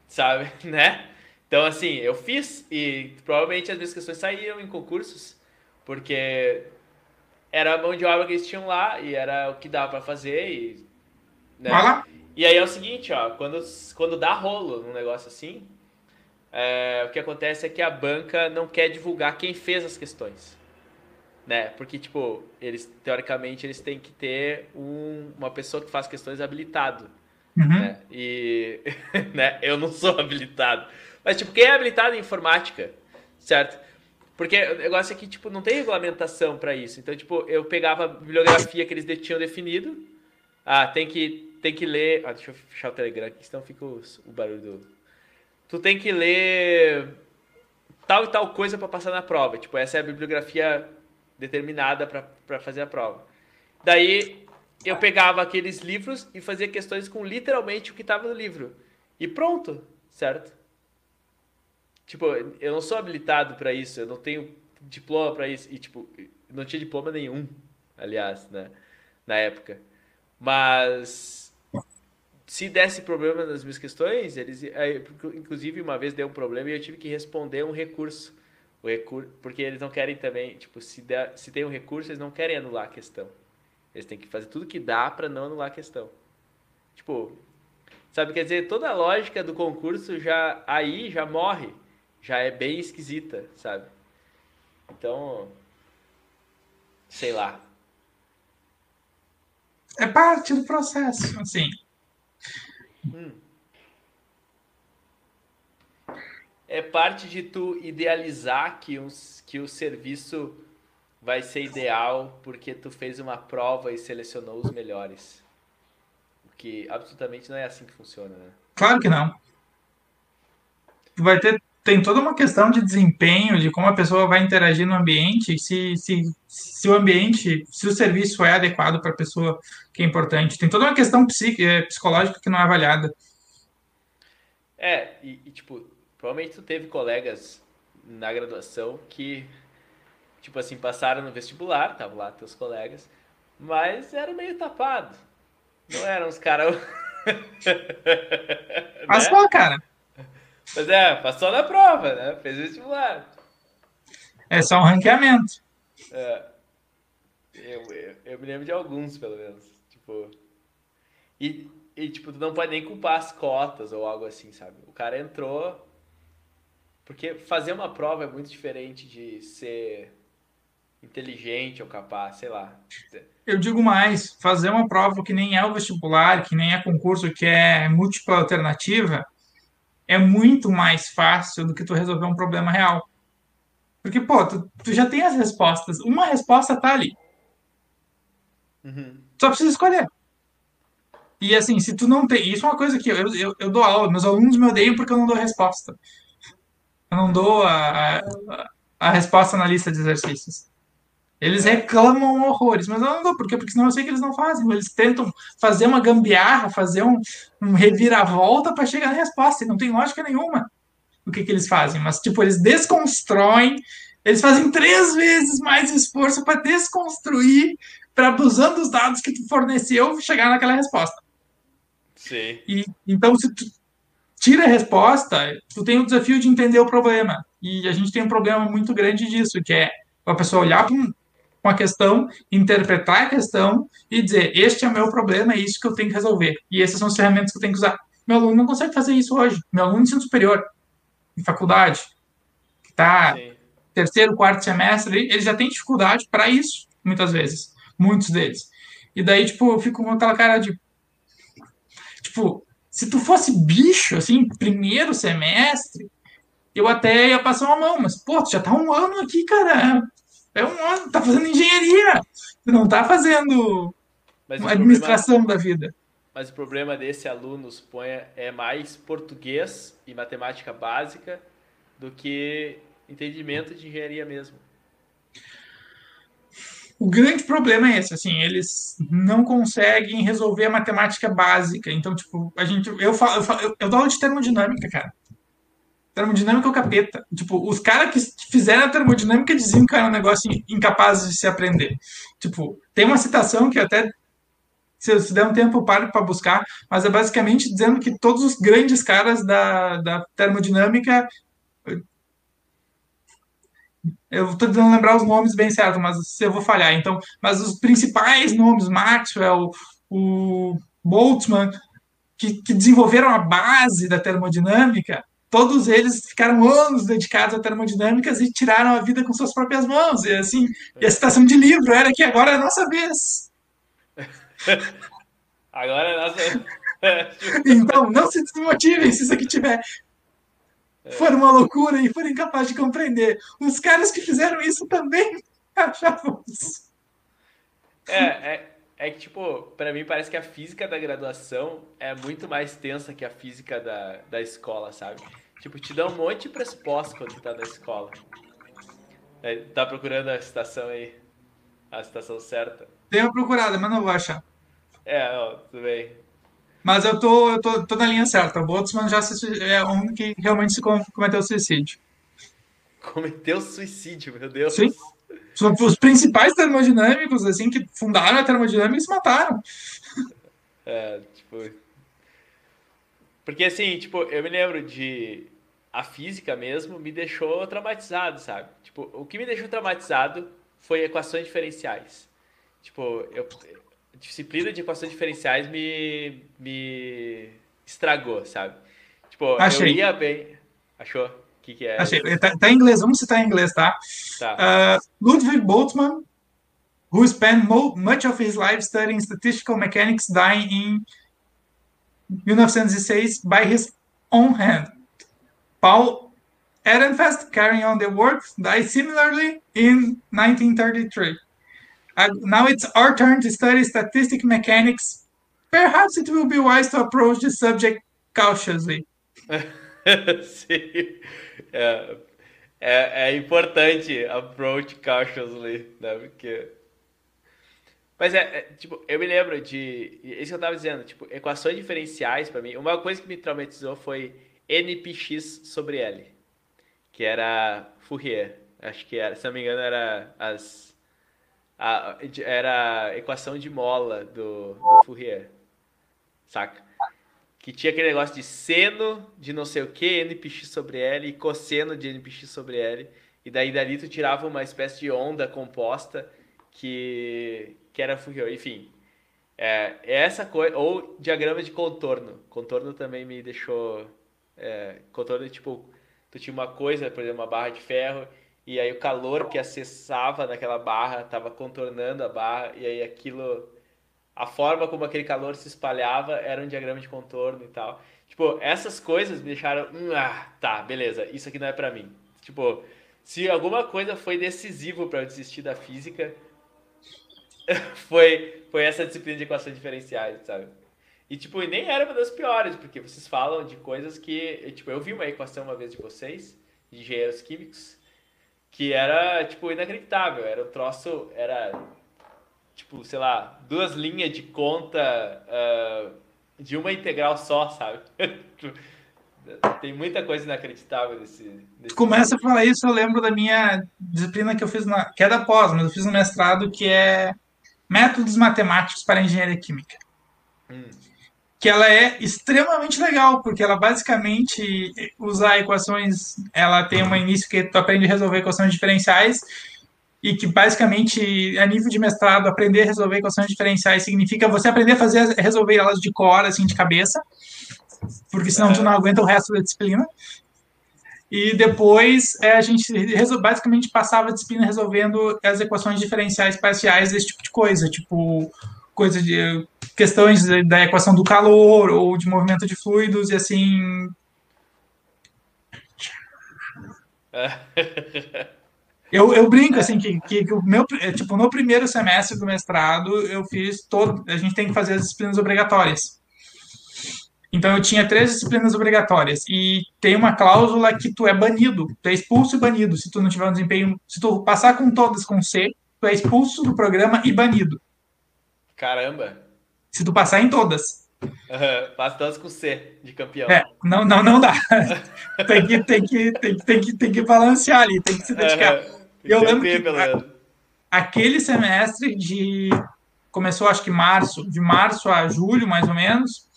sabe, *laughs* né? Então, assim, eu fiz e provavelmente as minhas questões saíram em concursos, porque era a mão de obra que eles tinham lá e era o que dava para fazer e, né? E aí é o seguinte, ó, quando, quando dá rolo num negócio assim, é, o que acontece é que a banca não quer divulgar quem fez as questões né? Porque, tipo, eles, teoricamente, eles têm que ter um, uma pessoa que faz questões habilitado, uhum. né? E, *laughs* né, eu não sou habilitado. Mas, tipo, quem é habilitado em informática, certo? Porque o negócio é que, tipo, não tem regulamentação para isso. Então, tipo, eu pegava a bibliografia que eles tinham definido. Ah, tem que, tem que ler... Ah, deixa eu fechar o Telegram aqui, senão fica o, o barulho do... Tu tem que ler tal e tal coisa para passar na prova. Tipo, essa é a bibliografia determinada para fazer a prova. Daí eu pegava aqueles livros e fazia questões com literalmente o que estava no livro. E pronto, certo? Tipo, eu não sou habilitado para isso, eu não tenho diploma para isso. E, tipo, não tinha diploma nenhum, aliás, né? Na época. Mas se desse problema nas minhas questões, eles. Inclusive, uma vez deu um problema e eu tive que responder um recurso o porque eles não querem também, tipo, se, der, se tem um recurso, eles não querem anular a questão. Eles têm que fazer tudo que dá para não anular a questão. Tipo, sabe, quer dizer, toda a lógica do concurso já aí já morre, já é bem esquisita, sabe? Então, Sei lá. É parte do processo, assim. É parte de tu idealizar que, que o serviço vai ser ideal porque tu fez uma prova e selecionou os melhores. O que absolutamente não é assim que funciona, né? Claro que não. Vai ter tem toda uma questão de desempenho, de como a pessoa vai interagir no ambiente, se, se, se o ambiente, se o serviço é adequado para a pessoa, que é importante. Tem toda uma questão é, psicológica que não é avaliada. É, e, e tipo, provavelmente tu teve colegas na graduação que tipo assim, passaram no vestibular, estavam lá teus colegas, mas eram meio tapado. Não eram os caras. Passou, *laughs* né? cara. Mas é, passou na prova, né? Fez vestibular. É só um ranqueamento. É. Eu, eu, eu, me lembro de alguns, pelo menos. Tipo. E, e, tipo, tu não pode nem culpar as cotas ou algo assim, sabe? O cara entrou. Porque fazer uma prova é muito diferente de ser inteligente ou capaz, sei lá. Eu digo mais, fazer uma prova que nem é o vestibular, que nem é concurso, que é múltipla alternativa, é muito mais fácil do que tu resolver um problema real. Porque, pô, tu, tu já tem as respostas. Uma resposta tá ali. Uhum. Só precisa escolher. E assim, se tu não tem. Isso é uma coisa que eu, eu, eu dou aula, meus alunos me odeiam porque eu não dou resposta. Eu não dou a, a, a resposta na lista de exercícios. Eles reclamam horrores, mas eu não dou, por quê? Porque senão eu sei que eles não fazem. Eles tentam fazer uma gambiarra, fazer um, um reviravolta para chegar na resposta, e não tem lógica nenhuma o que, que eles fazem. Mas, tipo, eles desconstroem, eles fazem três vezes mais esforço para desconstruir, para usando os dados que tu forneceu, chegar naquela resposta. Sim. E, então, se tu tira a resposta, tu tem o desafio de entender o problema. E a gente tem um problema muito grande disso, que é a pessoa olhar para um, com a questão, interpretar a questão e dizer: este é o meu problema, é isso que eu tenho que resolver. E essas são as ferramentas que eu tenho que usar. Meu aluno não consegue fazer isso hoje. Meu aluno de ensino superior, em faculdade, que está terceiro, quarto semestre, ele já tem dificuldade para isso, muitas vezes. Muitos deles. E daí, tipo, eu fico com aquela cara de. Tipo, se tu fosse bicho, assim, primeiro semestre, eu até ia passar uma mão, mas, pô, tu já tá um ano aqui, cara. É um ano, tá fazendo engenharia. Tu não tá fazendo uma administração problema, da vida. Mas o problema desse aluno, suponha, é mais português e matemática básica do que entendimento de engenharia mesmo. O grande problema é esse, assim, eles não conseguem resolver a matemática básica. Então, tipo, a gente, eu falo, eu, falo, eu dou aula de termodinâmica, cara. Termodinâmica é o capeta. Tipo, os caras que fizeram a termodinâmica diziam que era um negócio incapaz de se aprender. Tipo, tem uma citação que até, se, se der um tempo, eu paro para buscar, mas é basicamente dizendo que todos os grandes caras da, da termodinâmica. Eu estou tentando lembrar os nomes bem certo, mas eu vou falhar. Então, mas os principais nomes, Maxwell, o Boltzmann, que, que desenvolveram a base da termodinâmica, todos eles ficaram anos dedicados a termodinâmicas e tiraram a vida com suas próprias mãos. E assim, e a citação de livro era que agora é a nossa vez. *laughs* agora é a nossa Então, não se desmotivem se isso aqui tiver for uma loucura e for incapaz de compreender. Os caras que fizeram isso também *laughs* achavam isso. É, é, é que, tipo, para mim parece que a física da graduação é muito mais tensa que a física da, da escola, sabe? Tipo, te dá um monte de pressuposto quando tu tá na escola. É, tá procurando a citação aí. A citação certa. Dei uma procurada, mas não vou achar. É, ó, tudo bem. Mas eu tô, eu tô, tô na linha certa. O Boltzmann já se, é um que realmente se cometeu suicídio. Cometeu suicídio, meu Deus. Sim. Os principais termodinâmicos, assim, que fundaram a termodinâmica, se mataram. É, tipo. Porque assim, tipo, eu me lembro de a física mesmo me deixou traumatizado, sabe? Tipo, o que me deixou traumatizado foi equações diferenciais. Tipo, eu, disciplina de equações diferenciais me, me estragou, sabe? Tipo, Achei. eu ia bem. Achou? O que, que é? Achei. Tá, tá, em inglês, vamos citar em inglês, tá? tá. Uh, Ludwig Boltzmann, who spent much of his life studying statistical mechanics, dying in 1906 by his own hand. Paul Ehrenfest, carrying on the work, died similarly in 1933. Uh, now it's our turn to study statistic mechanics. Perhaps it will be wise to approach the subject cautiously. *laughs* Sim. É, é, é, importante approach cautiously, né? Porque. Mas é, é, tipo, eu me lembro de. Isso que eu tava dizendo, tipo, equações diferenciais para mim. Uma coisa que me traumatizou foi NPX sobre L, que era Fourier. Acho que era, se não me engano, era as. A, era a equação de mola do, do Fourier. Saca? que tinha aquele negócio de seno de não sei o que, NPX sobre L, e cosseno de NPX sobre L, e daí dali tu tirava uma espécie de onda composta que, que era Fourier. Enfim, é, é essa coisa, ou diagrama de contorno. Contorno também me deixou. É, contorno, tipo, tu tinha uma coisa, por exemplo, uma barra de ferro, e aí o calor que acessava naquela barra estava contornando a barra, e aí aquilo a forma como aquele calor se espalhava era um diagrama de contorno e tal. Tipo, essas coisas me deixaram, hum, ah, tá, beleza, isso aqui não é para mim. Tipo, se alguma coisa foi decisivo para eu desistir da física, *laughs* foi foi essa disciplina de equações diferenciais, sabe? E tipo, nem era uma das piores, porque vocês falam de coisas que, tipo, eu vi uma equação uma vez de vocês, de engenheiros químicos, que era tipo inacreditável, era um troço, era tipo, sei lá, duas linhas de conta uh, de uma integral só, sabe? *laughs* Tem muita coisa inacreditável nesse. nesse Começa a falar isso, eu lembro da minha disciplina que eu fiz, na, que é da pós, mas eu fiz no mestrado, que é Métodos Matemáticos para Engenharia Química. Hum. Que ela é extremamente legal, porque ela basicamente usa equações. Ela tem um início que tu aprende a resolver equações diferenciais e que basicamente, a nível de mestrado, aprender a resolver equações diferenciais significa você aprender a fazer resolver elas de cor, assim, de cabeça, porque senão tu não aguenta o resto da disciplina. E depois é, a gente basicamente passava a disciplina resolvendo as equações diferenciais parciais desse tipo de coisa, tipo coisa de questões da equação do calor ou de movimento de fluidos e assim. Eu, eu brinco, assim, que, que, que, o meu, é, tipo, no primeiro semestre do mestrado, eu fiz todo. A gente tem que fazer as disciplinas obrigatórias. Então eu tinha três disciplinas obrigatórias e tem uma cláusula que tu é banido, tu é expulso e banido se tu não tiver um desempenho, se tu passar com todas com C, tu é expulso do programa e banido. Caramba. Se tu passar em todas. Uhum, passa todas com C de campeão. É, não, não, não dá. *laughs* tem que, tem que, tem que, tem que, tem que balancear ali, tem que se dedicar. Uhum. Eu lembro que a, aquele semestre de começou acho que março, de março a julho mais ou menos,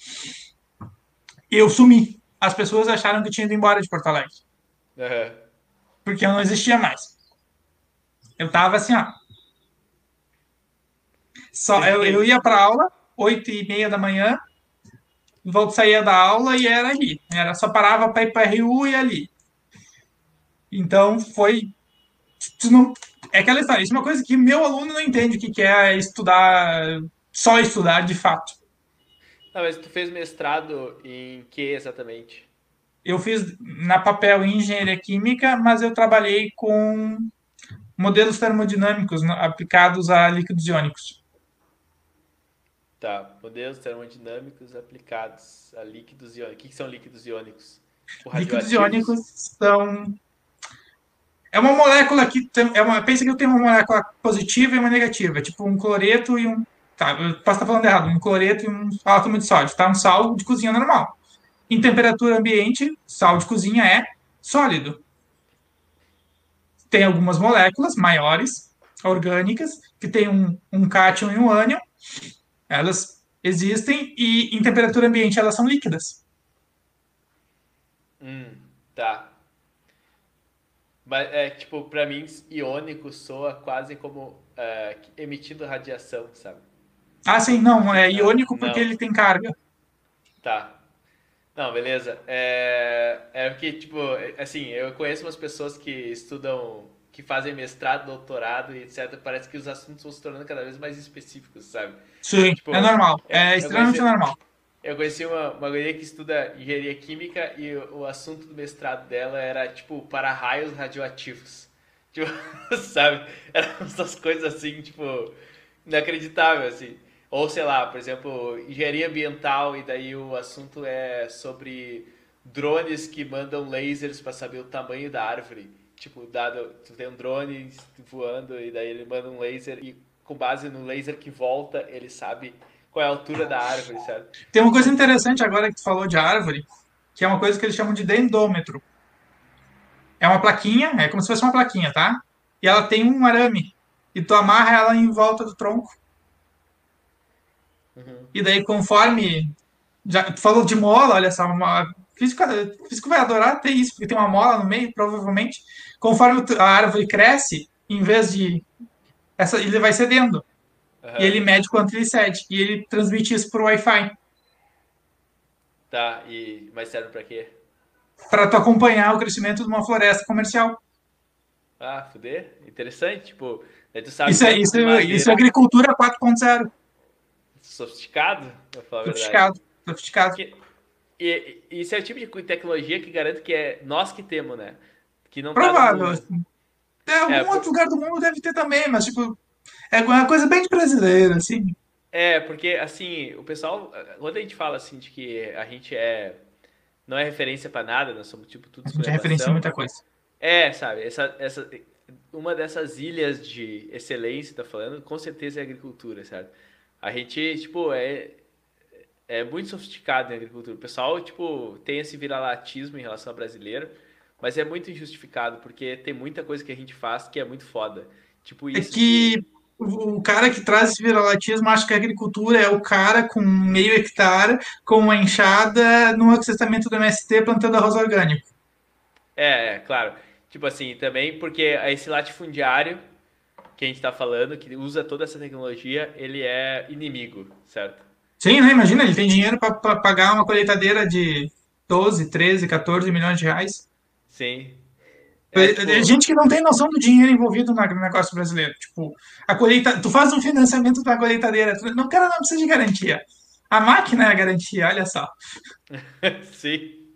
eu sumi. As pessoas acharam que eu tinha ido embora de Porto Alegre. Uhum. Porque eu não existia mais. Eu tava assim, ó. Só, eu, eu ia para aula, oito e meia da manhã, volto saía da aula e era ali. Era só parava para ir para Rio e ali. Então foi não. É aquela história, isso é uma coisa que meu aluno não entende o que, que é estudar, só estudar de fato. Não, mas tu fez mestrado em que exatamente? Eu fiz na papel em engenharia química, mas eu trabalhei com modelos termodinâmicos aplicados a líquidos iônicos. Tá, modelos termodinâmicos aplicados a líquidos iônicos. O que, são líquidos iônicos? Líquidos iônicos são é uma molécula que tem, é uma, pensa que eu tenho uma molécula positiva e uma negativa, tipo um cloreto e um, tá, eu posso estar falando errado, um cloreto e um átomo de sódio, tá? Um sal de cozinha normal. Em temperatura ambiente, sal de cozinha é sólido. Tem algumas moléculas maiores, orgânicas, que tem um, um cátion e um ânion, elas existem e em temperatura ambiente elas são líquidas. Hum, tá. Mas, é, tipo, pra mim, iônico soa quase como é, emitindo radiação, sabe? Ah, sim, não, é iônico porque não. ele tem carga. Tá. Não, beleza. É, é porque, tipo, assim, eu conheço umas pessoas que estudam que fazem mestrado, doutorado e etc. Parece que os assuntos vão se tornando cada vez mais específicos, sabe? Sim, tipo, é normal. É, é extremamente conheci, normal. Eu conheci uma, uma guria que estuda engenharia química e o, o assunto do mestrado dela era, tipo, para raios radioativos. *laughs* Tipo, sabe? Eram *laughs* essas coisas assim, tipo, inacreditável, assim. Ou, sei lá, por exemplo, engenharia ambiental e daí o assunto é sobre drones que mandam lasers para saber o tamanho da árvore. Tipo, dado, tu tem um drone voando e daí ele manda um laser e com base no laser que volta, ele sabe qual é a altura da árvore, certo? Tem uma coisa interessante agora que tu falou de árvore, que é uma coisa que eles chamam de dendômetro. É uma plaquinha, é como se fosse uma plaquinha, tá? E ela tem um arame. E tu amarra ela em volta do tronco. Uhum. E daí, conforme. Já, tu falou de mola, olha só, uma, físico, físico vai adorar ter isso, porque tem uma mola no meio, provavelmente. Conforme a árvore cresce, em vez de. Essa, ele vai cedendo. Uhum. E ele mede quanto ele cede. E ele transmite isso por Wi-Fi. Tá, e mas serve para quê? Para tu acompanhar o crescimento de uma floresta comercial. Ah, fuder. Interessante. Tipo, tu sabe isso, é, isso, madeira... isso é agricultura 4.0. Sofisticado, pra falar Sofisticado. Sofisticado. Que, e, e, isso é o tipo de tecnologia que garante que é nós que temos, né? Que não tá Provável. Tá é, algum é, outro lugar do mundo deve ter também, mas tipo, é uma coisa bem de brasileira, assim. É, porque assim, o pessoal, quando a gente fala assim de que a gente é não é referência para nada, nós somos tipo tudo A gente é referência em muita coisa. É, sabe, essa, essa uma dessas ilhas de excelência, tá falando, com certeza é agricultura, sabe? A gente, tipo, é é muito sofisticado em agricultura. O pessoal, tipo, tem esse viralatismo em relação ao brasileiro, mas é muito injustificado, porque tem muita coisa que a gente faz que é muito foda. Tipo é isso. É que o cara que traz esse viralatismo acha que a agricultura é o cara com meio hectare, com uma enxada, no acessamento do MST plantando arroz orgânico. É, é, claro. Tipo assim, também porque esse latifundiário que a gente está falando, que usa toda essa tecnologia, ele é inimigo, certo? Sim, né? Imagina, ele tem dinheiro para pagar uma colheitadeira de 12, 13, 14 milhões de reais. Sim. É, é, tipo... é, gente que não tem noção do dinheiro envolvido no negócio brasileiro. Tipo, a colheita, tu faz um financiamento da colheitadeira, tu, não, cara não precisa de garantia. A máquina é a garantia, olha só. *laughs* Sim.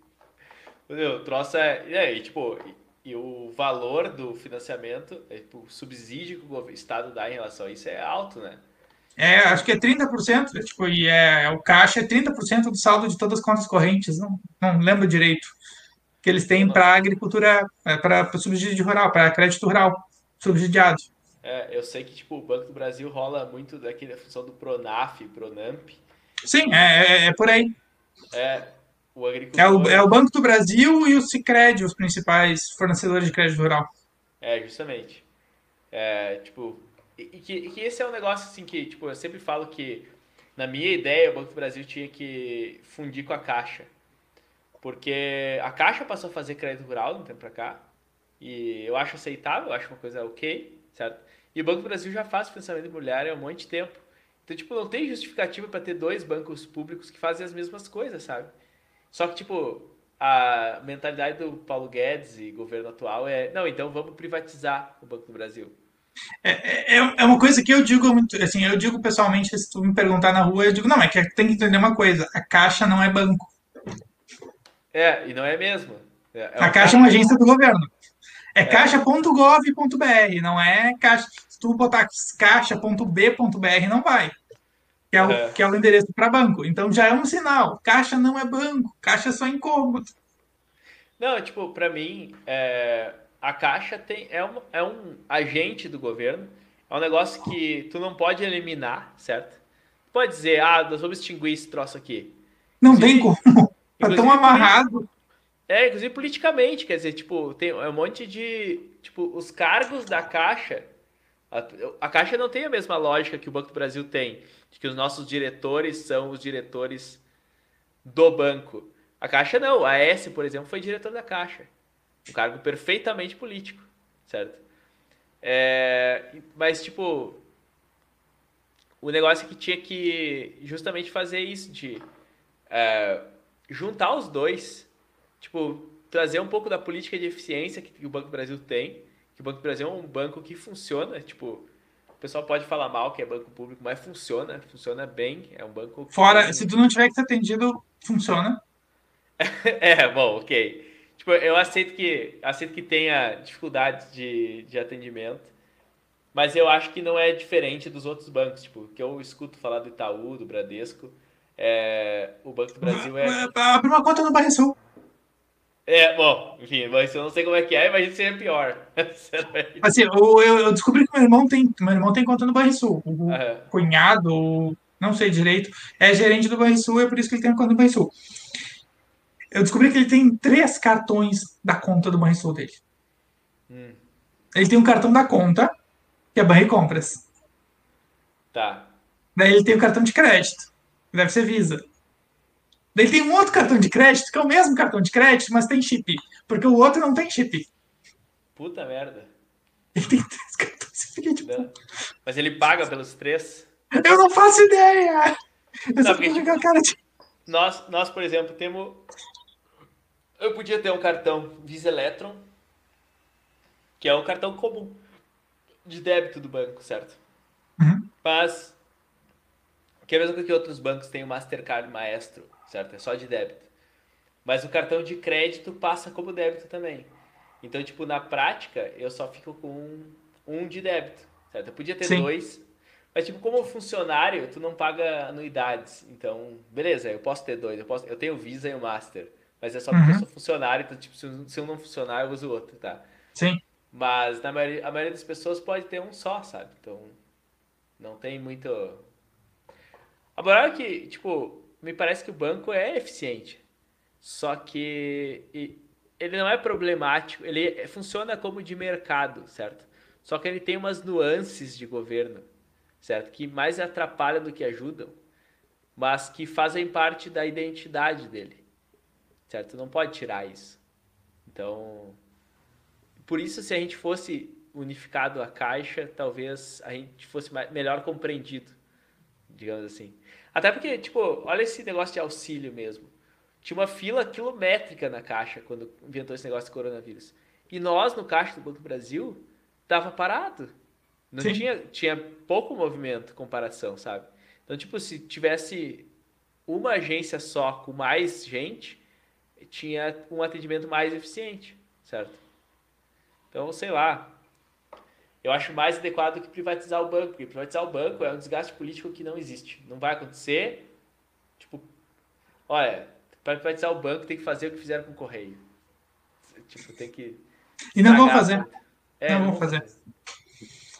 O troço é. É, e, tipo, e, o valor do financiamento, é, tipo, o subsídio que o Estado dá em relação a isso é alto, né? É, acho que é 30%, é, tipo, e é, o caixa é 30% do saldo de todas as contas correntes, não, não lembro direito. Que eles têm para agricultura, é, para subsídio rural, para crédito rural, subsidiado. É, eu sei que tipo, o Banco do Brasil rola muito daquela função do Pronaf, Pronamp. Sim, é, é, é por aí. É, o agricultor... É o, é o Banco do Brasil e o Cicred, os principais fornecedores de crédito rural. É, justamente. É, tipo, que, que esse é um negócio assim que, tipo, eu sempre falo que, na minha ideia, o Banco do Brasil tinha que fundir com a Caixa. Porque a Caixa passou a fazer crédito rural de um tempo para cá. E eu acho aceitável, eu acho uma coisa ok, certo? E o Banco do Brasil já faz financiamento imobiliário há um monte de tempo. Então, tipo, não tem justificativa para ter dois bancos públicos que fazem as mesmas coisas, sabe? Só que, tipo, a mentalidade do Paulo Guedes e governo atual é: não, então vamos privatizar o Banco do Brasil. É, é, é uma coisa que eu digo muito, assim, eu digo pessoalmente, se tu me perguntar na rua, eu digo, não, é que tem que entender uma coisa, a Caixa não é banco. É, e não é mesmo. É, é a Caixa é uma agência do governo. É, é. caixa.gov.br, não é caixa. Se tu botar caixa.b.br, não vai. Que é o, é. Que é o endereço para banco. Então já é um sinal. Caixa não é banco. Caixa é só incômodo. Não, tipo, para mim, é, a Caixa tem, é, um, é um agente do governo, é um negócio que tu não pode eliminar, certo? pode dizer, ah, nós vamos extinguir esse troço aqui. Não tem como. *laughs* Tá tão amarrado. É, inclusive politicamente, quer dizer, tipo, tem um monte de. Tipo, os cargos da Caixa. A, a Caixa não tem a mesma lógica que o Banco do Brasil tem, de que os nossos diretores são os diretores do banco. A Caixa não, a S, por exemplo, foi diretor da Caixa. Um cargo perfeitamente político, certo? É, mas, tipo, o negócio é que tinha que justamente fazer isso, de é, juntar os dois, tipo, trazer um pouco da política de eficiência que o Banco do Brasil tem, que o Banco do Brasil é um banco que funciona, tipo, o pessoal pode falar mal que é banco público, mas funciona, funciona bem, é um banco... Fora, tem... se tu não tiver que ser atendido, funciona. *laughs* é, bom, ok. Tipo, eu aceito que, aceito que tenha dificuldades de, de atendimento, mas eu acho que não é diferente dos outros bancos, tipo, que eu escuto falar do Itaú, do Bradesco, é, o Banco do Brasil é... Abre uma conta no Banrisul. É, bom, enfim, mas eu não sei como é que é, imagina se é pior. *laughs* assim, eu, eu, descobri que meu irmão tem, meu irmão tem conta no Banrisul. O uhum. cunhado, não sei direito, é gerente do Banrisul, é por isso que ele tem conta no Banrisul. Eu descobri que ele tem três cartões da conta do Banrisul dele. Hum. Ele tem um cartão da conta, que é Banri Compras. Tá. Daí ele tem o cartão de crédito, que deve ser Visa. Daí tem um outro cartão de crédito, que é o mesmo cartão de crédito, mas tem chip. Porque o outro não tem chip. Puta merda. Ele tem três cartões. Fica tipo... Mas ele paga pelos três? Eu não faço ideia! Eu não, porque, tipo, cara de... nós, nós, por exemplo, temos. Eu podia ter um cartão Visa Electron, que é um cartão comum de débito do banco, certo? Uhum. Mas. Que é a mesma coisa que outros bancos têm o Mastercard Maestro certo? É só de débito. Mas o cartão de crédito passa como débito também. Então, tipo, na prática, eu só fico com um, um de débito, certo? Eu podia ter Sim. dois, mas, tipo, como funcionário, tu não paga anuidades. Então, beleza, eu posso ter dois. Eu, posso, eu tenho o Visa e o Master, mas é só porque uhum. eu sou funcionário, então, tipo, se, um não funcionar, eu uso o outro, tá? Sim. Mas na maioria, a maioria das pessoas pode ter um só, sabe? Então, não tem muito... Agora é que, tipo, me parece que o banco é eficiente. Só que ele não é problemático, ele funciona como de mercado, certo? Só que ele tem umas nuances de governo, certo? Que mais atrapalham do que ajudam, mas que fazem parte da identidade dele, certo? Não pode tirar isso. Então, por isso, se a gente fosse unificado a caixa, talvez a gente fosse melhor compreendido, digamos assim. Até porque, tipo, olha esse negócio de auxílio mesmo. Tinha uma fila quilométrica na caixa quando inventou esse negócio de coronavírus. E nós, no caixa do Banco do Brasil, tava parado. Não Sim. tinha, tinha pouco movimento comparação, sabe? Então, tipo, se tivesse uma agência só com mais gente, tinha um atendimento mais eficiente, certo? Então, sei lá, eu acho mais adequado que privatizar o banco, porque privatizar o banco é um desgaste político que não existe. Não vai acontecer. Tipo, olha, para privatizar o banco tem que fazer o que fizeram com o Correio. Tipo, tem que. E não vão fazer. É, não, vão fazer. fazer.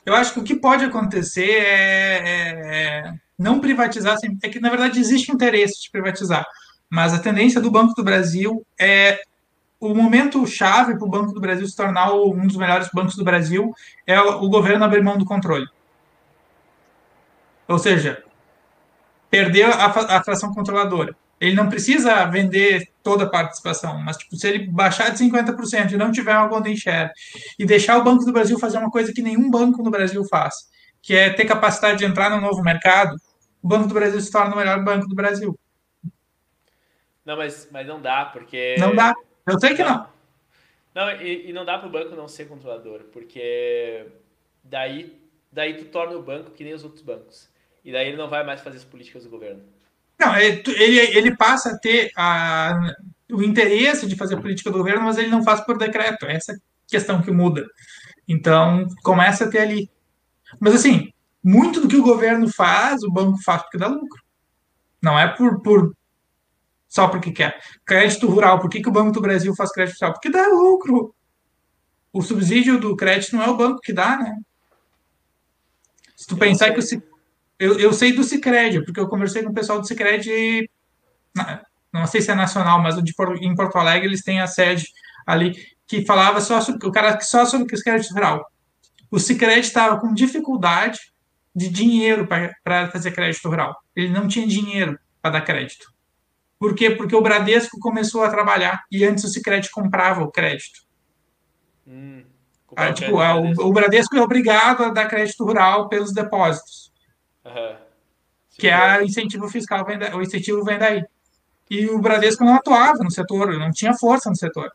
Eu acho que o que pode acontecer é, é, é não privatizar. É que, na verdade, existe interesse de privatizar. Mas a tendência do Banco do Brasil é o momento chave para o Banco do Brasil se tornar um dos melhores bancos do Brasil é o governo abrir mão do controle. Ou seja, perder a, a fração controladora. Ele não precisa vender toda a participação, mas tipo, se ele baixar de 50% e não tiver uma golden share e deixar o Banco do Brasil fazer uma coisa que nenhum banco no Brasil faz, que é ter capacidade de entrar no novo mercado, o Banco do Brasil se torna o melhor banco do Brasil. Não, mas, mas não dá, porque. Não dá. Eu sei que não. Não, e, e não dá para o banco não ser controlador, porque daí, daí tu torna o banco que nem os outros bancos. E daí ele não vai mais fazer as políticas do governo. Não, ele, ele passa a ter a, o interesse de fazer política do governo, mas ele não faz por decreto. Essa é questão que muda. Então, começa a ter ali. Mas, assim, muito do que o governo faz, o banco faz porque dá lucro. Não é por, por só porque quer. Crédito rural, por que, que o Banco do Brasil faz crédito rural? Porque dá lucro. O subsídio do crédito não é o banco que dá, né? Se tu eu pensar que o eu, eu sei do Cicred, porque eu conversei com o pessoal do Cicred, não sei se é nacional, mas em Porto Alegre eles têm a sede ali, que falava só sobre, o cara só sobre o crédito rural. O Cicred estava com dificuldade de dinheiro para fazer crédito rural. Ele não tinha dinheiro para dar crédito. Por quê? Porque o Bradesco começou a trabalhar e antes o Sicredi comprava o crédito. Hum, ah, tipo, o, Bradesco. o, Bradesco é obrigado a dar crédito rural pelos depósitos. Uhum. que é o incentivo fiscal, vem da, o incentivo vem daí. E o Bradesco não atuava no setor, não tinha força no setor.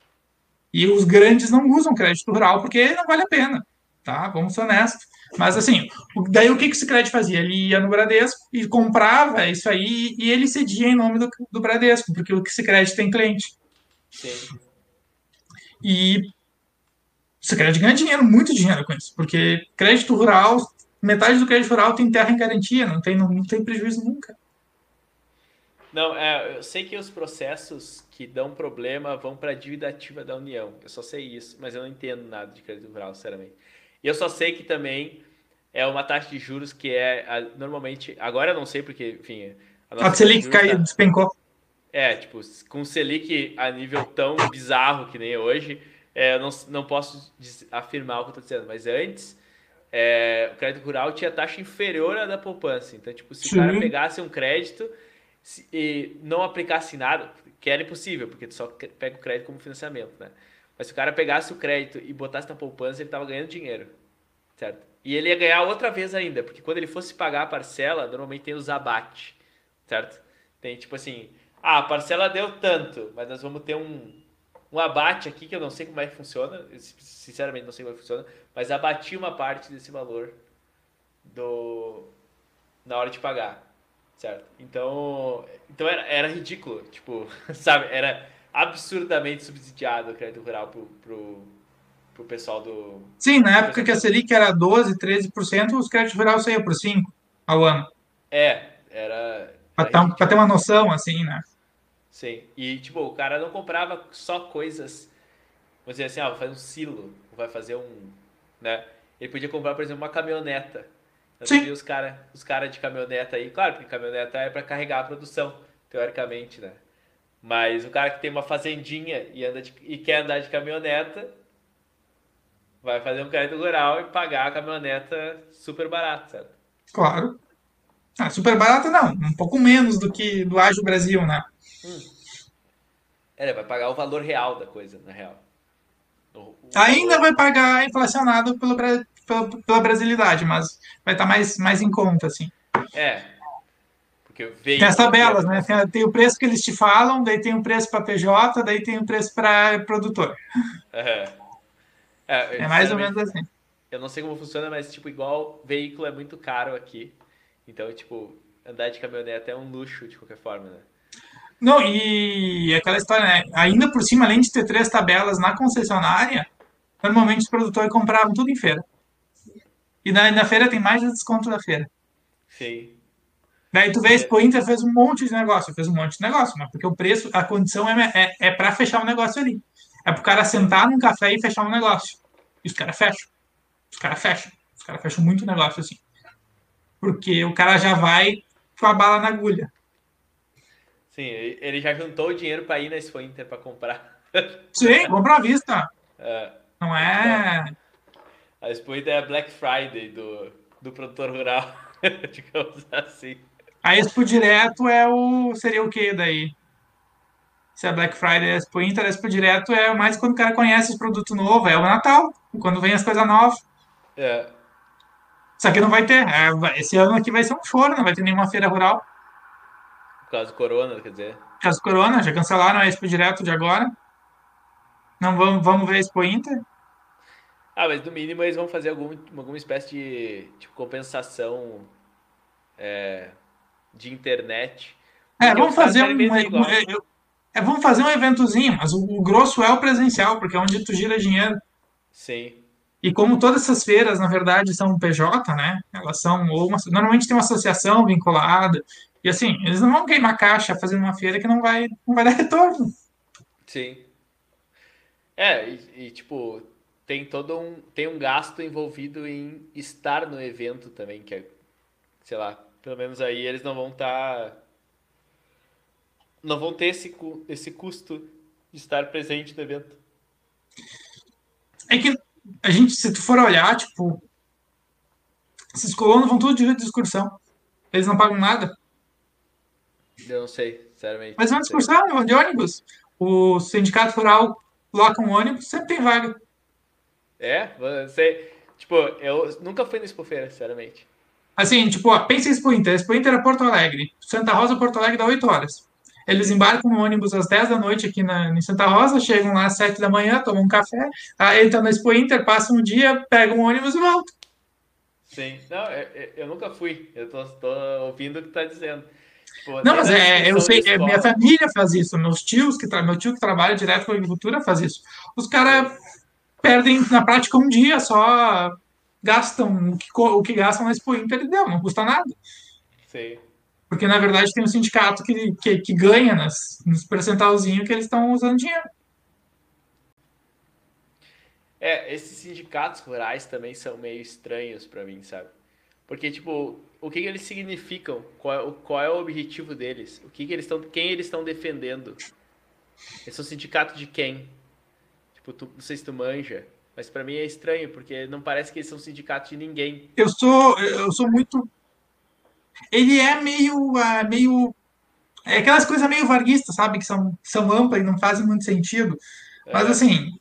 E os grandes não usam crédito rural porque não vale a pena, tá? Vamos ser honestos. Mas assim, daí o que, que esse crédito fazia? Ele ia no Bradesco e comprava isso aí e ele cedia em nome do, do Bradesco, porque o crédito tem cliente. Sim. E esse crédito ganha dinheiro, muito dinheiro com isso, porque crédito rural, metade do crédito rural tem terra em garantia, não tem, não, não tem prejuízo nunca. Não, é, eu sei que os processos que dão problema vão para a dívida ativa da União. Eu só sei isso, mas eu não entendo nada de crédito rural, sinceramente. E eu só sei que também é uma taxa de juros que é a, normalmente. Agora eu não sei porque, enfim. A, a Selic caiu, tá, despencou. É, tipo, com o Selic a nível tão bizarro que nem hoje, é, eu não, não posso afirmar o que eu estou dizendo, mas antes. É, o crédito rural tinha taxa inferior à da poupança. Então, tipo, se Sim. o cara pegasse um crédito, se, e não aplicasse nada, que era impossível, porque tu só pega o crédito como financiamento, né? Mas se o cara pegasse o crédito e botasse na poupança, ele estava ganhando dinheiro, certo? E ele ia ganhar outra vez ainda, porque quando ele fosse pagar a parcela, normalmente tem os abate, certo? Tem tipo assim, ah, a parcela deu tanto, mas nós vamos ter um, um abate aqui que eu não sei como é que funciona, sinceramente não sei como é que funciona, mas abati uma parte desse valor do na hora de pagar certo? Então, então era, era ridículo, tipo, *laughs* sabe? Era absurdamente subsidiado o crédito rural pro, pro, pro pessoal do... Sim, na época que a Selic era 12%, 13%, os créditos rurais saíam por 5% ao ano. É, era... Para ter uma noção, assim, né? Sim, e tipo, o cara não comprava só coisas, vamos dizer assim, ah, vai fazer um silo, vai fazer um, né? Ele podia comprar, por exemplo, uma caminhoneta, eu Sim. vi os caras os cara de caminhoneta aí, claro, porque caminhoneta é para carregar a produção, teoricamente, né? Mas o cara que tem uma fazendinha e, anda de, e quer andar de caminhoneta, vai fazer um crédito rural e pagar a caminhoneta super barato, certo? Claro. Ah, super barato não, um pouco menos do que do Ágil Brasil, né? Hum. É, vai pagar o valor real da coisa, na real. O, o Ainda valor... vai pagar inflacionado pelo, pela, pela brasilidade, mas vai estar tá mais, mais em conta, assim. É. Porque tem as tabelas, né? Tem, tem, o preço que eles te falam, daí tem o preço para PJ, daí tem o preço para produtor. É. É, é mais ou menos assim. Eu não sei como funciona, mas, tipo, igual veículo é muito caro aqui. Então, tipo, andar de caminhonete é um luxo, de qualquer forma, né? Não, e aquela história, né? Ainda por cima, além de ter três tabelas na concessionária, normalmente os produtores compravam tudo em feira. E na, na feira tem mais desconto da feira. Sim. Daí tu vê, a Expo Inter fez um monte de negócio, fez um monte de negócio, mas porque o preço, a condição é, é, é para fechar o um negócio ali. É pro cara sentar num café e fechar um negócio. E os caras fecham. Os caras fecham. Os caras fecham muito negócio assim. Porque o cara já vai com a bala na agulha. Sim, ele já juntou o dinheiro para ir na Expo Inter para comprar. *laughs* Sim, compra à vista. É. Não é. A Expo é a Black Friday do, do produtor rural, *laughs* digamos assim. A Expo Direto é o. seria o que daí? Se a Black Friday é a Expo Inter, a Expo Direto é mais quando o cara conhece os produtos novos, é o Natal, quando vem as coisas novas. É. Só que não vai ter. É, esse ano aqui vai ser um choro, não vai ter nenhuma feira rural. Por causa do corona, quer dizer. Por causa do corona, já cancelaram a Expo Direto de agora. Não vamos, vamos ver a Expo Inter. Ah, mas no mínimo eles vão fazer algum, alguma espécie de tipo, compensação é, de internet. É, vamos fazer um, é, é, vamos fazer um eventozinho, mas o, o, grosso é o presencial, porque é onde tu gira dinheiro. Sim. E como todas essas feiras, na verdade, são PJ, né? Elas são, ou uma, normalmente tem uma associação vinculada. E assim, eles não vão queimar caixa fazendo uma feira que não vai, não vai dar *laughs* retorno. Sim. É, e, e tipo, tem todo um tem um gasto envolvido em estar no evento também, que é, sei lá, pelo menos aí eles não vão estar tá, não vão ter esse esse custo de estar presente no evento. É que a gente, se tu for olhar, tipo, esses colonos vão tudo de excursão. Eles não pagam nada. Eu não sei, sinceramente. Mas é uma excursão, vão de ônibus. O sindicato rural coloca um ônibus, sempre tem vaga. É? Você. Tipo, eu nunca fui no Expofeira, sinceramente. Assim, tipo, ó, pensa em Expo Inter. Expo Inter é Porto Alegre. Santa Rosa, Porto Alegre dá 8 horas. Eles embarcam no ônibus às 10 da noite aqui na, em Santa Rosa, chegam lá às 7 da manhã, tomam um café, aí entram na Expo Inter, passam um dia, pegam um ônibus e voltam. Sim, não, eu, é, é, eu nunca fui, eu tô, tô ouvindo o que tá dizendo. Pô, não, mas é, eu sei, é, minha família faz isso, meus tios, que meu tio que trabalha direto com a agricultura faz isso. Os caras perdem na prática um dia só, gastam o que, o que gastam na Expo Inter e deu, não custa nada. Sim. Porque, na verdade, tem um sindicato que, que, que ganha nas, nos percentualzinhos que eles estão usando dinheiro. É, esses sindicatos rurais também são meio estranhos para mim, sabe? Porque, tipo, o que, que eles significam? Qual, é qual, é o objetivo deles? O que, que eles estão, quem eles estão defendendo? Eles são sindicato de quem? Tipo, tu, não sei se tu manja, mas para mim é estranho, porque não parece que eles são sindicato de ninguém. Eu sou, eu sou muito ele é meio, uh, meio é aquelas coisas meio varguistas, sabe? Que são, são amplas e não fazem muito sentido. Mas, é. assim,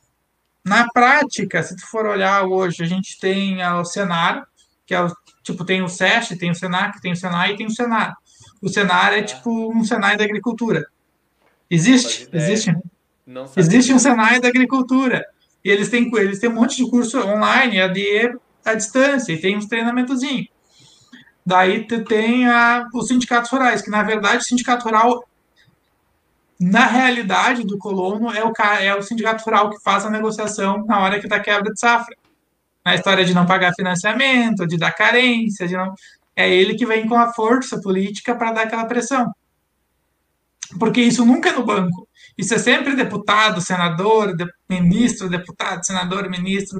na prática, se tu for olhar hoje, a gente tem o Senar, que é o, tipo, tem o SESC, tem o Senac, tem o Senai e tem o Senar. O Senar é, é. tipo um Senai da agricultura. Existe? Existe. Existe um Senai da agricultura. E eles têm, eles têm um monte de curso online, ADE à distância, e tem uns treinamentozinhos. Daí tem a, os sindicatos rurais, que na verdade o sindicato rural, na realidade do colono, é o, é o sindicato rural que faz a negociação na hora que dá quebra de safra. Na história de não pagar financiamento, de dar carência, de não. É ele que vem com a força política para dar aquela pressão. Porque isso nunca é no banco. Isso é sempre deputado, senador, de, ministro, deputado, senador, ministro,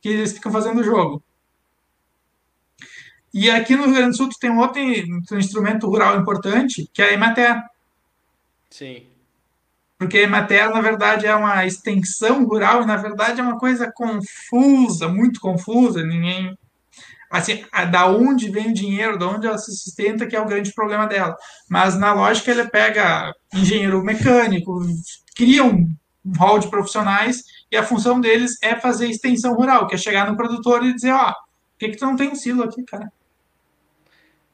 que eles ficam fazendo o jogo. E aqui no Rio Grande do Sul tem um outro instrumento rural importante, que é a Emater. Sim. Porque a Emater, na verdade, é uma extensão rural e, na verdade, é uma coisa confusa, muito confusa. Ninguém. Assim, da onde vem o dinheiro, da onde ela se sustenta, que é o grande problema dela. Mas, na lógica, ele pega engenheiro mecânico, cria um, um hall de profissionais e a função deles é fazer extensão rural, que é chegar no produtor e dizer: ó, oh, por que, que tu não tem um silo aqui, cara?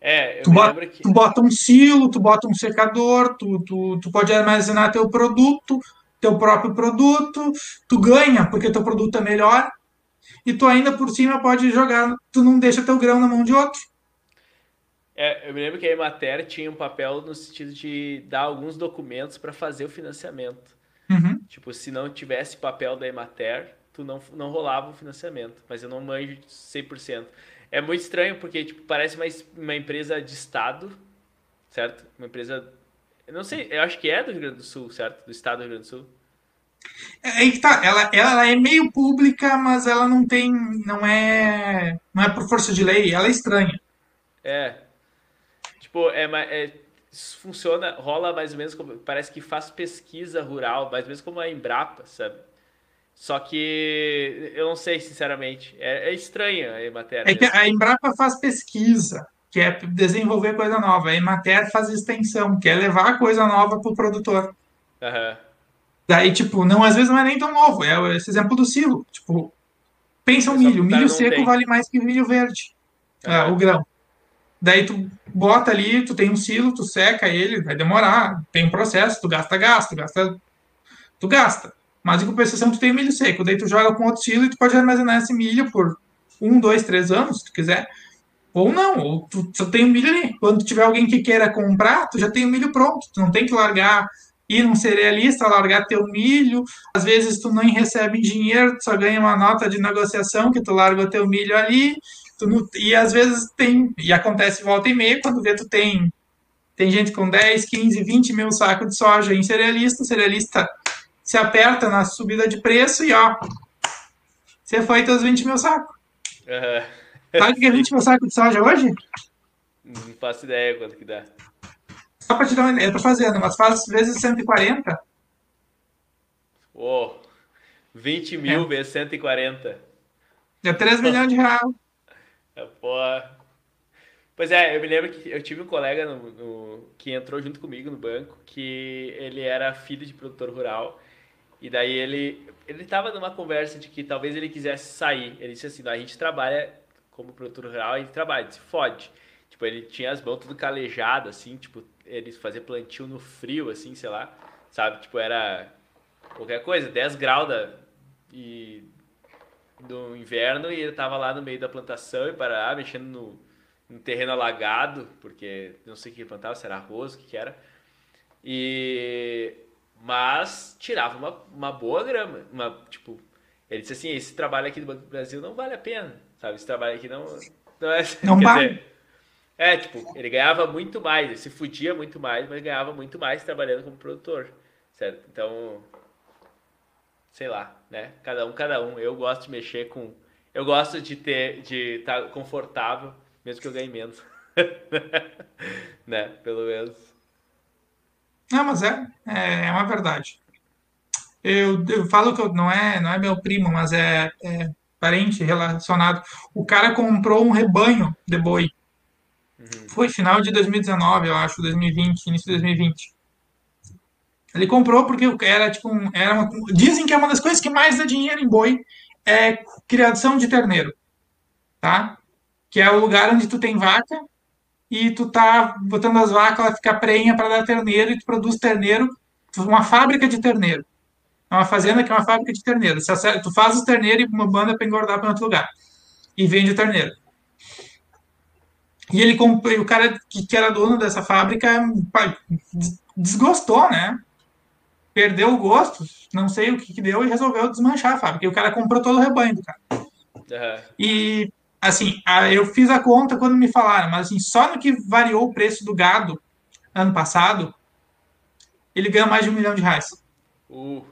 É, eu tu, bota, que... tu bota um silo, tu bota um secador, tu, tu, tu pode armazenar teu produto, teu próprio produto, tu ganha porque teu produto é melhor, e tu ainda por cima pode jogar, tu não deixa teu grão na mão de outro. É, eu me lembro que a Emater tinha um papel no sentido de dar alguns documentos para fazer o financiamento. Uhum. Tipo, se não tivesse papel da Emater, tu não, não rolava o financiamento, mas eu não manjo 100%. É muito estranho porque tipo, parece uma, uma empresa de Estado, certo? Uma empresa. Eu não sei, eu acho que é do Rio Grande do Sul, certo? Do Estado do Rio Grande do Sul. É aí que tá, ela, ela é meio pública, mas ela não tem. Não é. Não é por força de lei, ela é estranha. É. Tipo, é, é funciona, rola mais ou menos como. Parece que faz pesquisa rural, mais ou menos como a Embrapa, sabe? Só que eu não sei, sinceramente. É, é estranha a Emater. É que a Embrapa faz pesquisa, que é desenvolver coisa nova. A Emater faz extensão, que é levar coisa nova para o produtor. Uhum. Daí, tipo, não, às vezes não é nem tão novo. É esse exemplo do silo. Tipo, pensa o milho. Milho seco tem. vale mais que milho verde. É, o grão. Daí tu bota ali, tu tem um silo, tu seca ele, vai demorar. Tem um processo, tu gasta, gasta, gasta. Tu gasta. Mas em compensação, tu tem milho seco, daí tu joga com outro silo e tu pode armazenar esse milho por um, dois, três anos, se tu quiser. Ou não, ou tu só tem o milho ali. Quando tiver alguém que queira comprar, tu já tem o milho pronto. Tu não tem que largar, ir num cerealista, largar teu milho. Às vezes tu nem recebe dinheiro, tu só ganha uma nota de negociação que tu larga teu milho ali. Não, e às vezes tem, e acontece volta e meia, quando vê tu tem, tem gente com 10, 15, 20 mil sacos de soja em cerealista, o cerealista se aperta na subida de preço e ó, você foi teus 20 mil sacos. Uhum. Sabe o que é 20 mil sacos de soja hoje? Não faço ideia quanto que dá. Só para ideia, eu tô fazendo, mas faz vezes 140. Oh, 20 mil é. vezes 140. Deu 3 milhões de reais. *laughs* É, porra. Pois é, eu me lembro que eu tive um colega no, no, que entrou junto comigo no banco, que ele era filho de produtor rural e daí ele ele estava numa conversa de que talvez ele quisesse sair. Ele disse assim: a gente trabalha como produtor rural, a gente trabalha, se fode. Tipo, ele tinha as mãos tudo calejado, assim, tipo, ele fazia plantio no frio, assim, sei lá, sabe? Tipo, era qualquer coisa, 10 graus da, e, do inverno e ele tava lá no meio da plantação e parava mexendo no, no terreno alagado, porque não sei o que plantava, se era arroz, o que, que era. E mas tirava uma, uma boa grama, uma tipo, ele disse assim, esse trabalho aqui do Brasil não vale a pena, sabe? Esse trabalho aqui não não é, *laughs* não vale. Dizer, é, tipo, ele ganhava muito mais, ele se fudia muito mais, mas ganhava muito mais trabalhando como produtor, certo? Então, sei lá, né? Cada um, cada um. Eu gosto de mexer com. Eu gosto de ter, de estar tá confortável, mesmo que eu ganhe menos. *laughs* né? Pelo menos. Não, mas é, é, é uma verdade. Eu, eu falo que eu, não é não é meu primo, mas é, é parente relacionado. O cara comprou um rebanho de boi Uhum. Foi final de 2019, eu acho, 2020, início de 2020. Ele comprou porque era tipo um, era uma, dizem que é uma das coisas que mais dá dinheiro em boi é criação de terneiro, tá? Que é o lugar onde tu tem vaca e tu tá botando as vacas, ela fica prenha para dar terneiro e tu produz terneiro, uma fábrica de terneiro. É uma fazenda que é uma fábrica de terneiro. Tu faz o terneiro e uma banda para engordar para outro lugar. E vende o terneiro. E ele comprou, o cara que, que era dono dessa fábrica desgostou, né? Perdeu o gosto, não sei o que, que deu, e resolveu desmanchar a fábrica. E o cara comprou todo o rebanho do cara. Uhum. E, assim, eu fiz a conta quando me falaram, mas assim, só no que variou o preço do gado ano passado, ele ganha mais de um milhão de reais. Uh,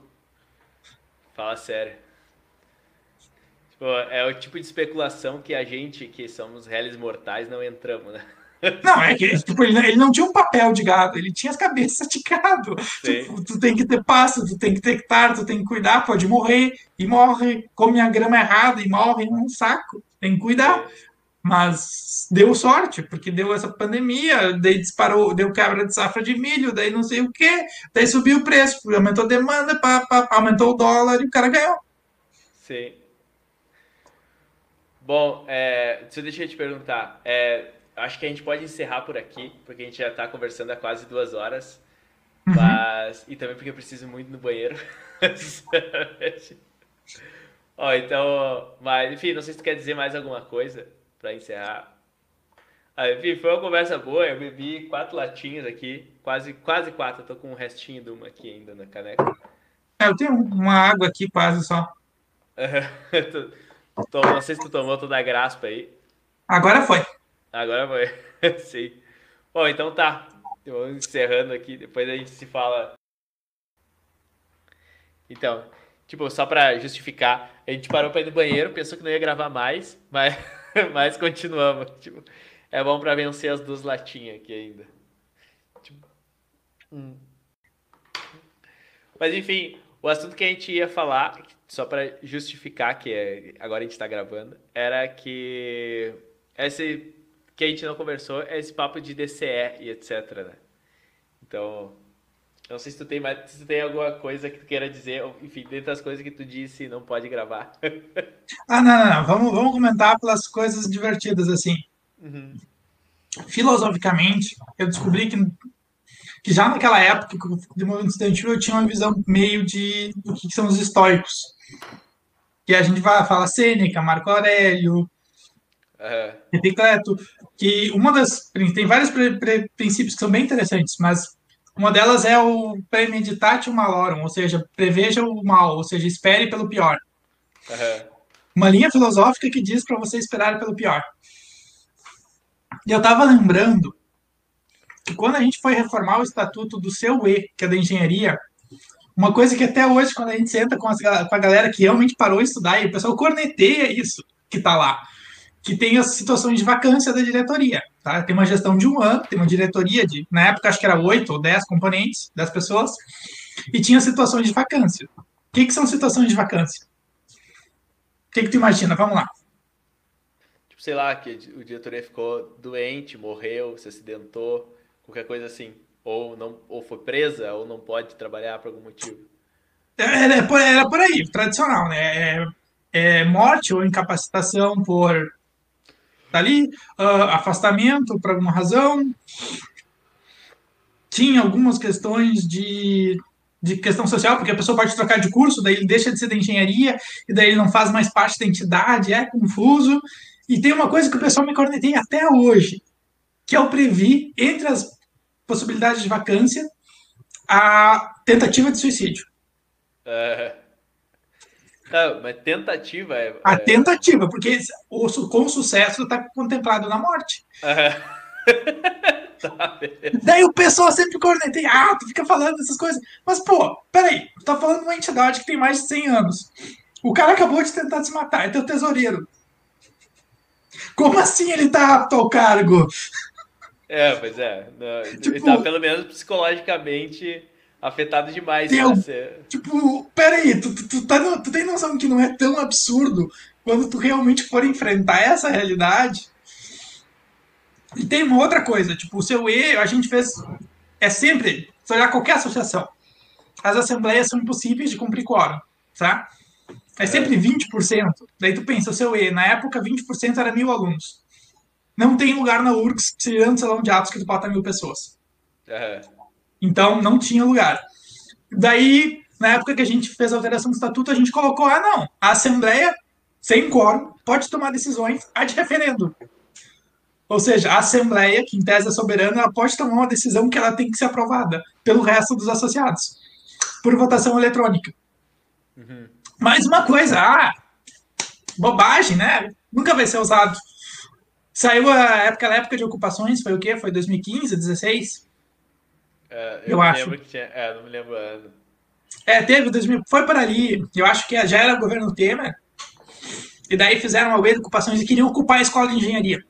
fala sério. É o tipo de especulação que a gente, que somos réis mortais, não entramos, né? Não, é que tipo, ele, ele, não tinha um papel de gado, ele tinha as cabeças de gado. Tipo, tu tem que ter pasto, tu tem que ter hectare, tu tem que cuidar, pode morrer, e morre, come a grama errada e morre num saco. Tem que cuidar. Mas deu sorte, porque deu essa pandemia, daí disparou, deu quebra de safra de milho, daí não sei o que, daí subiu o preço, aumentou a demanda, pá, pá, aumentou o dólar e o cara ganhou. Sim. Bom, é, se eu te perguntar, é, acho que a gente pode encerrar por aqui, porque a gente já está conversando há quase duas horas. Uhum. Mas, e também porque eu preciso muito no banheiro. *laughs* Ó, então, mas enfim, não sei se tu quer dizer mais alguma coisa para encerrar. Ah, enfim, foi uma conversa boa. Eu bebi quatro latinhas aqui, quase, quase quatro. Eu tô com um restinho de uma aqui ainda na caneca. É, eu tenho uma água aqui quase só. *laughs* Tomou, não sei se tu tomou toda a graspa aí. Agora foi. Agora foi. *laughs* Sim. Bom, então tá. Vamos encerrando aqui, depois a gente se fala. Então, tipo, só pra justificar, a gente parou pra ir no banheiro, pensou que não ia gravar mais, *laughs* mas, mas continuamos. Tipo, é bom pra vencer as duas latinhas aqui ainda. Tipo, hum. Mas enfim, o assunto que a gente ia falar, só para justificar que é, agora a gente está gravando, era que esse que a gente não conversou é esse papo de DCE e etc, né? Então, não sei se tu tem mais, se tu tem alguma coisa que tu queira dizer, enfim, dentre das coisas que tu disse não pode gravar. *laughs* ah, não, não, não. Vamos, vamos comentar pelas coisas divertidas assim. Uhum. Filosoficamente, eu descobri que que já naquela época do movimento estudantil eu tinha uma visão meio de do que são os estoicos que a gente vai falar Sêneca, Marco Aurélio, uhum. Epicleto, que uma das tem vários pre, pre, princípios que são bem interessantes, mas uma delas é o premeditate malorum, ou seja, preveja o mal, ou seja, espere pelo pior. Uhum. Uma linha filosófica que diz para você esperar pelo pior. E eu estava lembrando que quando a gente foi reformar o estatuto do seu E, que é da engenharia, uma coisa que até hoje, quando a gente senta com, as, com a galera que realmente parou de estudar, e o pessoal corneteia isso que está lá, que tem as situações de vacância da diretoria. Tá? Tem uma gestão de um ano, tem uma diretoria de, na época, acho que era oito ou dez componentes, dez pessoas, e tinha situações de vacância. O que, que são situações de vacância? O que, que tu imagina? Vamos lá. Tipo, sei lá, que o diretoria ficou doente, morreu, se acidentou, qualquer coisa assim ou não ou foi presa ou não pode trabalhar por algum motivo. Era, era, por, era por aí, tradicional, né? É, é morte ou incapacitação por tá ali, uh, afastamento por alguma razão. Tinha algumas questões de, de questão social, porque a pessoa pode trocar de curso, daí ele deixa de ser da engenharia, e daí ele não faz mais parte da entidade, é confuso. E tem uma coisa que o pessoal me corneteia até hoje, que é o previ, entre as possibilidades de vacância, a tentativa de suicídio. É. Não, mas tentativa é. A tentativa, porque o, com sucesso está contemplado na morte. É. *laughs* tá, Daí o pessoal sempre corneteia, ah, tu fica falando essas coisas. Mas, pô, peraí, tu tá falando de uma entidade que tem mais de 100 anos. O cara acabou de tentar se matar, é teu tesoureiro. Como assim ele tá apto ao cargo? É, pois é. Tipo, ele tá pelo menos psicologicamente afetado demais. Ser... Tipo, peraí, tu, tu, tu, tá, tu tem noção que não é tão absurdo quando tu realmente for enfrentar essa realidade? E tem uma outra coisa, tipo, o seu E, a gente fez. É sempre, se olhar qualquer associação, as assembleias são impossíveis de cumprir quórum, tá? É sempre 20%. Daí tu pensa, o seu E, na época 20% era mil alunos. Não tem lugar na URGS, tirando o salão de atos, que tu bota mil pessoas. Uhum. Então, não tinha lugar. Daí, na época que a gente fez a alteração do estatuto, a gente colocou, ah, não, a Assembleia, sem quórum, pode tomar decisões a de referendo. Ou seja, a Assembleia, que em tese é soberana, ela pode tomar uma decisão que ela tem que ser aprovada pelo resto dos associados, por votação eletrônica. Uhum. Mais uma coisa, ah, bobagem, né? Nunca vai ser usado. Saiu a época, a época de ocupações, foi o quê? Foi 2015, 16? É, eu, eu acho. Que tinha, é, não me lembro ano. É, teve 2000, foi por ali. Eu acho que já era o governo Temer. E daí fizeram uma de ocupações e queriam ocupar a escola de engenharia.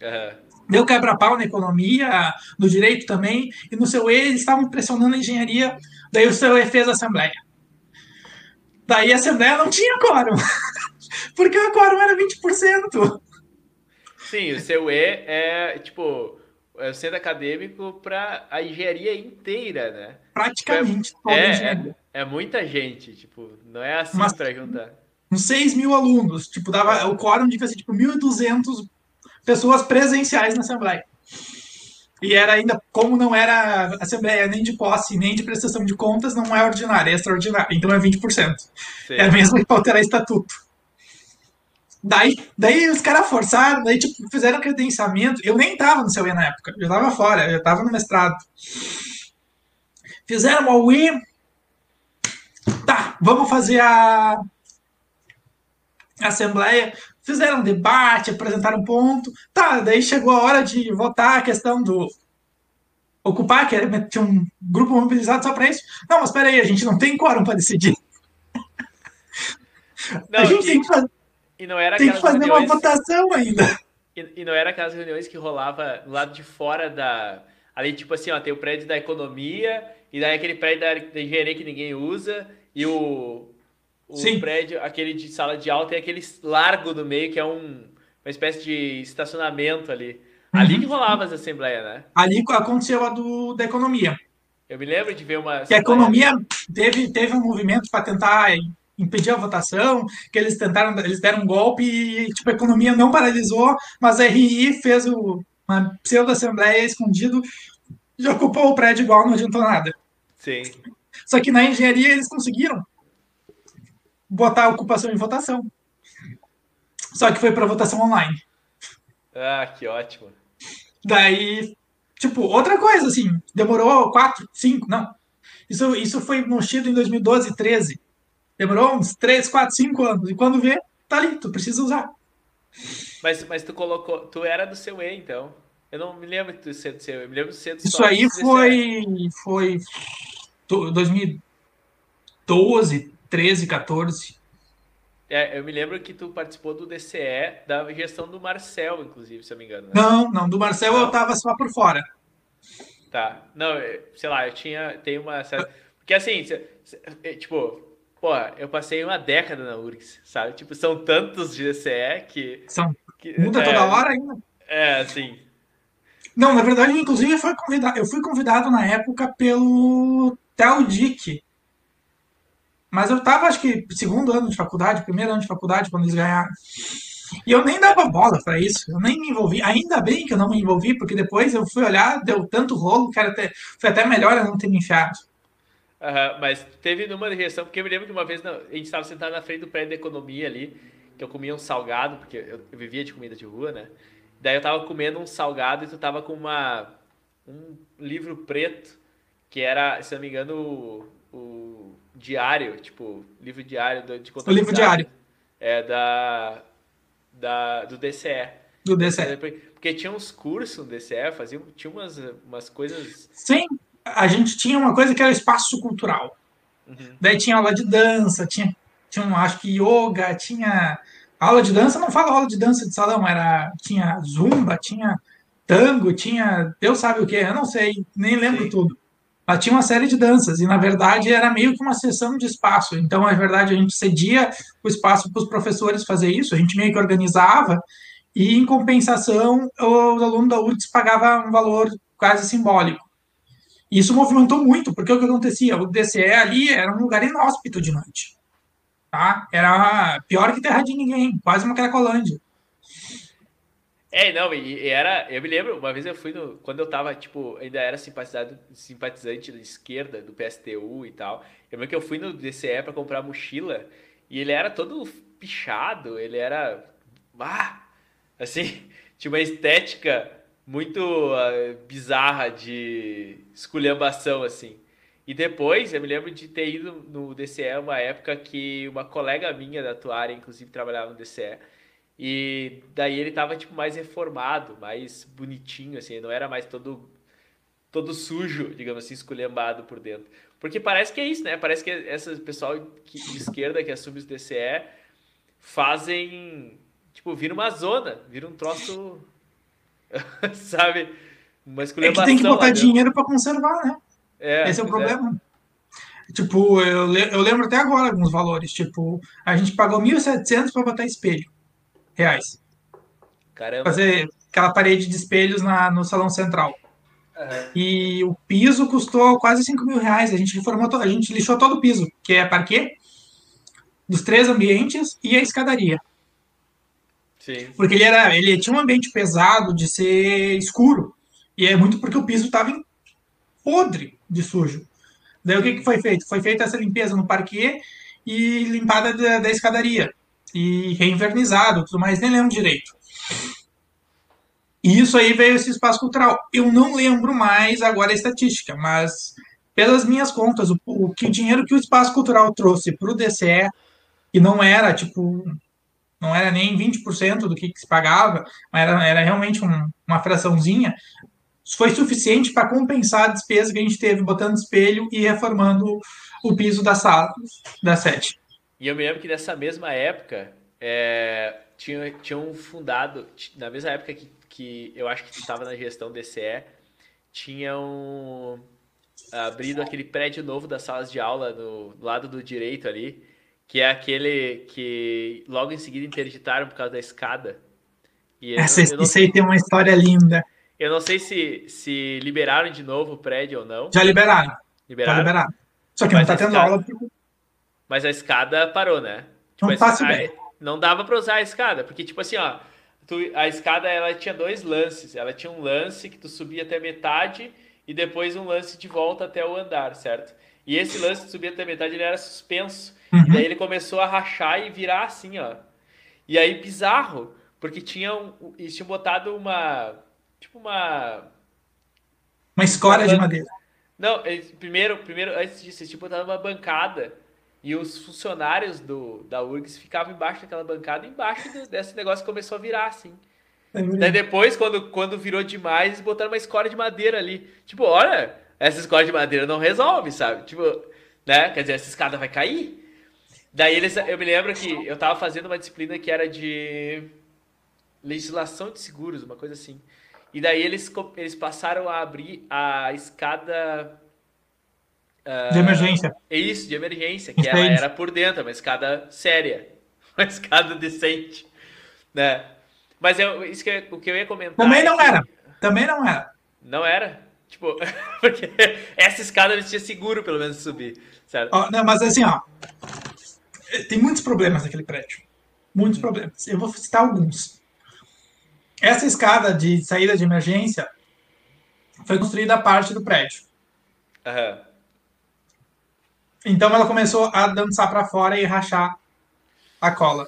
Uhum. Deu quebra-pau na economia, no direito também, e no seu E eles estavam pressionando a engenharia, daí o seu E fez a assembleia. Daí a assembleia não tinha quórum, *laughs* porque o quórum era 20%. Sim, o seu E é, tipo, é o centro acadêmico para a engenharia inteira, né? Praticamente tipo, é, toda é, É, é, muita gente, tipo, não é assim para juntar. Uns 6 mil alunos, tipo, dava, o quórum devia ser, tipo, 1.200 pessoas presenciais na Assembleia. E era ainda, como não era Assembleia nem de posse, nem de prestação de contas, não é ordinária, é extraordinária. Então é 20%. Sim. É mesmo que alterar estatuto. Daí, daí os caras forçaram, daí tipo, fizeram credenciamento. Eu nem tava no CUE na época, eu tava fora, eu tava no mestrado. Fizeram a UI. Tá, vamos fazer a, assembleia. Fizeram um debate, apresentaram um ponto. Tá, daí chegou a hora de votar a questão do ocupar, que era, tinha um grupo mobilizado só para isso. Não, mas peraí, a gente não tem quórum para decidir. Não, a gente tem que fazer e não era Tem que fazer uma votação ainda. *laughs* E, e, não era aquelas reuniões que rolava do lado de fora da. Ali, tipo assim, ó, tem o prédio da economia, e daí aquele prédio da, da engenharia que ninguém usa, e o, o Sim. prédio, aquele de sala de aula, tem aquele largo no meio, que é um, uma espécie de estacionamento ali. Uhum. Ali que rolava as assembleias, né? Ali aconteceu a do, da economia. Eu me lembro de ver uma. Que a economia teve, teve um movimento para tentar impedir a votação, que eles tentaram, eles deram um golpe e tipo, a economia não paralisou, mas a RI fez o, uma pseudo-assembleia escondido e ocupou o prédio igual, não adiantou nada. Sim. Só que na engenharia eles conseguiram botar a ocupação em votação. Só que foi para votação online. Ah, que ótimo. Daí, tipo, outra coisa, assim, demorou quatro, cinco, não. Isso, isso foi mochido em 2012, 13. Demorou uns 3, 4, 5 anos. E quando vê, tá ali, tu precisa usar. Mas, mas tu colocou. Tu era do seu E, então. Eu não me lembro de tu ser do seu E. Eu me lembro de ser do Isso aí foi. Foi. 2012, 13, 14. É, eu me lembro que tu participou do DCE, da gestão do Marcel, inclusive, se eu me engano. Né? Não, não, do Marcel não. eu tava só por fora. Tá. Não, sei lá, eu tinha. Tem uma. Porque assim, tipo, Pô, eu passei uma década na URGS, sabe? Tipo, são tantos GCE que. São. Que, Muda é, toda hora ainda. É, sim. Não, na verdade, inclusive, foi convidado, eu fui convidado na época pelo Teldic. Mas eu tava, acho que, segundo ano de faculdade, primeiro ano de faculdade, quando eles ganharam. E eu nem dava bola para isso, eu nem me envolvi. Ainda bem que eu não me envolvi, porque depois eu fui olhar, deu tanto rolo que era até, foi até melhor eu não ter me enfiado. Uhum, mas teve numa reação, porque eu me lembro que uma vez a gente estava sentado na frente do prédio da economia ali, que eu comia um salgado, porque eu, eu vivia de comida de rua, né? Daí eu tava comendo um salgado e tu tava com uma, um livro preto, que era, se não me engano, o, o diário, tipo, livro diário de O livro diário. É, da, da, do DCE. Do DCE. Porque tinha uns cursos no DCE, fazia, tinha umas, umas coisas... Sim, a gente tinha uma coisa que era o espaço cultural. Uhum. Daí tinha aula de dança, tinha, tinha acho que yoga, tinha aula de dança, não falo aula de dança de salão, era tinha zumba, tinha tango, tinha Deus sabe o que, eu não sei, nem lembro Sim. tudo. Mas tinha uma série de danças e na verdade era meio que uma sessão de espaço. Então, na verdade, a gente cedia o espaço para os professores fazer isso, a gente meio que organizava e em compensação os alunos da URGS pagavam um valor quase simbólico. Isso movimentou muito, porque o que acontecia? O DCE ali era um lugar inóspito de noite. Tá? Era pior que terra de ninguém, quase uma cracolândia. É, não, e, era. Eu me lembro, uma vez eu fui no. Quando eu tava, tipo, ainda era simpatizado, simpatizante da esquerda, do PSTU e tal. Eu lembro que eu fui no DCE para comprar mochila e ele era todo pichado, ele era. Ah! Assim, *laughs* tinha uma estética muito uh, bizarra de esculhambação, assim. E depois, eu me lembro de ter ido no DCE uma época que uma colega minha da tua área, inclusive, trabalhava no DCE. E daí ele tava, tipo, mais reformado, mais bonitinho, assim, não era mais todo todo sujo, digamos assim, esculhambado por dentro. Porque parece que é isso, né? Parece que esse pessoal de esquerda que assume os DCE fazem, tipo, vira uma zona, vira um troço *laughs* sabe? Uma é que tem que botar dinheiro para conservar, né? É, Esse é o é. problema. É. Tipo, eu, eu lembro até agora alguns valores. Tipo, a gente pagou 1.700 para botar espelho. Reais. Caramba. Fazer aquela parede de espelhos na, no salão central. Uhum. E o piso custou quase 5 mil reais. A gente reformou, a gente lixou todo o piso, que é parquet, dos três ambientes e a escadaria. Porque ele era, ele tinha um ambiente pesado de ser escuro. E é muito porque o piso estava podre de sujo. Daí o que, que foi feito? Foi feita essa limpeza no parquet e limpada da, da escadaria. E reinvernizado, tudo mais, nem lembro direito. E isso aí veio esse espaço cultural. Eu não lembro mais agora a estatística, mas pelas minhas contas, o, o, que, o dinheiro que o espaço cultural trouxe para o DCE, que não era tipo não era nem 20% do que, que, se pagava, mas era, era realmente um, uma fraçãozinha, foi suficiente para compensar a despesa que a gente teve botando espelho e reformando o piso da sala, da sede. E eu me lembro que nessa mesma época, é, tinha, tinham fundado, na mesma época que, que eu acho que estava na gestão DCE, tinham abrido aquele prédio novo das salas de aula no, no lado do direito ali, que é aquele que logo em seguida interditaram por causa da escada. E eu, Essa, eu isso aí tem uma história linda. Eu não sei se, se liberaram de novo o prédio ou não. Já liberaram. Liberaram? Já liberaram. Só que Mas não tá tendo escada... aula. Mas a escada parou, né? Tipo, não faço a... Não dava para usar a escada, porque, tipo assim, ó, tu, a escada ela tinha dois lances. Ela tinha um lance que tu subia até metade e depois um lance de volta até o andar, certo? E esse lance de subir até metade ele era suspenso. Uhum. E daí ele começou a rachar e virar assim, ó. E aí, bizarro, porque tinham, eles tinham botado uma. Tipo uma. Uma escória uma de madeira. Não, eles, primeiro, primeiro, antes disso, eles tinham botado uma bancada. E os funcionários do, da URGS ficavam embaixo daquela bancada, embaixo do, desse negócio começou a virar assim. É Daí depois, quando, quando virou demais, eles botaram uma escória de madeira ali. Tipo, olha, essa escória de madeira não resolve, sabe? Tipo, né? Quer dizer, essa escada vai cair. Daí eles, eu me lembro que eu estava fazendo uma disciplina que era de legislação de seguros, uma coisa assim. E daí eles, eles passaram a abrir a escada. Uh, de emergência. Isso, de emergência, que ela era por dentro, uma escada séria, *laughs* uma escada decente, né? Mas eu, isso que, o que eu ia comentar. Também não é era. Também não era. Não era? Tipo, *laughs* porque essa escada eles tinham seguro, pelo menos, subir, certo? Ó, não, mas assim, ó, tem muitos problemas naquele prédio. muitos problemas. Eu vou citar alguns. Essa escada de saída de emergência foi construída a parte do prédio. Aham. Então ela começou a dançar para fora e rachar a cola.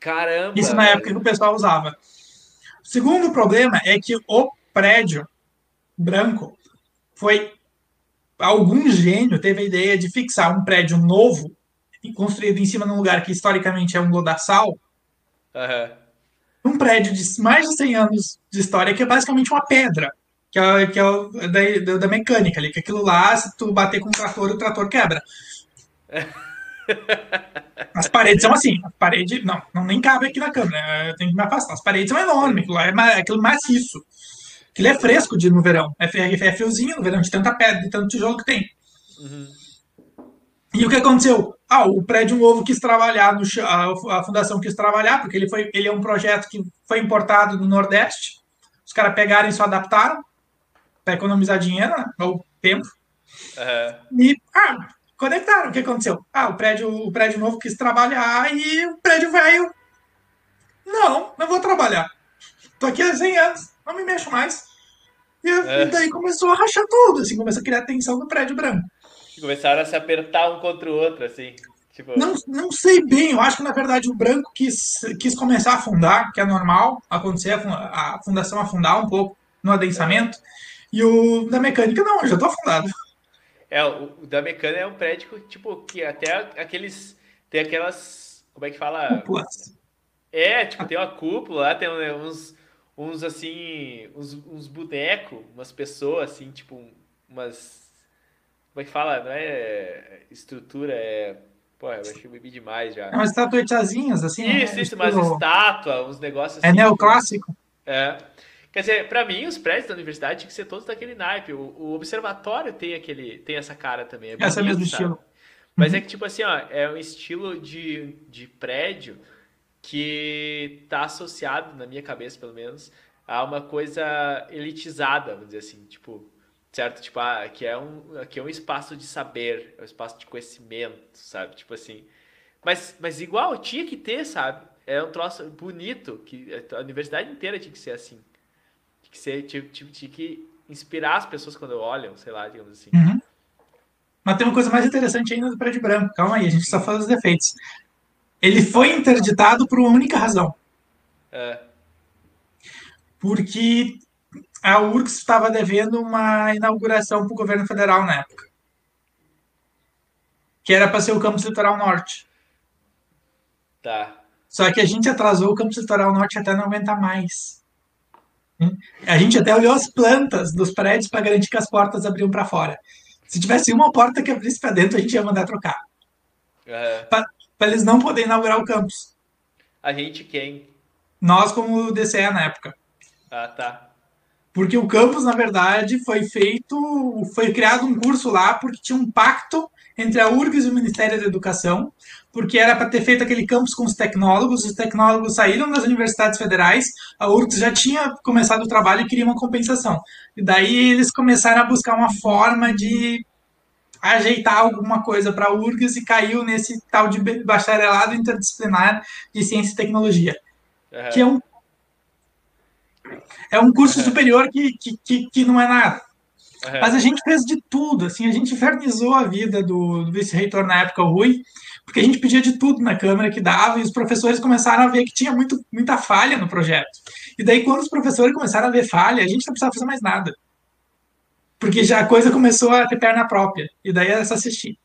Caramba! Isso na época que o pessoal usava. O segundo problema é que o prédio branco foi algum gênio teve a ideia de fixar um prédio novo construído em cima de um lugar que historicamente é um lodaçal, Aham. um prédio de mais de 100 anos de história que é basicamente uma pedra, que é, que é da, da mecânica ali, que aquilo lá, se tu bater com o trator, o trator quebra. *laughs* As paredes são assim, as paredes, não, não nem cabe aqui na câmera, eu tenho que me afastar. As paredes são enormes, aquilo lá é aquilo maciço. Aquilo é fresco de, no verão, é, fe- é fiozinho no verão, de tanta pedra, de tanto tijolo que tem. Uhum. E o que aconteceu? Ah, o prédio novo quis trabalhar, no, a, a fundação quis trabalhar, porque ele, foi, ele é um projeto que foi importado do Nordeste. Os caras pegaram e só adaptaram para economizar dinheiro, né? ou tempo. Aham. E, ah, conectaram. O que aconteceu? Ah, o prédio, o prédio novo quis trabalhar e o prédio velho. Não, não vou trabalhar. Tô aqui há 100 anos, não me mexo mais. E, É. e daí começou a rachar tudo, assim, começou a criar tensão no prédio branco. Começaram a se apertar um contra o outro, assim. Tipo, Não, não sei bem, eu acho que na verdade o branco quis, quis começar a afundar, que é normal acontecer, a fun- a fundação afundar um pouco no adensamento, e o da mecânica não, eu já tô afundado. é, o, o da mecânica é um prédio, tipo, que até aqueles. Tem aquelas. Como é que fala? Cúpulas. É, tipo, tem uma cúpula lá, tem né, uns, uns assim, uns, uns bonecos, umas pessoas, assim, tipo, umas. Como é que fala? Não é estrutura, é. Pô, eu achei que eu bebi demais já. É umas estatuetazinhas, assim. Isso, né? isso, umas Estilo- estátuas, uns negócios É assim. neoclássico. É. Quer dizer, pra mim, os prédios da universidade tinham que ser todos daquele naipe. O, o observatório tem aquele, tem essa cara também. É Essa bonito, mesmo sabe? estilo. Mas Uhum. é que, tipo assim, ó, é um estilo de, de prédio que tá associado, na minha cabeça, pelo menos, a uma coisa elitizada, vamos dizer assim, tipo, certo? Tipo, ah, que é um, que é um espaço de saber, é um espaço de conhecimento, sabe? Tipo assim. Mas, mas igual, tinha que ter, sabe? É um troço bonito, que a universidade inteira tinha que ser assim. Tinha que ser, tinha, tinha, tinha que inspirar as pessoas quando olham, sei lá, digamos assim. Uhum. Mas tem uma coisa mais interessante ainda do prédio branco. Calma aí, a gente só fala dos defeitos. Ele foi interditado por uma única razão. É, Porque a URGS estava devendo uma inauguração para o governo federal na época. Que era para ser o campus litoral norte. tá. Só que a gente atrasou o campus litoral norte até não aguentar mais. Hum? A gente até olhou as plantas dos prédios para garantir que as portas abriam para fora. Se tivesse uma porta que abrisse para dentro, a gente ia mandar trocar. Para eles não poderem inaugurar o campus. A gente quem? Nós, como DCE na época. Ah, tá. Porque o campus, na verdade, foi feito, foi criado um curso lá porque tinha um pacto entre a URGS e o Ministério da Educação, porque era para ter feito aquele campus com os tecnólogos, os tecnólogos saíram das universidades federais, a URGS já tinha começado o trabalho e queria uma compensação. E daí eles começaram a buscar uma forma de ajeitar alguma coisa para a URGS e caiu nesse tal de bacharelado interdisciplinar de ciência e tecnologia Aham. que é um é um curso superior que, que, que, que não é nada. Aham. Mas a gente fez de tudo, assim, a gente infernizou a vida do, do vice-reitor na época, o Rui, porque a gente pedia de tudo na Câmara que dava, e os professores começaram a ver que tinha muito, muita falha no projeto. E daí, quando os professores começaram a ver falha, a gente não precisava fazer mais nada. Porque já a coisa começou a ter perna própria. E daí era só assistir.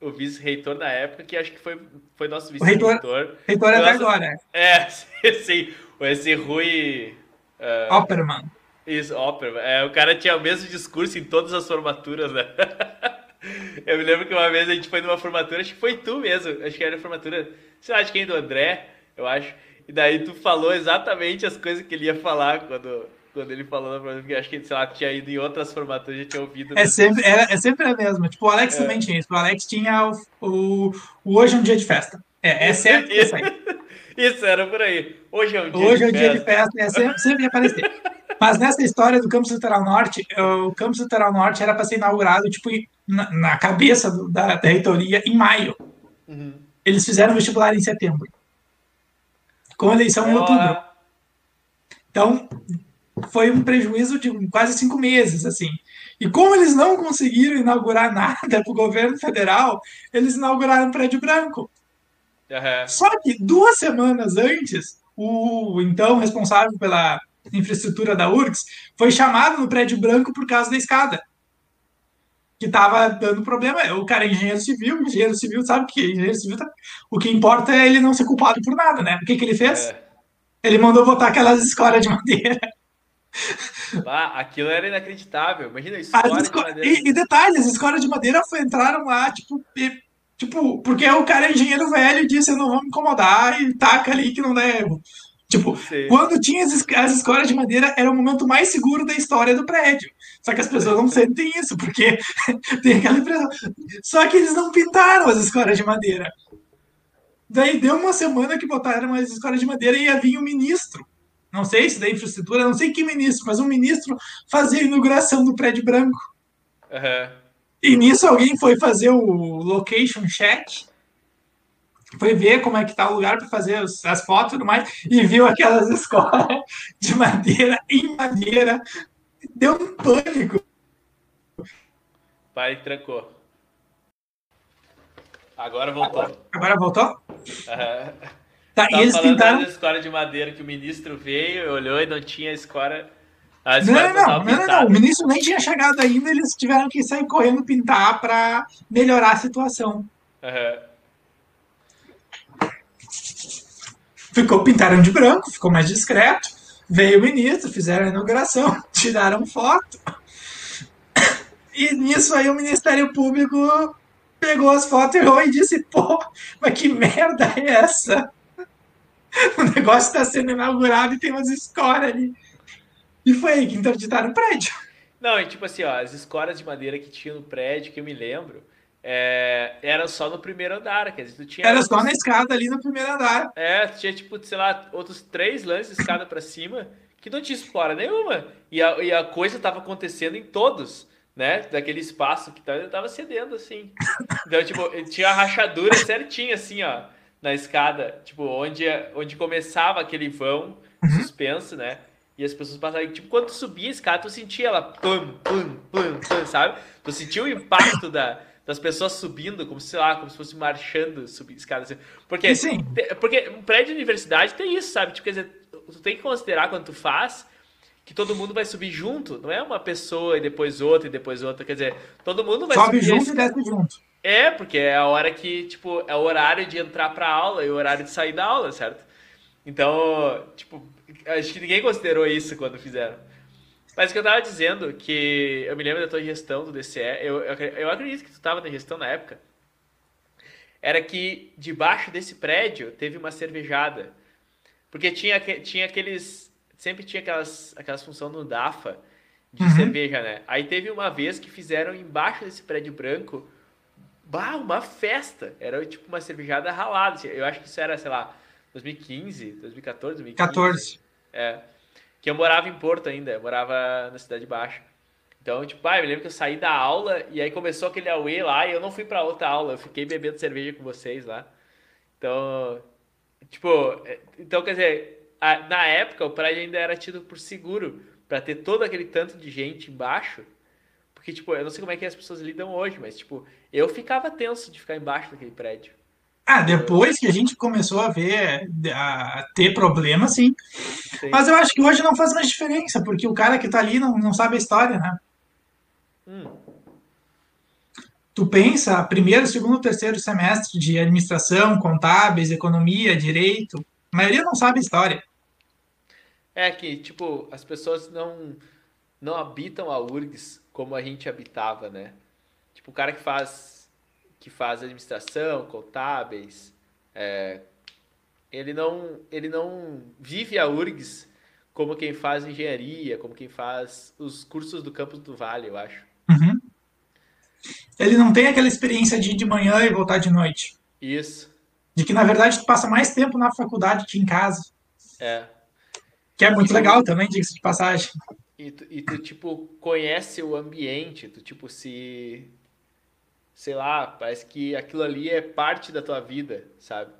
O vice-reitor na época, que acho que foi, foi nosso O reitor- vice-reitor. Reitor até Nossa. agora, É, *laughs* sim. Esse Rui. É, Opperman. Isso, Opera. É, o cara tinha o mesmo discurso em todas as formaturas, né? *laughs* Eu me lembro que uma vez a gente foi numa formatura, acho que foi tu mesmo, acho que era a formatura, sei lá, de quem? Do André, eu acho. E daí tu falou exatamente as coisas que ele ia falar quando, quando ele falou na formatura, porque acho que, sei lá, tinha ido em outras formaturas, já tinha ouvido. É sempre, é, é sempre a mesma. Tipo, o Alex É. também tinha isso. O Alex tinha o, o, o Hoje é um dia de festa. É, é sempre *laughs* isso aí. Isso, era por aí. Hoje é um dia Hoje é de um dia de festa. festa, é sempre, sempre ia aparecer. Mas nessa história do Campus Litoral Norte, o Campus Litoral Norte era para ser inaugurado tipo, na, na cabeça do- da, da reitoria em maio. Uhum. Eles fizeram o vestibular em setembro. com a eleição em outubro. Então, foi um prejuízo de quase cinco meses, assim. E como eles não conseguiram inaugurar *laughs* nada para o governo federal, eles inauguraram o Prédio Branco. Uhum. Só que duas semanas antes, o então responsável pela infraestrutura da URGS foi chamado no Prédio Branco por causa da escada. Que estava dando problema. O cara é engenheiro civil, engenheiro civil sabe que engenheiro civil tá... o que importa é ele não ser culpado por nada, né? O que, que ele fez? É. Ele mandou botar aquelas escoras de madeira. Ah, aquilo era inacreditável. Imagina isso. E, e detalhe, as escoras de madeira foi, entraram lá, tipo, e, tipo, porque o cara é engenheiro velho e disse, eu não vou me incomodar e taca ali que não dá erro. Tipo, Sim. quando tinha as, as escoras de madeira, era o momento mais seguro da história do prédio. Só que as pessoas não sentem isso, porque *laughs* tem aquela impressão. Só que eles não pintaram as escoras de madeira. Daí deu uma semana que botaram as escolas de madeira e ia vir o ministro não sei se da infraestrutura, não sei que ministro, mas um ministro fazia a inauguração do prédio branco. Uhum. E nisso alguém foi fazer o location check, foi ver como é que tá o lugar para fazer as, fotos e tudo mais, e viu aquelas *laughs* escolas de madeira em madeira. Deu um pânico. Pai trancou. Agora voltou. Agora voltou? Uhum. Tá, e eles pintaram. da escora de madeira que o ministro veio, olhou e não tinha escora. Não, não, não, não, não, o ministro nem tinha chegado ainda, eles tiveram que sair correndo pintar para melhorar a situação. Uhum. Ficou, pintaram de branco, ficou mais discreto. Veio o ministro, fizeram a inauguração, *laughs* tiraram foto. E nisso aí o Ministério Público pegou as fotos e disse: pô, mas que merda é essa? *laughs* o negócio está sendo inaugurado e tem umas escoras ali. E foi aí que interditaram o prédio. Não, e tipo assim, ó, as escoras de madeira que tinha no prédio, que eu me lembro, é, era só no primeiro andar, quer dizer, tu tinha... Era outros... só na escada ali no primeiro andar. É, tu tinha, tipo, sei lá, outros três lances de escada para cima, que não tinha escora nenhuma. E a, e a coisa tava acontecendo em todos, né? Daquele espaço que tava, tava cedendo, assim. Então, tipo, tinha a rachadura certinha, assim, ó na escada, tipo, onde, onde começava aquele vão uhum. suspenso, né? E as pessoas passavam, tipo, quando tu subia a escada, tu sentia ela pum, pum, pum, pum, sabe? Tu sentia o impacto da, das pessoas subindo, como sei lá, como se fosse marchando subir escada. Assim. Porque, Sim. porque um prédio de universidade tem isso, sabe? Tipo, quer dizer, tu tem que considerar quando tu faz que todo mundo vai subir junto, não é uma pessoa e depois outra e depois outra, quer dizer, todo mundo vai Sobe subir. Sobe junto e desce junto. É, porque é a hora que, tipo, é o horário de entrar pra aula e o horário de sair da aula, certo? Então, tipo, acho que ninguém considerou isso quando fizeram. Mas o que eu tava dizendo, que eu me lembro da tua gestão do DCE, eu, eu, eu acredito que tu tava na gestão na época, era que debaixo desse prédio teve uma cervejada. Porque tinha, tinha aqueles. Sempre tinha aquelas, aquelas funções no DAFA de uhum. cerveja, né? Aí teve uma vez que fizeram embaixo desse prédio branco Bah, uma festa. Era tipo uma cervejada ralada. Assim. Eu acho que isso era, sei lá, 2015, 2014, 2015. 14. É. Que eu morava em Porto ainda, morava na Cidade Baixa. Então, tipo, ah, eu me lembro que eu saí da aula e aí começou aquele Aue lá e eu não fui para outra aula, eu fiquei bebendo cerveja com vocês lá. Então, tipo, é, então quer dizer, a, na época o prédio ainda era tido por seguro para ter todo aquele tanto de gente embaixo porque, tipo, eu não sei como é que as pessoas lidam hoje, mas, tipo, eu ficava tenso de ficar embaixo daquele prédio. Ah, depois que a gente começou a ver, a ter problema, sim. sim. Mas eu acho que hoje não faz mais diferença, porque o cara que tá ali não, não sabe a história, né? Hum. Tu pensa, primeiro, segundo, terceiro semestre de administração, contábeis, economia, direito, a maioria não sabe a história. É que, tipo, as pessoas não, não habitam a URGS como a gente habitava, né? Tipo, o cara que faz que faz administração, contábeis, é, ele não ele não vive a URGS como quem faz engenharia, como quem faz os cursos do campus do Vale, eu acho. Uhum. Ele não tem aquela experiência de ir de manhã e voltar de noite. Isso. De que, na verdade, tu passa mais tempo na faculdade que em casa. É. Que é muito legal também, diga-se de passagem. E tu, e tu, tipo, conhece o ambiente, tu, tipo, se. Sei lá, parece que aquilo ali é parte da tua vida, sabe?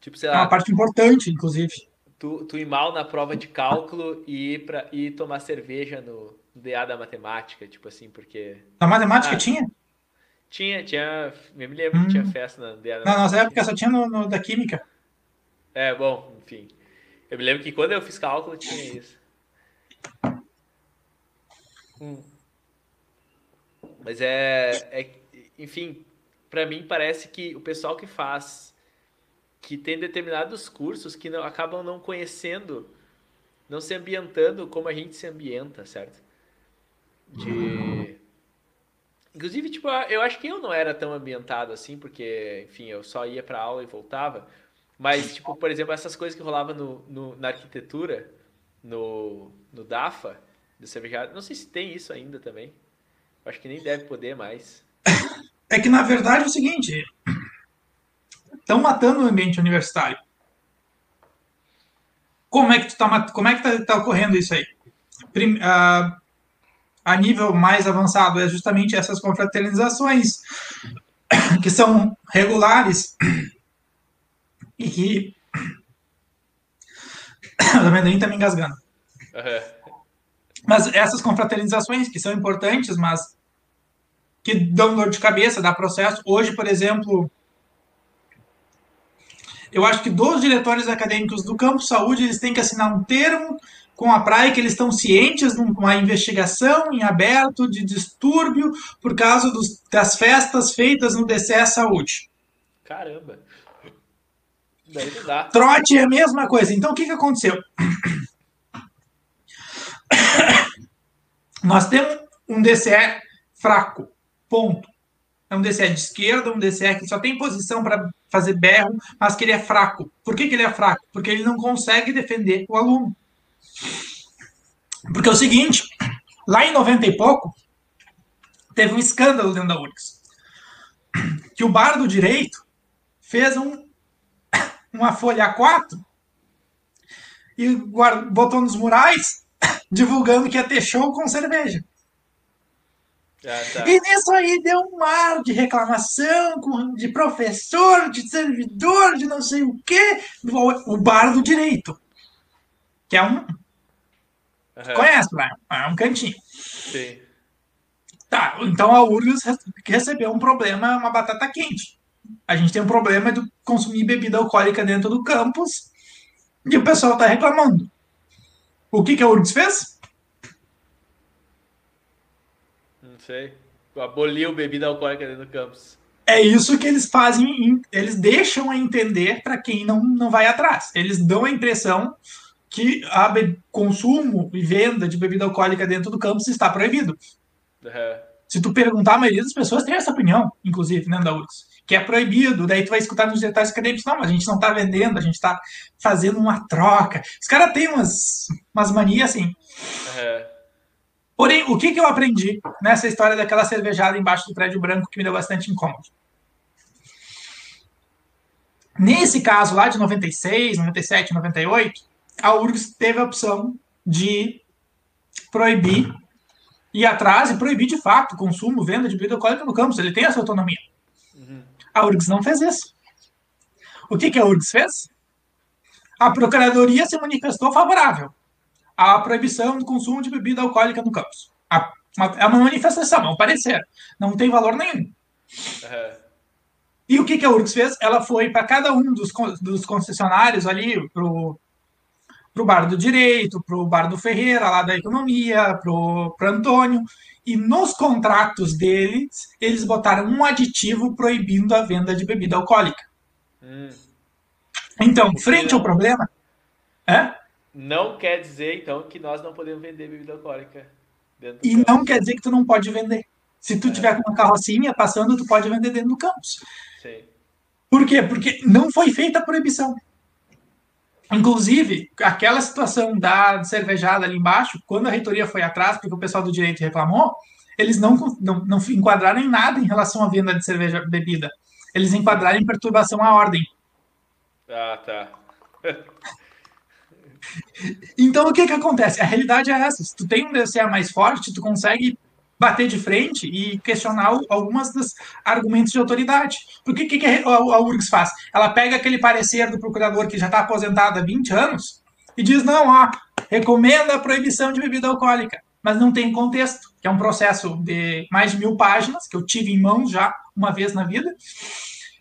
Tipo, sei É lá, uma parte importante, inclusive. tu, tu ir mal na prova de cálculo e ir, pra, e tomar cerveja no DA da matemática, tipo assim, porque Na matemática Ah. tinha? tinha, tinha, eu me lembro que tinha festa na DA da Na nossa época só tinha no, no da química. É, bom, enfim. Eu me lembro que quando eu fiz cálculo tinha isso. Hum. Mas é, é- enfim, pra mim parece que o pessoal que faz, que tem determinados cursos que não, acabam não conhecendo, não se ambientando como a gente se ambienta, certo? De... Inclusive, tipo, eu acho que eu não era tão ambientado assim, porque, enfim, eu só ia pra aula e voltava. Mas, tipo, por exemplo, essas coisas que rolavam no, no- na arquitetura, no, no DAFA, do cervejado, não sei se tem isso ainda também. Acho que nem deve poder mais. É que, na verdade, é o seguinte: estão matando o ambiente universitário. Como é que tá, mat- como é que tá, tá ocorrendo isso aí? Prim- ah, a nível mais avançado é justamente essas confraternizações que são regulares e que *coughs* amendoim tá me engasgando. Aham. Mas essas confraternizações que são importantes, mas que dão dor de cabeça, dá processo. Hoje, por exemplo, eu acho que dos diretores acadêmicos do Campo Saúde, eles têm que assinar um termo com a praia que eles estão cientes de uma investigação em aberto de distúrbio por causa dos- das festas feitas no DCE Saúde. Caramba. Daí não dá. Trote é a mesma coisa. Então, o que, que aconteceu? Nós temos um DCE fraco. Ponto. É um DCE de esquerda, um DCE que só tem posição para fazer berro, mas que ele é fraco. Por que, que ele é fraco? Porque ele não consegue defender o aluno. Porque é o seguinte, lá em 90 e pouco, teve um escândalo dentro da URGS. Que o bar do direito fez um, *coughs* uma folha A4 e botou nos murais *laughs* divulgando que ia ter show com cerveja. Ah, tá. E nisso aí deu um mar de reclamação com- de professor, de servidor, de não sei o quê, o o bar do direito. Que é um. Aham. Conhece, né? É um cantinho. Sim. Tá, então a URGS re- recebeu um problema, uma batata quente. A gente tem um problema de consumir bebida alcoólica dentro do campus e o pessoal tá reclamando. O que, que a URGS fez? Não sei. Aboliu bebida alcoólica dentro do campus. É isso que eles fazem, em- eles deixam a entender para quem não, não vai atrás. Eles dão a impressão que a consumo e venda de bebida alcoólica dentro do campus está proibido. Aham. Se tu perguntar, a maioria das pessoas tem essa opinião, inclusive, dentro da URGS, que é proibido. Daí tu vai escutar nos detalhes acadêmicos, não, mas a gente não está vendendo, a gente está fazendo uma troca. Os caras têm umas, umas manias assim. Aham. Porém, o que, que eu aprendi nessa história daquela cervejada embaixo do prédio branco que me deu bastante incômodo? Nesse caso lá de 96, 97, 98, a URGS teve a opção de proibir, ir atrás e proibir de fato o consumo, venda de bebida alcoólica no campus. Ele tem essa autonomia. Uhum. A URGS não fez isso. O que, que a URGS fez? A Procuradoria se manifestou favorável à proibição do consumo de bebida alcoólica no campus. É uma manifestação, é um parecer. Não tem valor nenhum. Aham. E o que, que a URGS fez? Ela foi para cada um dos, dos concessionários ali, pro, pro Bar do Direito, pro Bar do Ferreira, lá da Economia, pro, pro Antônio, e nos contratos deles, eles botaram um aditivo proibindo a venda de bebida alcoólica. Hum. Então, frente ao problema, é? Não quer dizer, então, que nós não podemos vender bebida alcoólica E campus. não quer dizer que tu não pode vender. Se tu tiver com uma carrocinha passando, tu pode vender dentro do campus. Sim. Por quê? Porque não foi feita a proibição. Inclusive, aquela situação da cervejada ali embaixo, quando a reitoria foi atrás, porque o pessoal do direito reclamou, eles não, não, não enquadraram em nada em relação à venda de cerveja bebida. Eles enquadraram em perturbação à ordem. Ah, tá. *laughs* Então, o que que acontece? A realidade é essa. Se tu tem um DCA mais forte, tu consegue bater de frente e questionar algumas dos argumentos de autoridade. Porque o que, que a, a URGS faz? Ela pega aquele parecer do procurador que já está aposentado há 20 anos e diz, não, ó, recomenda a proibição de bebida alcoólica, mas não tem contexto, que é um processo de mais de mil páginas, que eu tive em mãos já uma vez na vida,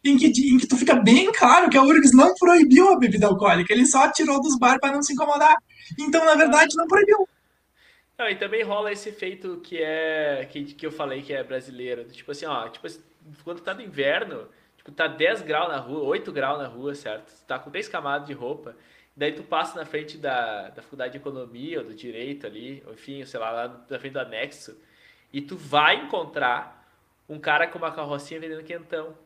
em que, em que tu fica bem claro que a URGS não proibiu a bebida alcoólica, ele só tirou dos bares para não se incomodar. Então, na verdade, não proibiu. Não, e também rola esse efeito que é que, que eu falei que é brasileiro. Tipo assim, ó, tipo, quando tá no inverno, tipo, tá 10 graus na rua, 8 graus na rua, certo? Tu tá com 10 camadas de roupa. Daí tu passa na frente da, da faculdade de economia ou do direito ali, ou enfim, sei lá, lá na frente do anexo, e tu vai encontrar um cara com uma carrocinha vendendo quentão.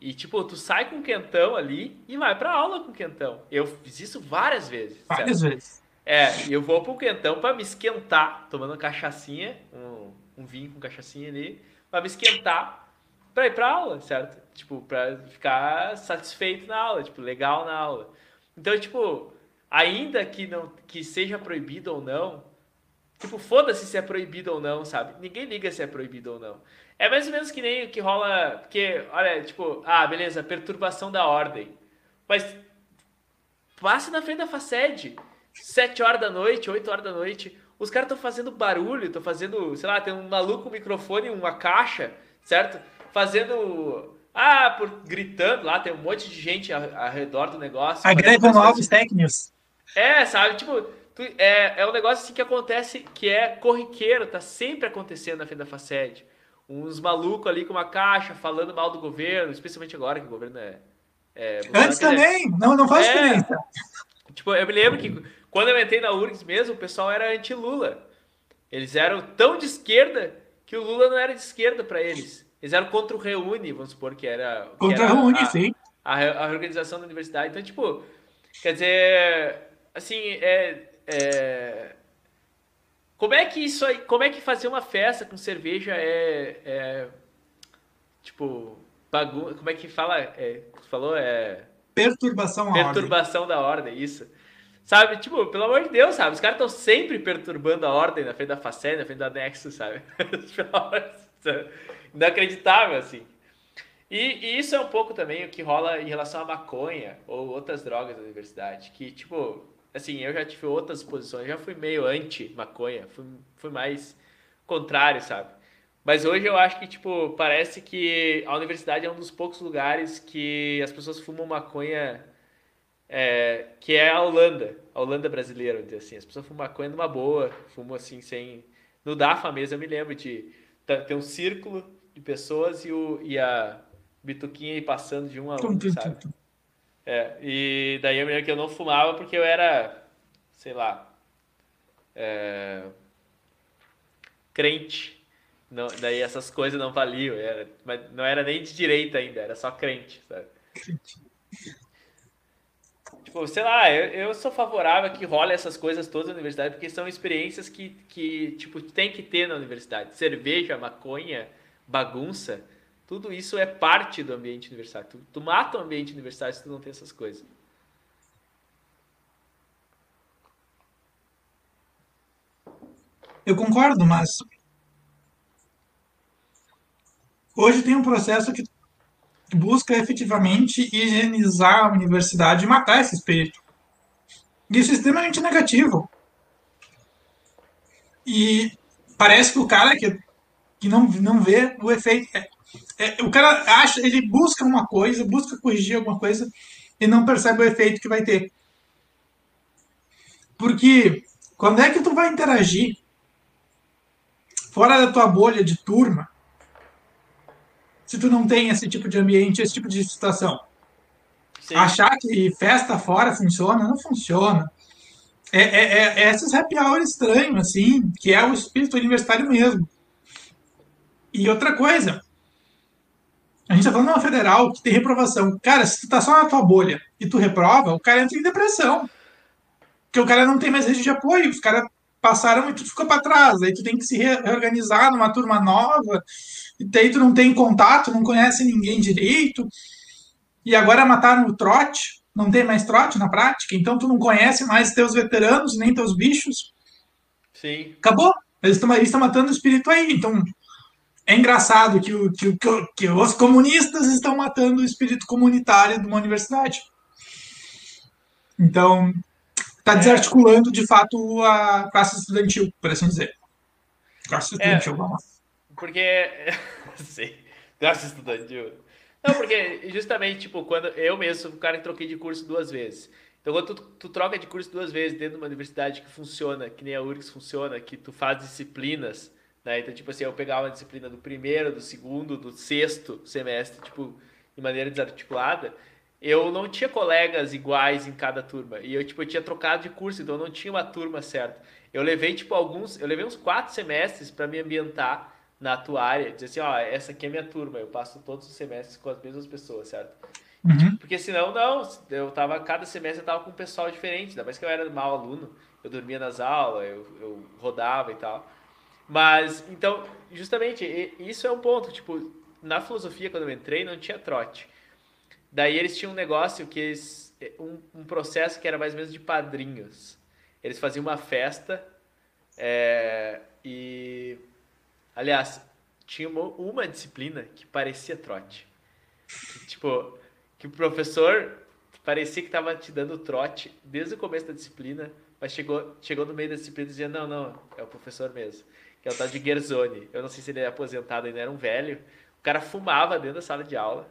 E tipo, tu sai com quentão ali e vai pra aula com quentão. Eu fiz isso várias vezes. Várias certo? vezes. É, eu vou pro quentão para me esquentar, tomando cachaçinha, um, um vinho com cachaçinha ali, para me esquentar para ir pra aula, certo? Tipo, para ficar satisfeito na aula, tipo, legal na aula. Então, tipo, ainda que não que seja proibido ou não, tipo, foda-se se é proibido ou não, sabe? Ninguém liga se é proibido ou não. É mais ou menos que nem o que rola, porque, olha, tipo, ah, beleza, perturbação da ordem. Mas passe na frente da FACED 7 horas da noite, 8 horas da noite. Os caras estão fazendo barulho, estão fazendo, sei lá, tem um maluco um microfone, uma caixa, certo? Fazendo. Ah, por, gritando lá, tem um monte de gente ao, ao redor do negócio. A greve no Alves Tech News. É, sabe? Tipo, tu, é, é um negócio assim que acontece, que é corriqueiro, tá sempre acontecendo na frente da Faced. Uns malucos ali com uma caixa falando mal do governo, especialmente agora que o governo é. é Antes também, não, não faz é, diferença. Tipo, eu me lembro que quando eu entrei na URGS mesmo, o pessoal era anti-Lula. Eles eram tão de esquerda que o Lula não era de esquerda para eles. Eles eram contra o Reúne, vamos supor, que era. Contra o Reúne, sim. A, a, organização da universidade. Então, tipo, quer dizer, assim, é, é, Como é que isso aí. Como é que fazer uma festa com cerveja é. é tipo, bagunça. Como é que fala? É, falou? É. Perturbação, Perturbação da ordem, isso. Sabe, tipo, pelo amor de Deus, sabe? Os caras estão sempre perturbando a ordem na frente da Facé, na frente da Nexus, sabe? *laughs* Inacreditável, assim. E, e, isso é um pouco também o que rola em relação à maconha ou outras drogas da universidade. Que, tipo, assim, eu já tive outras posições, já fui meio anti-maconha, fui, fui mais contrário, sabe? Mas hoje eu acho que, tipo, parece que a universidade é um dos poucos lugares que as pessoas fumam maconha é, que é a Holanda, a Holanda brasileira, dizer assim. As pessoas fumam maconha numa boa, fumam assim, sem. No DAFA mesmo, eu me lembro de ter um círculo de pessoas e, o, e a bituquinha aí passando de um a um, sabe? É, e daí eu me lembro que eu não fumava porque eu era, sei lá, é, crente. Não, daí essas coisas não valiam, era, mas não era nem de direita ainda, era só crente, sabe? Tipo, sei lá, eu, eu sou favorável que role essas coisas todas na universidade, porque são experiências que, que, tipo, tem que ter na universidade. Cerveja, maconha, bagunça, tudo isso é parte do ambiente universitário. Tu, tu mata o ambiente universitário se tu não tem essas coisas. Eu concordo, mas hoje tem um processo que busca efetivamente higienizar a universidade e matar esse espírito. Isso é extremamente negativo. E parece que o cara que, que não, não vê o efeito. É, é, o cara acha, ele busca uma coisa, busca corrigir alguma coisa e não percebe o efeito que vai ter. Porque quando é que tu vai interagir fora da tua bolha de turma se tu não tem esse tipo de ambiente, esse tipo de situação. Sim. Achar que festa fora funciona, não funciona. É, é, é, é esses happy hour estranho, assim, que é o espírito universitário mesmo. E outra coisa, a gente tá falando uma federal que tem reprovação. Cara, se tu tá só na tua bolha e tu reprova, o cara entra em depressão. Porque o cara não tem mais rede de apoio, os caras passaram e tu ficou para trás. Aí tu tem que se reorganizar numa turma nova e daí tu não tem contato, não conhece ninguém direito, e agora mataram o trote, não tem mais trote na prática, então tu não conhece mais teus veteranos, nem teus bichos. Sim. Acabou. Eles estão eles matando o espírito aí. Então, é engraçado que, o, que, que, que os comunistas estão matando o espírito comunitário de uma universidade. Então, está é. desarticulando, de fato, a classe estudantil, por assim dizer. Classe estudantil, é, vamos. Porque. Sim, classe estudantil. Não, porque justamente, tipo, quando eu mesmo, o cara que troquei de curso duas vezes. Então, quando tu, tu, troca de curso duas vezes dentro de uma universidade que funciona, que nem a URGS funciona, que tu faz disciplinas, né? Então, tipo assim, eu pegava uma disciplina do primeiro, do segundo, do sexto semestre, tipo, de maneira desarticulada, eu não tinha colegas iguais em cada turma. E eu, tipo, eu tinha trocado de curso, então eu não tinha uma turma certa. Eu levei, tipo, alguns... Eu levei uns quatro semestres para me ambientar na tua área. Dizer assim, ó, essa aqui é minha turma. Eu passo todos os semestres com as mesmas pessoas, certo? Uhum. Tipo, porque senão, não. Eu tava... Cada semestre eu tava com um pessoal diferente. Ainda mais que eu era mau aluno. Eu dormia nas aulas, eu, eu rodava e tal. Mas, então, justamente, isso é um ponto. Tipo, na filosofia, quando eu entrei, não tinha trote. Daí eles tinham um negócio que eles, um, um, processo que era mais ou menos de padrinhos. Eles faziam uma festa é, e, aliás, tinha uma, uma, disciplina que parecia trote. Que, tipo, que o professor parecia que estava te dando trote desde o começo da disciplina, mas chegou, chegou no meio da disciplina e dizia, não, não, é o professor mesmo. Que é o tal de Gerzoni. Eu não sei se ele é aposentado, ainda era um velho. O cara fumava dentro da sala de aula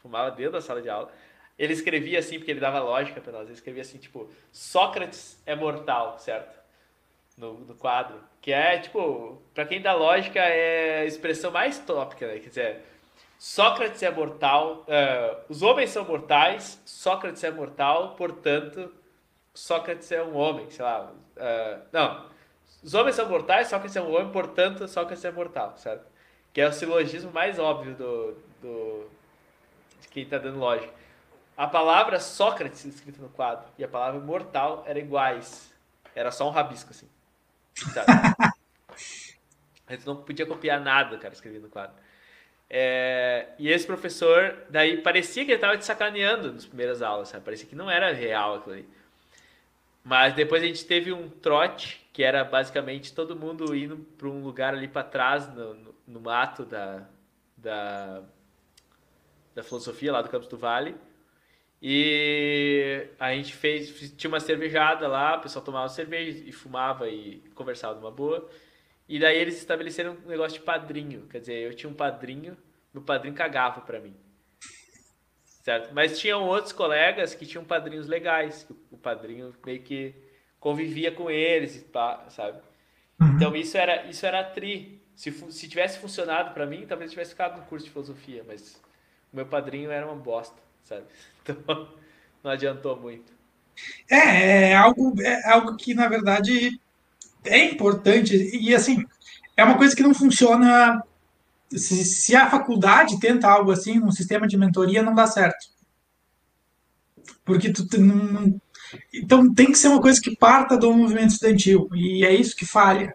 fumava dentro da sala de aula. Ele escrevia assim, porque ele dava lógica para nós, ele escrevia assim, tipo, Sócrates é mortal, certo? No, no quadro. Que é, tipo, para quem dá lógica, é a expressão mais tópica, né? Quer dizer, Sócrates é mortal, uh, os homens são mortais, Sócrates é mortal, portanto, Sócrates é um homem, sei lá. Uh, não, os homens são mortais, Sócrates é um homem, portanto, Sócrates é mortal, certo? Que é o silogismo mais óbvio do, do, quem está dando lógica. A palavra Sócrates escrita no quadro e a palavra mortal eram iguais. Era só um rabisco, assim. Sabe? *laughs* a gente não podia copiar nada, cara, escrevendo no quadro. É, e esse professor, daí parecia que ele estava te sacaneando nas primeiras aulas, sabe? Parecia que não era real aquilo ali. Mas depois a gente teve um trote, que era basicamente todo mundo indo para um lugar ali para trás, no, no, no mato da, da da filosofia lá do Campos do Vale. E a gente fez, tinha uma cervejada lá, o pessoal tomava cerveja e fumava e conversava numa boa. E daí eles estabeleceram um negócio de padrinho, quer dizer, eu tinha um padrinho, meu padrinho cagava para mim. Certo? Mas tinham outros colegas que tinham padrinhos legais, que o padrinho meio que convivia com eles, sabe? Uhum. Então isso era isso era tri. Se, se tivesse funcionado para mim, talvez eu tivesse ficado no curso de filosofia, mas o meu padrinho era uma bosta, sabe? *laughs* Então, não adiantou muito. É, é algo, é algo que, na verdade, é importante. E, assim, é uma coisa que não funciona. Se, se a faculdade tenta algo assim, um sistema de mentoria, não dá certo. Porque tu, tu não, então tem que ser uma coisa que parta do movimento estudantil, e é isso que falha.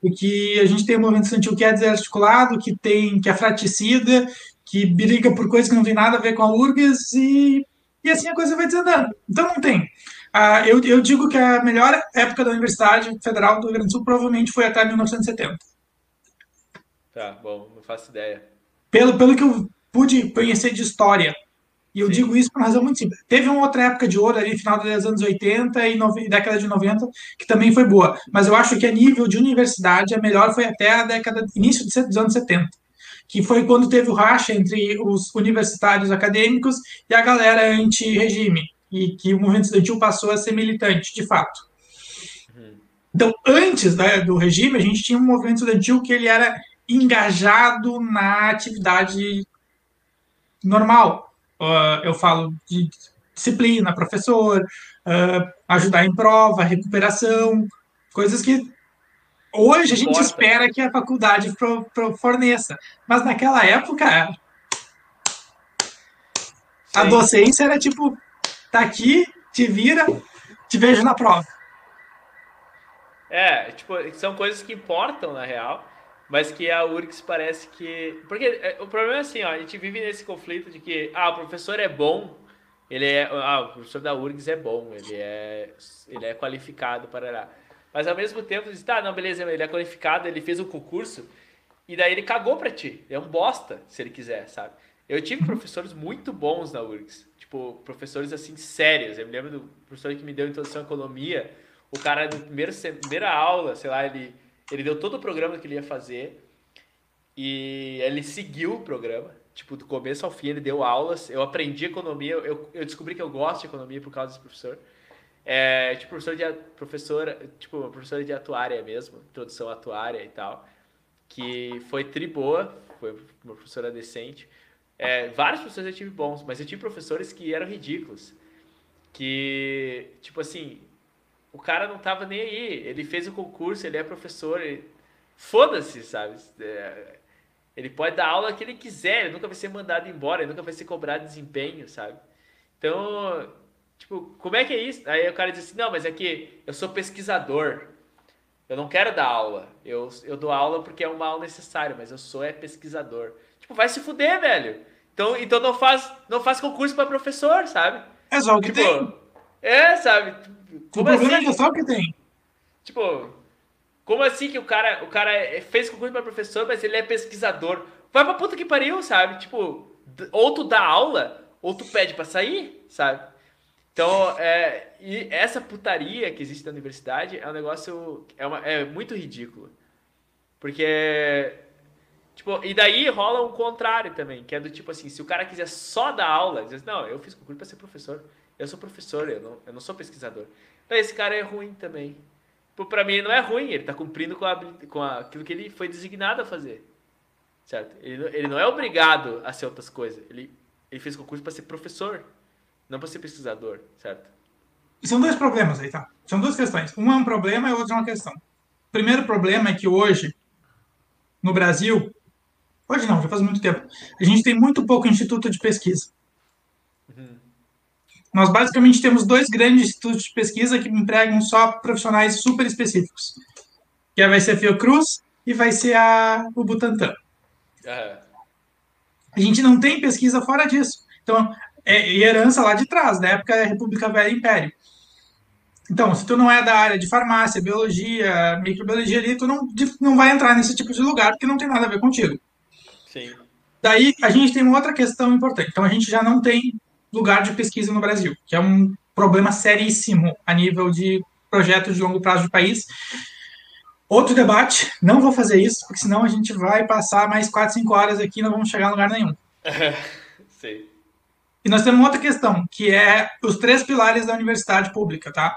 Porque a gente tem um movimento estudantil que é desarticulado, que tem que é fraticida, que briga por coisas que não tem nada a ver com a URGS e, e assim a coisa vai desandando. Então não tem. Ah, eu, eu digo que a melhor época da Universidade Federal do Rio Grande do Sul provavelmente foi até 1970. Tá, bom, não faço ideia. Pelo, pelo que eu pude conhecer de história. E eu Sim. digo isso por uma razão muito simples. Teve uma outra época de ouro ali, final dos anos 80 e nove, década de 90, que também foi boa. Mas eu acho que a nível de universidade, a melhor foi até a década, início dos anos 70 que foi quando teve o racha entre os universitários acadêmicos e a galera anti-regime, e que o movimento estudantil passou a ser militante, de fato. Então, antes né, do regime, a gente tinha um movimento estudantil que ele era engajado na atividade normal. Uh, eu falo de disciplina, professor, uh, ajudar em prova, recuperação, coisas que Hoje a gente Importa. espera que a faculdade pro, pro forneça, mas naquela época Sim. a docência era tipo, tá aqui, te vira, te vejo na prova. É, tipo, são coisas que importam na real, mas que a URGS parece que. Porque é, o problema é assim, ó, a gente vive nesse conflito de que, ah, o professor é bom, ele é. Ah, o professor da URGS é bom, ele é, ele é qualificado para. Mas ao mesmo tempo, diz, tá, não, beleza, ele é qualificado, ele fez um concurso, e daí ele cagou pra ti. É um bosta, se ele quiser, sabe? Eu tive professores muito bons na URGS. Tipo, professores assim, sérios. Eu me lembro do professor que me deu introdução à economia. O cara, na primeira, primeira aula, sei lá, ele, ele deu todo o programa que ele ia fazer. E ele seguiu o programa. Tipo, do começo ao fim, ele deu aulas. Eu aprendi economia. Eu, eu descobri que eu gosto de economia por causa desse professor. É, tipo, professor de, professora, tipo, professora de atuária mesmo, introdução atuária e tal, que foi tri boa, foi uma professora decente. É, vários professores eu tive bons, mas eu tive professores que eram ridículos. Que, tipo assim, o cara não tava nem aí. Ele fez o concurso, ele é professor. Ele... Foda-se, sabe? É... Ele pode dar aula que ele quiser, ele nunca vai ser mandado embora, ele nunca vai ser cobrado desempenho, sabe? Então, tipo, como é que é isso? Aí o cara diz assim: não, mas é que eu sou pesquisador. Eu não quero dar aula. Eu, eu dou aula porque é um mal necessário, mas eu sou é pesquisador. Tipo, vai se fuder, velho. Então, então não faz, não faz concurso para professor, sabe? É só o que tipo, tem. É, sabe? Como o problema assim? é só o que tem. Tipo, como assim que o cara, o cara fez concurso para professor, mas ele é pesquisador? Vai pra puta que pariu, sabe? Tipo, ou tu dá aula, ou tu pede para sair, sabe? Então, é, e essa putaria que existe na universidade é um negócio, é, uma, é muito ridículo. Porque Tipo, e daí rola um contrário também, que é do tipo assim, se o cara quiser só dar aula, diz, não, eu fiz concurso para ser professor. Eu sou professor, eu não, eu não sou pesquisador. Então esse cara é ruim também. Tipo, para mim não é ruim, ele tá cumprindo com, a, com a, aquilo que ele foi designado a fazer. Certo? Ele, ele não é obrigado a ser outras coisas. Ele, ele fez concurso para ser professor, não para ser pesquisador, certo? E são dois problemas aí, tá? São duas questões. Um é um problema e o outro é uma questão. O primeiro problema é que hoje, no Brasil, Hoje não, já faz muito tempo. A gente tem muito pouco instituto de pesquisa. Uhum. Nós basicamente temos dois grandes institutos de pesquisa que empregam só profissionais super específicos. Que vai ser a Fiocruz e vai ser a, o Butantan. Uhum. A gente não tem pesquisa fora disso. Então, é herança lá de trás, da época da República Velha Império. Então, se tu não é da área de farmácia, biologia, microbiologia ali, tu não, não vai entrar nesse tipo de lugar porque não tem nada a ver contigo. Sim. Daí a gente tem uma outra questão importante. Então a gente já não tem lugar de pesquisa no Brasil, que é um problema seríssimo a nível de projetos de longo prazo do país. Outro debate, não vou fazer isso, porque senão a gente vai passar mais 4, 5 horas aqui e não vamos chegar a lugar nenhum. *laughs* E nós temos outra questão, que é os três pilares da universidade pública, tá?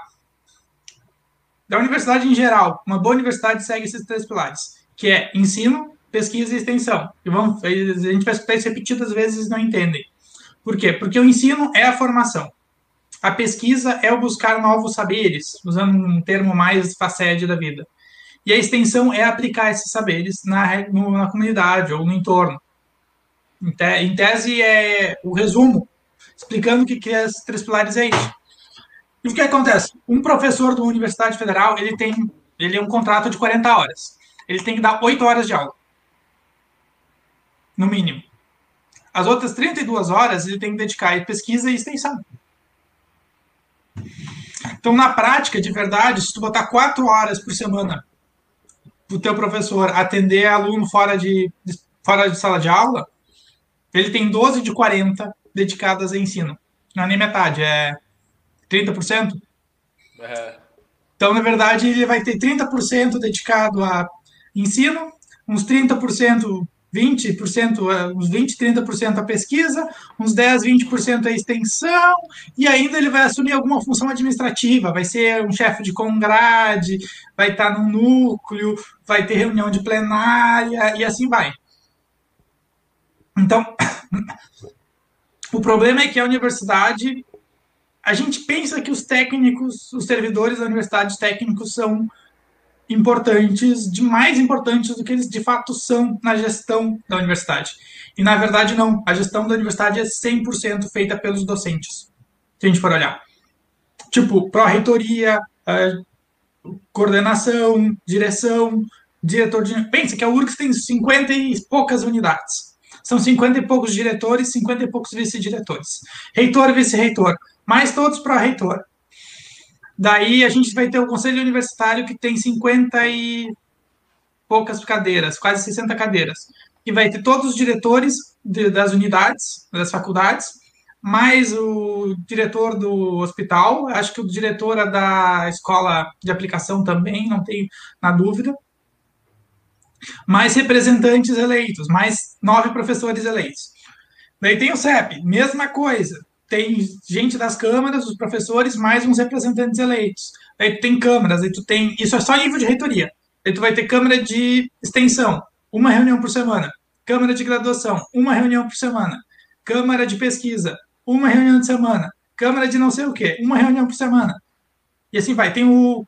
Da universidade em geral, uma boa universidade segue esses três pilares, que é ensino, pesquisa e extensão. E vamos, a gente vai escutar isso repetidas vezes e não entendem. Por quê? Porque o ensino é a formação. A pesquisa é o buscar novos saberes, usando um termo mais facete da vida. E a extensão é aplicar esses saberes na, na comunidade ou no entorno. Em, tese, é o resumo, explicando o que, que é esses três pilares é isso. E o que acontece? Um professor de uma universidade federal, ele tem ele é um contrato de 40 horas. Ele tem que dar 8 horas de aula no mínimo. As outras 32 horas ele tem que dedicar a pesquisa e extensão. Então, na prática, de verdade, se tu botar quatro horas por semana o teu professor atender aluno fora de, fora de sala de aula, ele tem 12 de 40 dedicadas a ensino. Não é nem metade, é 30%. É. Então, na verdade, ele vai ter 30% dedicado a ensino, uns 30% 20%, é, uns 20, 30% a pesquisa, uns 10, 20% a extensão, e ainda ele vai assumir alguma função administrativa, vai ser um chefe de congrade, vai estar no núcleo, vai ter reunião de plenária, e assim vai. Então, o problema é que a universidade, a gente pensa que os técnicos, os servidores da universidade técnicos são importantes, de mais importantes do que eles de fato são na gestão da universidade. E na verdade não, a gestão da universidade é 100% feita pelos docentes, se a gente for olhar. Tipo, pró-reitoria, coordenação, direção, diretor de... Pensa que a URGS tem 50 e poucas unidades. São 50 e poucos diretores, 50 e poucos vice-diretores. Reitor, vice-reitor, mais todos pró-reitor. Daí a gente vai ter o conselho universitário que tem 50 e poucas cadeiras, quase 60 cadeiras, que vai ter todos os diretores de, das unidades, das faculdades, mais o diretor do hospital, acho que o diretor é da escola de aplicação também, não tenho na dúvida, mais representantes eleitos, mais nove professores eleitos. Daí tem o CEP, mesma coisa, tem gente das câmaras, os professores, mais uns representantes eleitos. Aí tu tem câmaras, aí tu tem. Isso é só nível de reitoria. Aí tu vai ter câmara de extensão, uma reunião por semana. Câmara de graduação, uma reunião por semana. Câmara de pesquisa, uma reunião de semana. Câmara de não sei o quê, uma reunião por semana. E assim vai. Tem o,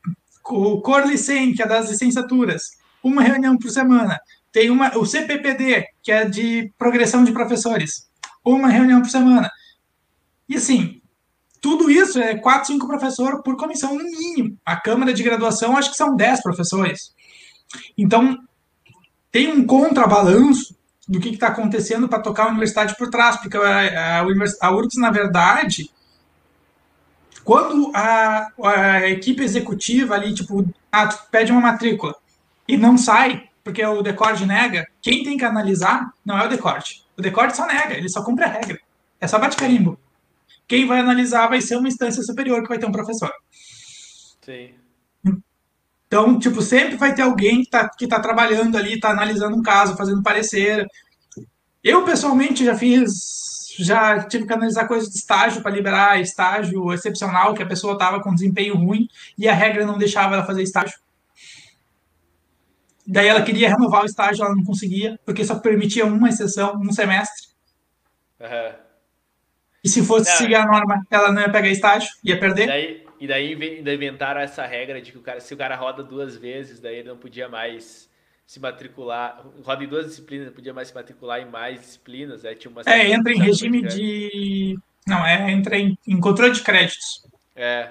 o Corlicem, que é das licenciaturas, uma reunião por semana. Tem uma, o CPPD, que é de progressão de professores, uma reunião por semana. E assim, tudo isso é 4, 5 professores por comissão no mínimo. A Câmara de Graduação, acho que são 10 professores. Então, tem um contrabalanço do que está acontecendo para tocar a universidade por trás, porque a, a, a URGS, na verdade, quando a, a, equipe executiva ali, tipo, ah, pede uma matrícula e não sai, porque o decorde nega, quem tem que analisar não é o decorde. O decorde só nega, ele só cumpre a regra. É só bate carimbo. Quem vai analisar vai ser uma instância superior que vai ter um professor. Sim. Então, tipo, sempre vai ter alguém que está que tá trabalhando ali, está analisando um caso, fazendo parecer. Eu, pessoalmente, já fiz, já tive que analisar coisas de estágio para liberar estágio excepcional, que a pessoa estava com desempenho ruim e a regra não deixava ela fazer estágio. Daí ela queria renovar o estágio, ela não conseguia, porque só permitia uma exceção, um semestre. Uhum. E se fosse não, seguir a norma, ela não ia pegar estágio, ia perder. E daí, e daí inventaram essa regra de que o cara, se o cara roda duas vezes, daí ele não podia mais se matricular, roda em duas disciplinas, não podia mais se matricular em mais disciplinas. Aí tinha uma é, entra em regime de. Não, é, entra em, em controle de créditos. É.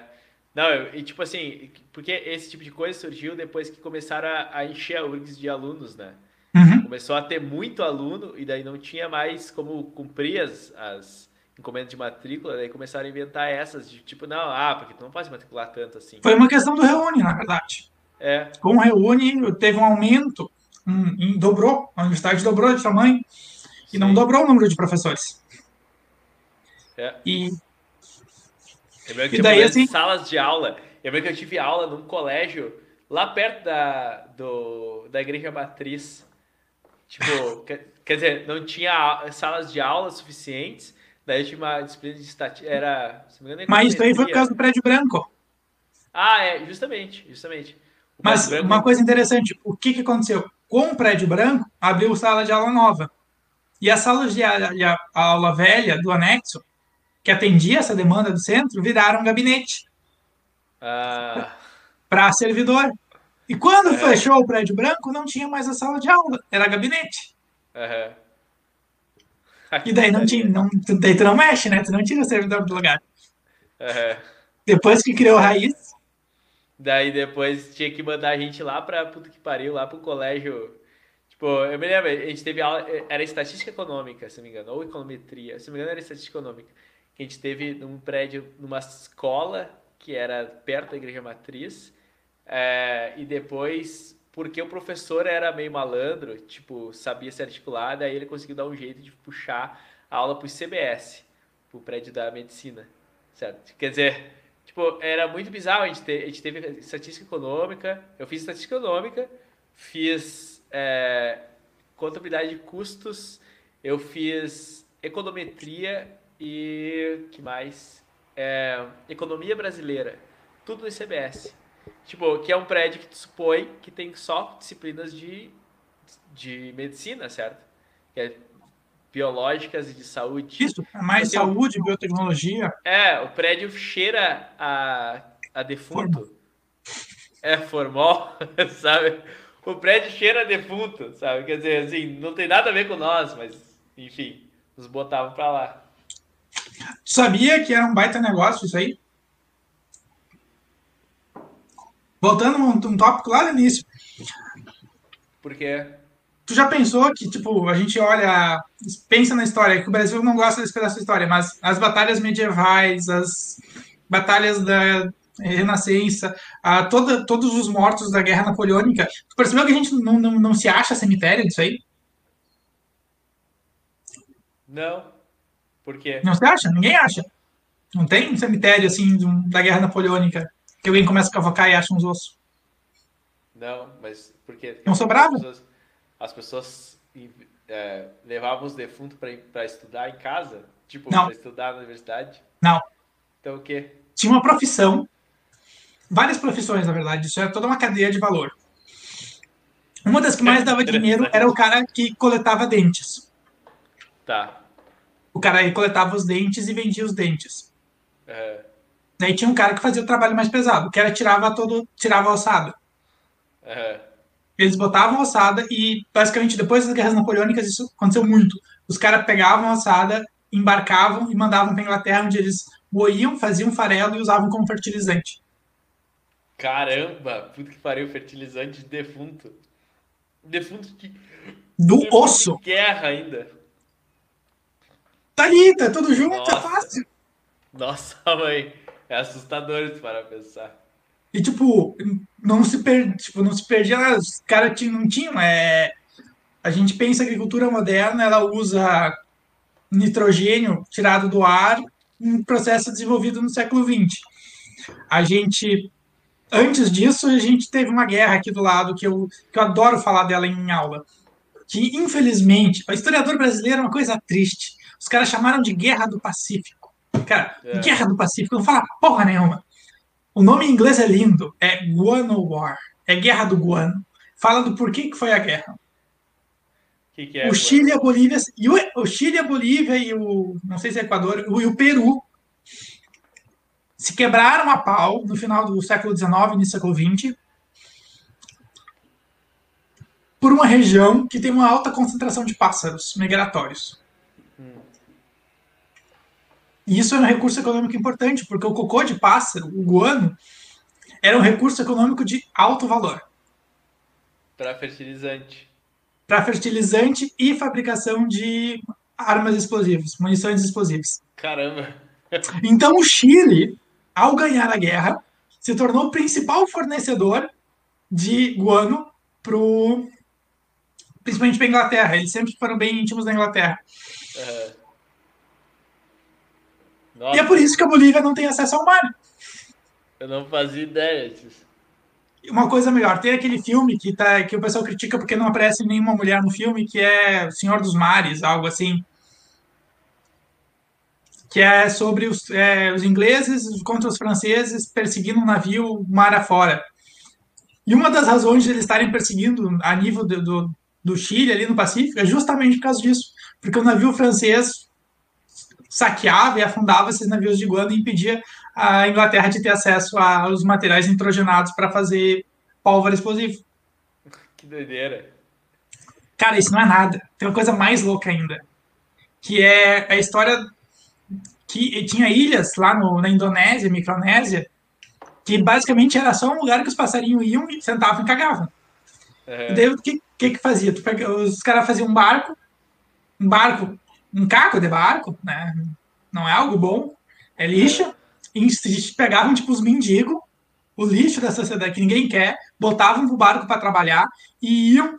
Não, e tipo assim, porque esse tipo de coisa surgiu depois que começaram a, a encher a URGS de alunos, né? Uhum. Começou a ter muito aluno e daí não tinha mais como cumprir as, as encomenda de matrícula, daí começaram a inventar essas, de tipo, não, ah, porque tu não pode matricular tanto assim. Foi uma questão do Reúne, na verdade. É. Com o Reúne, teve um aumento, um, um, dobrou, a universidade dobrou de tamanho, Sim. e não dobrou o número de professores. É. E, eu e daí, assim, salas de aula. Eu lembro que eu tive aula num colégio lá perto da, do, da igreja matriz. Tipo, *laughs* quer dizer, não tinha salas de aula suficientes Daí tinha uma disciplina de estatística. Era. Engano, Mas isso aí foi por causa do prédio branco. Ah, é, justamente, justamente. Mas branco... uma coisa interessante, o que, que aconteceu? Com o prédio branco, abriu sala de aula nova. E as salas de aula velha do anexo, que atendia essa demanda do centro, viraram gabinete. Ah. Para servidor. E quando é. fechou o prédio branco, não tinha mais a sala de aula, era gabinete. Uhum. E daí não tinha, *laughs* não, daí tu não mexe, né? Tu não tira o servidor do lugar. Uhum. Depois que criou raiz. Daí depois tinha que mandar a gente lá pra puta que pariu, lá pro colégio. Tipo, eu me lembro, a gente teve aula, era estatística econômica, se não me engano, ou econometria, se não me engano era estatística econômica. Que a gente teve num prédio, numa escola que era perto da igreja matriz, é, e depois porque o professor era meio malandro, tipo, sabia se articular, daí ele conseguiu dar um jeito de puxar a aula para o CBS, para o prédio da medicina, certo? Quer dizer, tipo, era muito bizarro, a gente, te, a gente teve estatística econômica, eu fiz estatística econômica, fiz é, contabilidade de custos, eu fiz econometria e, que mais? É, economia brasileira, tudo no CBS. Tipo, que é um prédio que tu supõe que tem só disciplinas de, de medicina, certo? Que é biológicas e de saúde. Isso, é mais saúde, biotecnologia. É, o prédio cheira a, a defunto. É, formal, *laughs* sabe? O prédio cheira a defunto, sabe? Quer dizer, assim, não tem nada a ver com nós, mas, enfim, nos botavam pra lá. Sabia que era um baita negócio isso aí? Voltando um, um tópico lá no início. Por quê? Tu já pensou que, tipo, a gente olha, pensa na história, que o Brasil não gosta desse pedaço da história, mas as batalhas medievais, as batalhas da Renascença, a toda, todos os mortos da Guerra Napoleônica. Tu percebeu que a gente não, não, não se acha cemitério disso aí? Não. Por quê? Não se acha? Ninguém acha. Não tem um cemitério assim da Guerra Napoleônica que alguém começa a cavocar e acha uns ossos. Não, mas por quê? Não sobrava? As pessoas, as pessoas é, levavam os defuntos para estudar em casa? Tipo, para estudar na universidade? Não. Então o quê? Tinha uma profissão, várias profissões, na verdade, isso era toda uma cadeia de valor. Uma das que mais dava dinheiro era o cara que coletava dentes. Tá. O cara aí coletava os dentes e vendia os dentes. Uhum. Daí tinha um cara que fazia o trabalho mais pesado, que era tirava todo, tirava a ossada. Uhum. Eles botavam a ossada e, basicamente, depois das guerras napoleônicas, isso aconteceu muito. Os caras pegavam a ossada, embarcavam e mandavam para Inglaterra, onde eles moíam, faziam farelo e usavam como fertilizante. Caramba, puta que pariu, fertilizante de defunto. Defunto de. Do defunto osso. De guerra ainda. Tá ali, tá tudo junto, Nossa. é fácil. Nossa, *laughs* mãe. É assustador isso para pensar. E, tipo, não se, per... tipo, não se perdia nada. Os caras não tinham. É... A gente pensa que a agricultura moderna ela usa nitrogênio tirado do ar um processo desenvolvido no século XX. A gente, antes disso, a gente teve uma guerra aqui do lado que eu, que eu adoro falar dela em aula, que infelizmente, o historiador brasileiro é uma coisa triste. Os caras chamaram de Guerra do Pacífico. Cara, é. Guerra do Pacífico não fala porra nenhuma. O nome em inglês é lindo, é Guano War, é Guerra do Guano. Fala do porquê que foi a guerra. Que que é, o Chile, a Bolívia, e o, o, Chile, a Bolívia e o, não sei se é Equador, e o Peru se quebraram a pau no final do século XIX, início do século XX, por uma região que tem uma alta concentração de pássaros migratórios. E isso é um recurso econômico importante, porque o cocô de pássaro, o guano, era um recurso econômico de alto valor. Para fertilizante para fertilizante e fabricação de armas explosivas, munições explosivas. Caramba! *laughs* Então o Chile, ao ganhar a guerra, se tornou o principal fornecedor de guano pro principalmente para Inglaterra. Eles sempre foram bem íntimos da Inglaterra. Uhum. E é por isso que a Bolívia não tem acesso ao mar. Eu não fazia ideia disso uma coisa melhor, tem aquele filme que, tá, que o pessoal critica porque não aparece nenhuma mulher no filme, que é Senhor dos Mares, algo assim. Que é sobre os, é, os ingleses contra os franceses perseguindo um navio mar afora. E uma das razões de eles estarem perseguindo a nível do, do, do Chile, ali no Pacífico, é justamente por causa disso. Porque o navio francês saqueava e afundava esses navios de guano e impedia a Inglaterra de ter acesso aos materiais nitrogenados para fazer pólvora explosiva. Que doideira. Cara, isso não é nada. Tem uma coisa mais louca ainda, que é a história que tinha ilhas lá no, na Indonésia, Micronésia, que basicamente era só um lugar que os passarinhos iam e sentavam e cagavam. Uhum. E daí o que, que que fazia? Pega, os caras faziam um barco, um barco, um caco de barco, né? Não é algo bom, é lixo pegavam tipo os mendigos, o lixo da sociedade que ninguém quer, botavam no barco para trabalhar e iam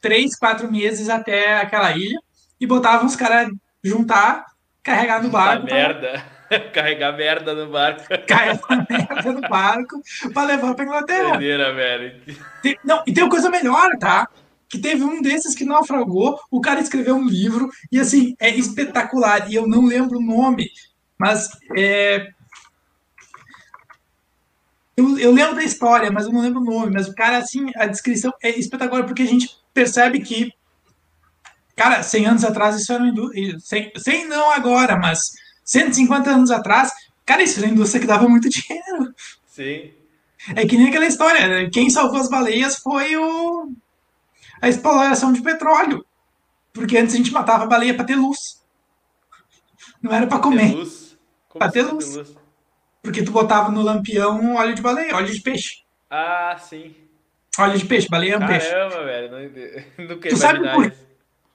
três, quatro meses até aquela ilha e botavam os caras juntar, carregar no barco. Pra... merda. *laughs* Carregar merda no barco. Carregar *laughs* merda no barco para levar para Inglaterra. Doideira, velho. Tem, não, e tem uma coisa melhor, tá? Que teve um desses que naufragou, o cara escreveu um livro, e assim, é espetacular, e eu não lembro o nome, mas é, eu, eu, lembro da história, mas eu não lembro o nome. Mas o cara, assim, a descrição é espetacular, porque a gente percebe que, cara, 100 anos atrás isso era uma indústria. 100, 100 não agora, mas 150 anos atrás, cara, isso era uma indústria que dava muito *laughs* dinheiro. Sim. É que nem aquela história, né? quem salvou as baleias foi o a exploração de petróleo. Porque antes a gente matava a baleia para ter luz. Não era para comer. Para ter luz. luz. Porque tu botava no lampião óleo de baleia, óleo de peixe. Ah, sim. Óleo de peixe, baleia é um Caramba, peixe. Caramba, velho. Não, nunca *laughs* tu sabe por...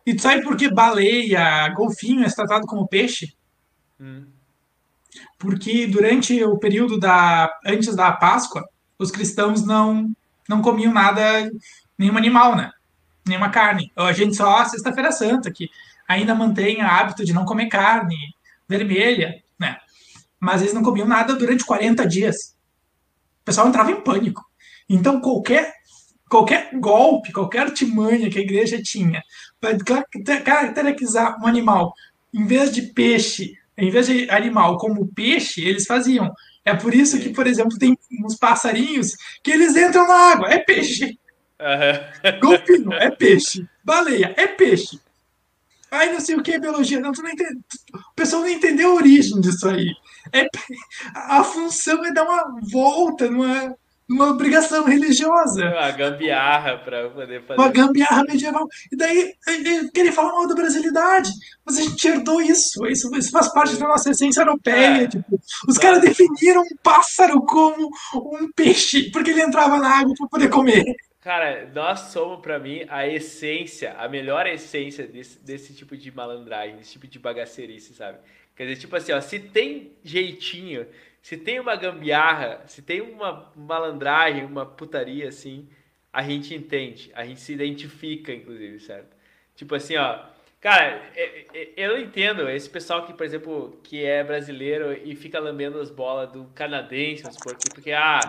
E tu sabe por que baleia, golfinho é tratado como peixe? Hum. porque durante o período da antes da Páscoa, os cristãos não não comiam nada, nenhum animal, né? Nenhuma carne. A gente só sexta-feira santa que ainda mantém o hábito de não comer carne vermelha, né? Mas eles não comiam nada durante 40 dias. O pessoal entrava em pânico. Então qualquer qualquer golpe, qualquer artimanha que a igreja tinha para caracterizar um animal, em vez de peixe, em vez de animal como peixe, eles faziam. É por isso que, por exemplo, tem uns passarinhos que eles entram na água, é peixe. Uhum. Golfinho, é peixe. Baleia, é peixe. Aí não sei o que é biologia. Não, tu não entende. O pessoal não entendeu a origem disso aí. É, a função é dar uma volta numa, uma obrigação religiosa. Uma gambiarra para poder fazer. Uma gambiarra medieval. E daí querer falar mal da brasilidade. Mas a gente herdou isso. Isso, isso faz parte da nossa essência europeia. É. Tipo, os caras definiram um pássaro como um peixe, porque ele entrava na água para poder comer. Cara, nós somos, para mim, a essência, a melhor essência desse, desse tipo de malandragem, desse tipo de bagacerice, sabe? Quer dizer, tipo assim, ó, se tem jeitinho se tem uma gambiarra, se tem uma malandragem, uma putaria assim, a gente entende, a gente se identifica, inclusive, certo? Tipo assim, ó, cara, é, é, eu não entendo esse pessoal que, por exemplo, que é brasileiro e fica lambendo as bolas do canadense, porque, porque ah,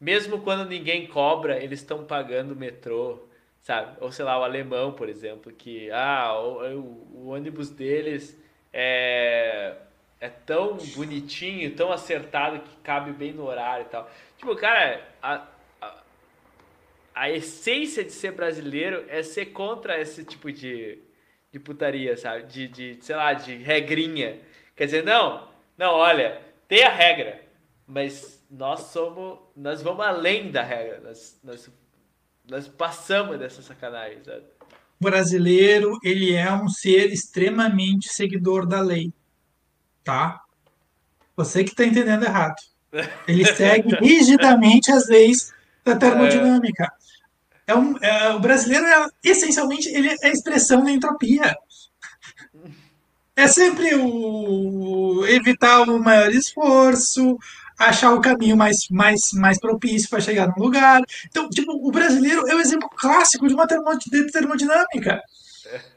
mesmo quando ninguém cobra, eles estão pagando o metrô, sabe? Ou sei lá, o alemão, por exemplo, que ah, o, o, o ônibus deles é é tão bonitinho, tão acertado que cabe bem no horário e tal. Tipo, cara, a, a, a essência de ser brasileiro é ser contra esse tipo de, de putaria, sabe? De, de, sei lá, de regrinha. Quer dizer, não, não, olha, tem a regra, mas nós somos, nós vamos além da regra, nós, nós, nós passamos dessa sacanagem, sabe? O brasileiro, ele é um ser extremamente seguidor da lei tá? Você que está entendendo errado. Ele *laughs* segue rigidamente as leis da termodinâmica. É um, é, o brasileiro é essencialmente ele é a expressão da entropia. É sempre o evitar o maior esforço, achar o caminho mais, mais, mais propício para chegar no lugar. Então, tipo, o brasileiro é o exemplo clássico de uma termodinâmica.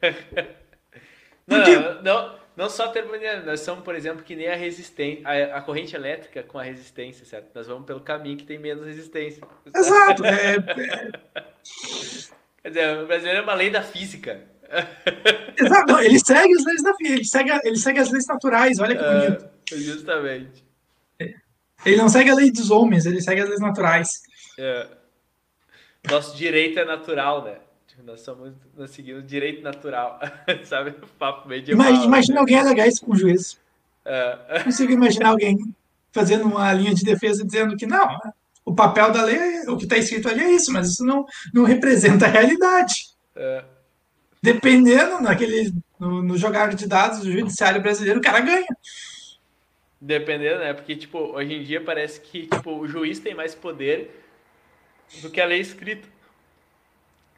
*laughs* Porque... Não, não, não só termodinâmica, nós somos, por exemplo, que nem a resistência, a, a, corrente elétrica com a resistência, certo? Nós vamos pelo caminho que tem menos resistência. Exato. É, é... *laughs* Quer dizer, o brasileiro é uma lei da física. Exato, não, ele segue as leis da física, ele segue, ele segue as leis naturais, olha que é, bonito. justamente. Ele não segue a lei dos homens, ele segue as leis naturais. É. Nosso direito é natural, né? Nós, somos, nós seguimos direito natural, *laughs* sabe? O papo medieval. Imagina, imagina alguém alegar isso com o juiz. É. Consigo imaginar alguém fazendo uma linha de defesa dizendo que não, o papel da lei, o que está escrito ali é isso, mas isso não, não representa a realidade. É. Dependendo naquele, no, no jogar de dados do judiciário brasileiro, o cara ganha. Dependendo, né? Porque, tipo, hoje em dia parece que tipo, o juiz tem mais poder do que a lei escrita.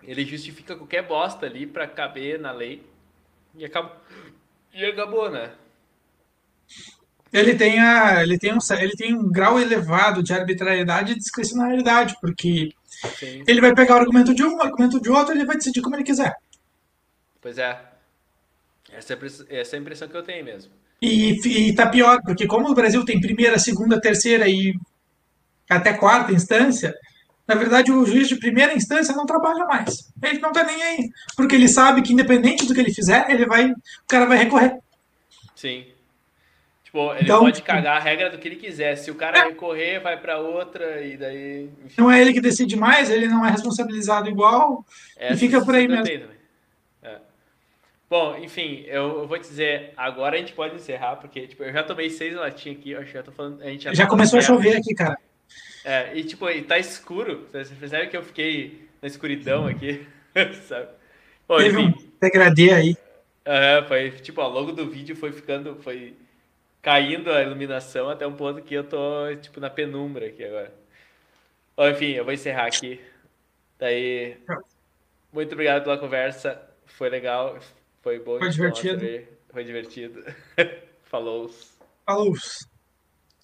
Ele justifica qualquer bosta ali para caber na lei. E acabou, e acabou né? Ele tem, a, ele, tem um, ele tem um grau elevado de arbitrariedade e discricionariedade, porque Sim. ele vai pegar o argumento de um, o argumento de outro, e ele vai decidir como ele quiser. Pois é. Essa é, essa é a impressão que eu tenho mesmo. E, e tá pior, porque como o Brasil tem primeira, segunda, terceira e até quarta instância, na verdade, o juiz de primeira instância não trabalha mais. Ele não tá nem aí. Porque ele sabe que, independente do que ele fizer, ele vai. O cara vai recorrer. Sim. Tipo, ele então, pode cagar a regra do que ele quiser. Se o cara é. recorrer, vai para outra e daí. Enfim. Não é ele que decide mais, ele não é responsabilizado igual. e fica por aí mesmo. É. Bom, enfim, eu, eu, vou te dizer, agora a gente pode encerrar, porque tipo, eu já tomei seis latinhas aqui, eu acho que já tô falando. A gente já, já começou a chover aqui, cara. É, e tipo, e tá escuro. Você percebe que eu fiquei na escuridão aqui, *laughs* sabe? Bom, Teve enfim, um degradê aí. É, foi, tipo, ao longo do vídeo foi ficando, foi caindo a iluminação até um ponto que eu tô, tipo, na penumbra aqui agora. Bom, enfim, eu vou encerrar aqui. Daí, muito obrigado pela conversa. Foi legal, foi bom. Foi divertido. *laughs* Foi divertido. Falou. Falou.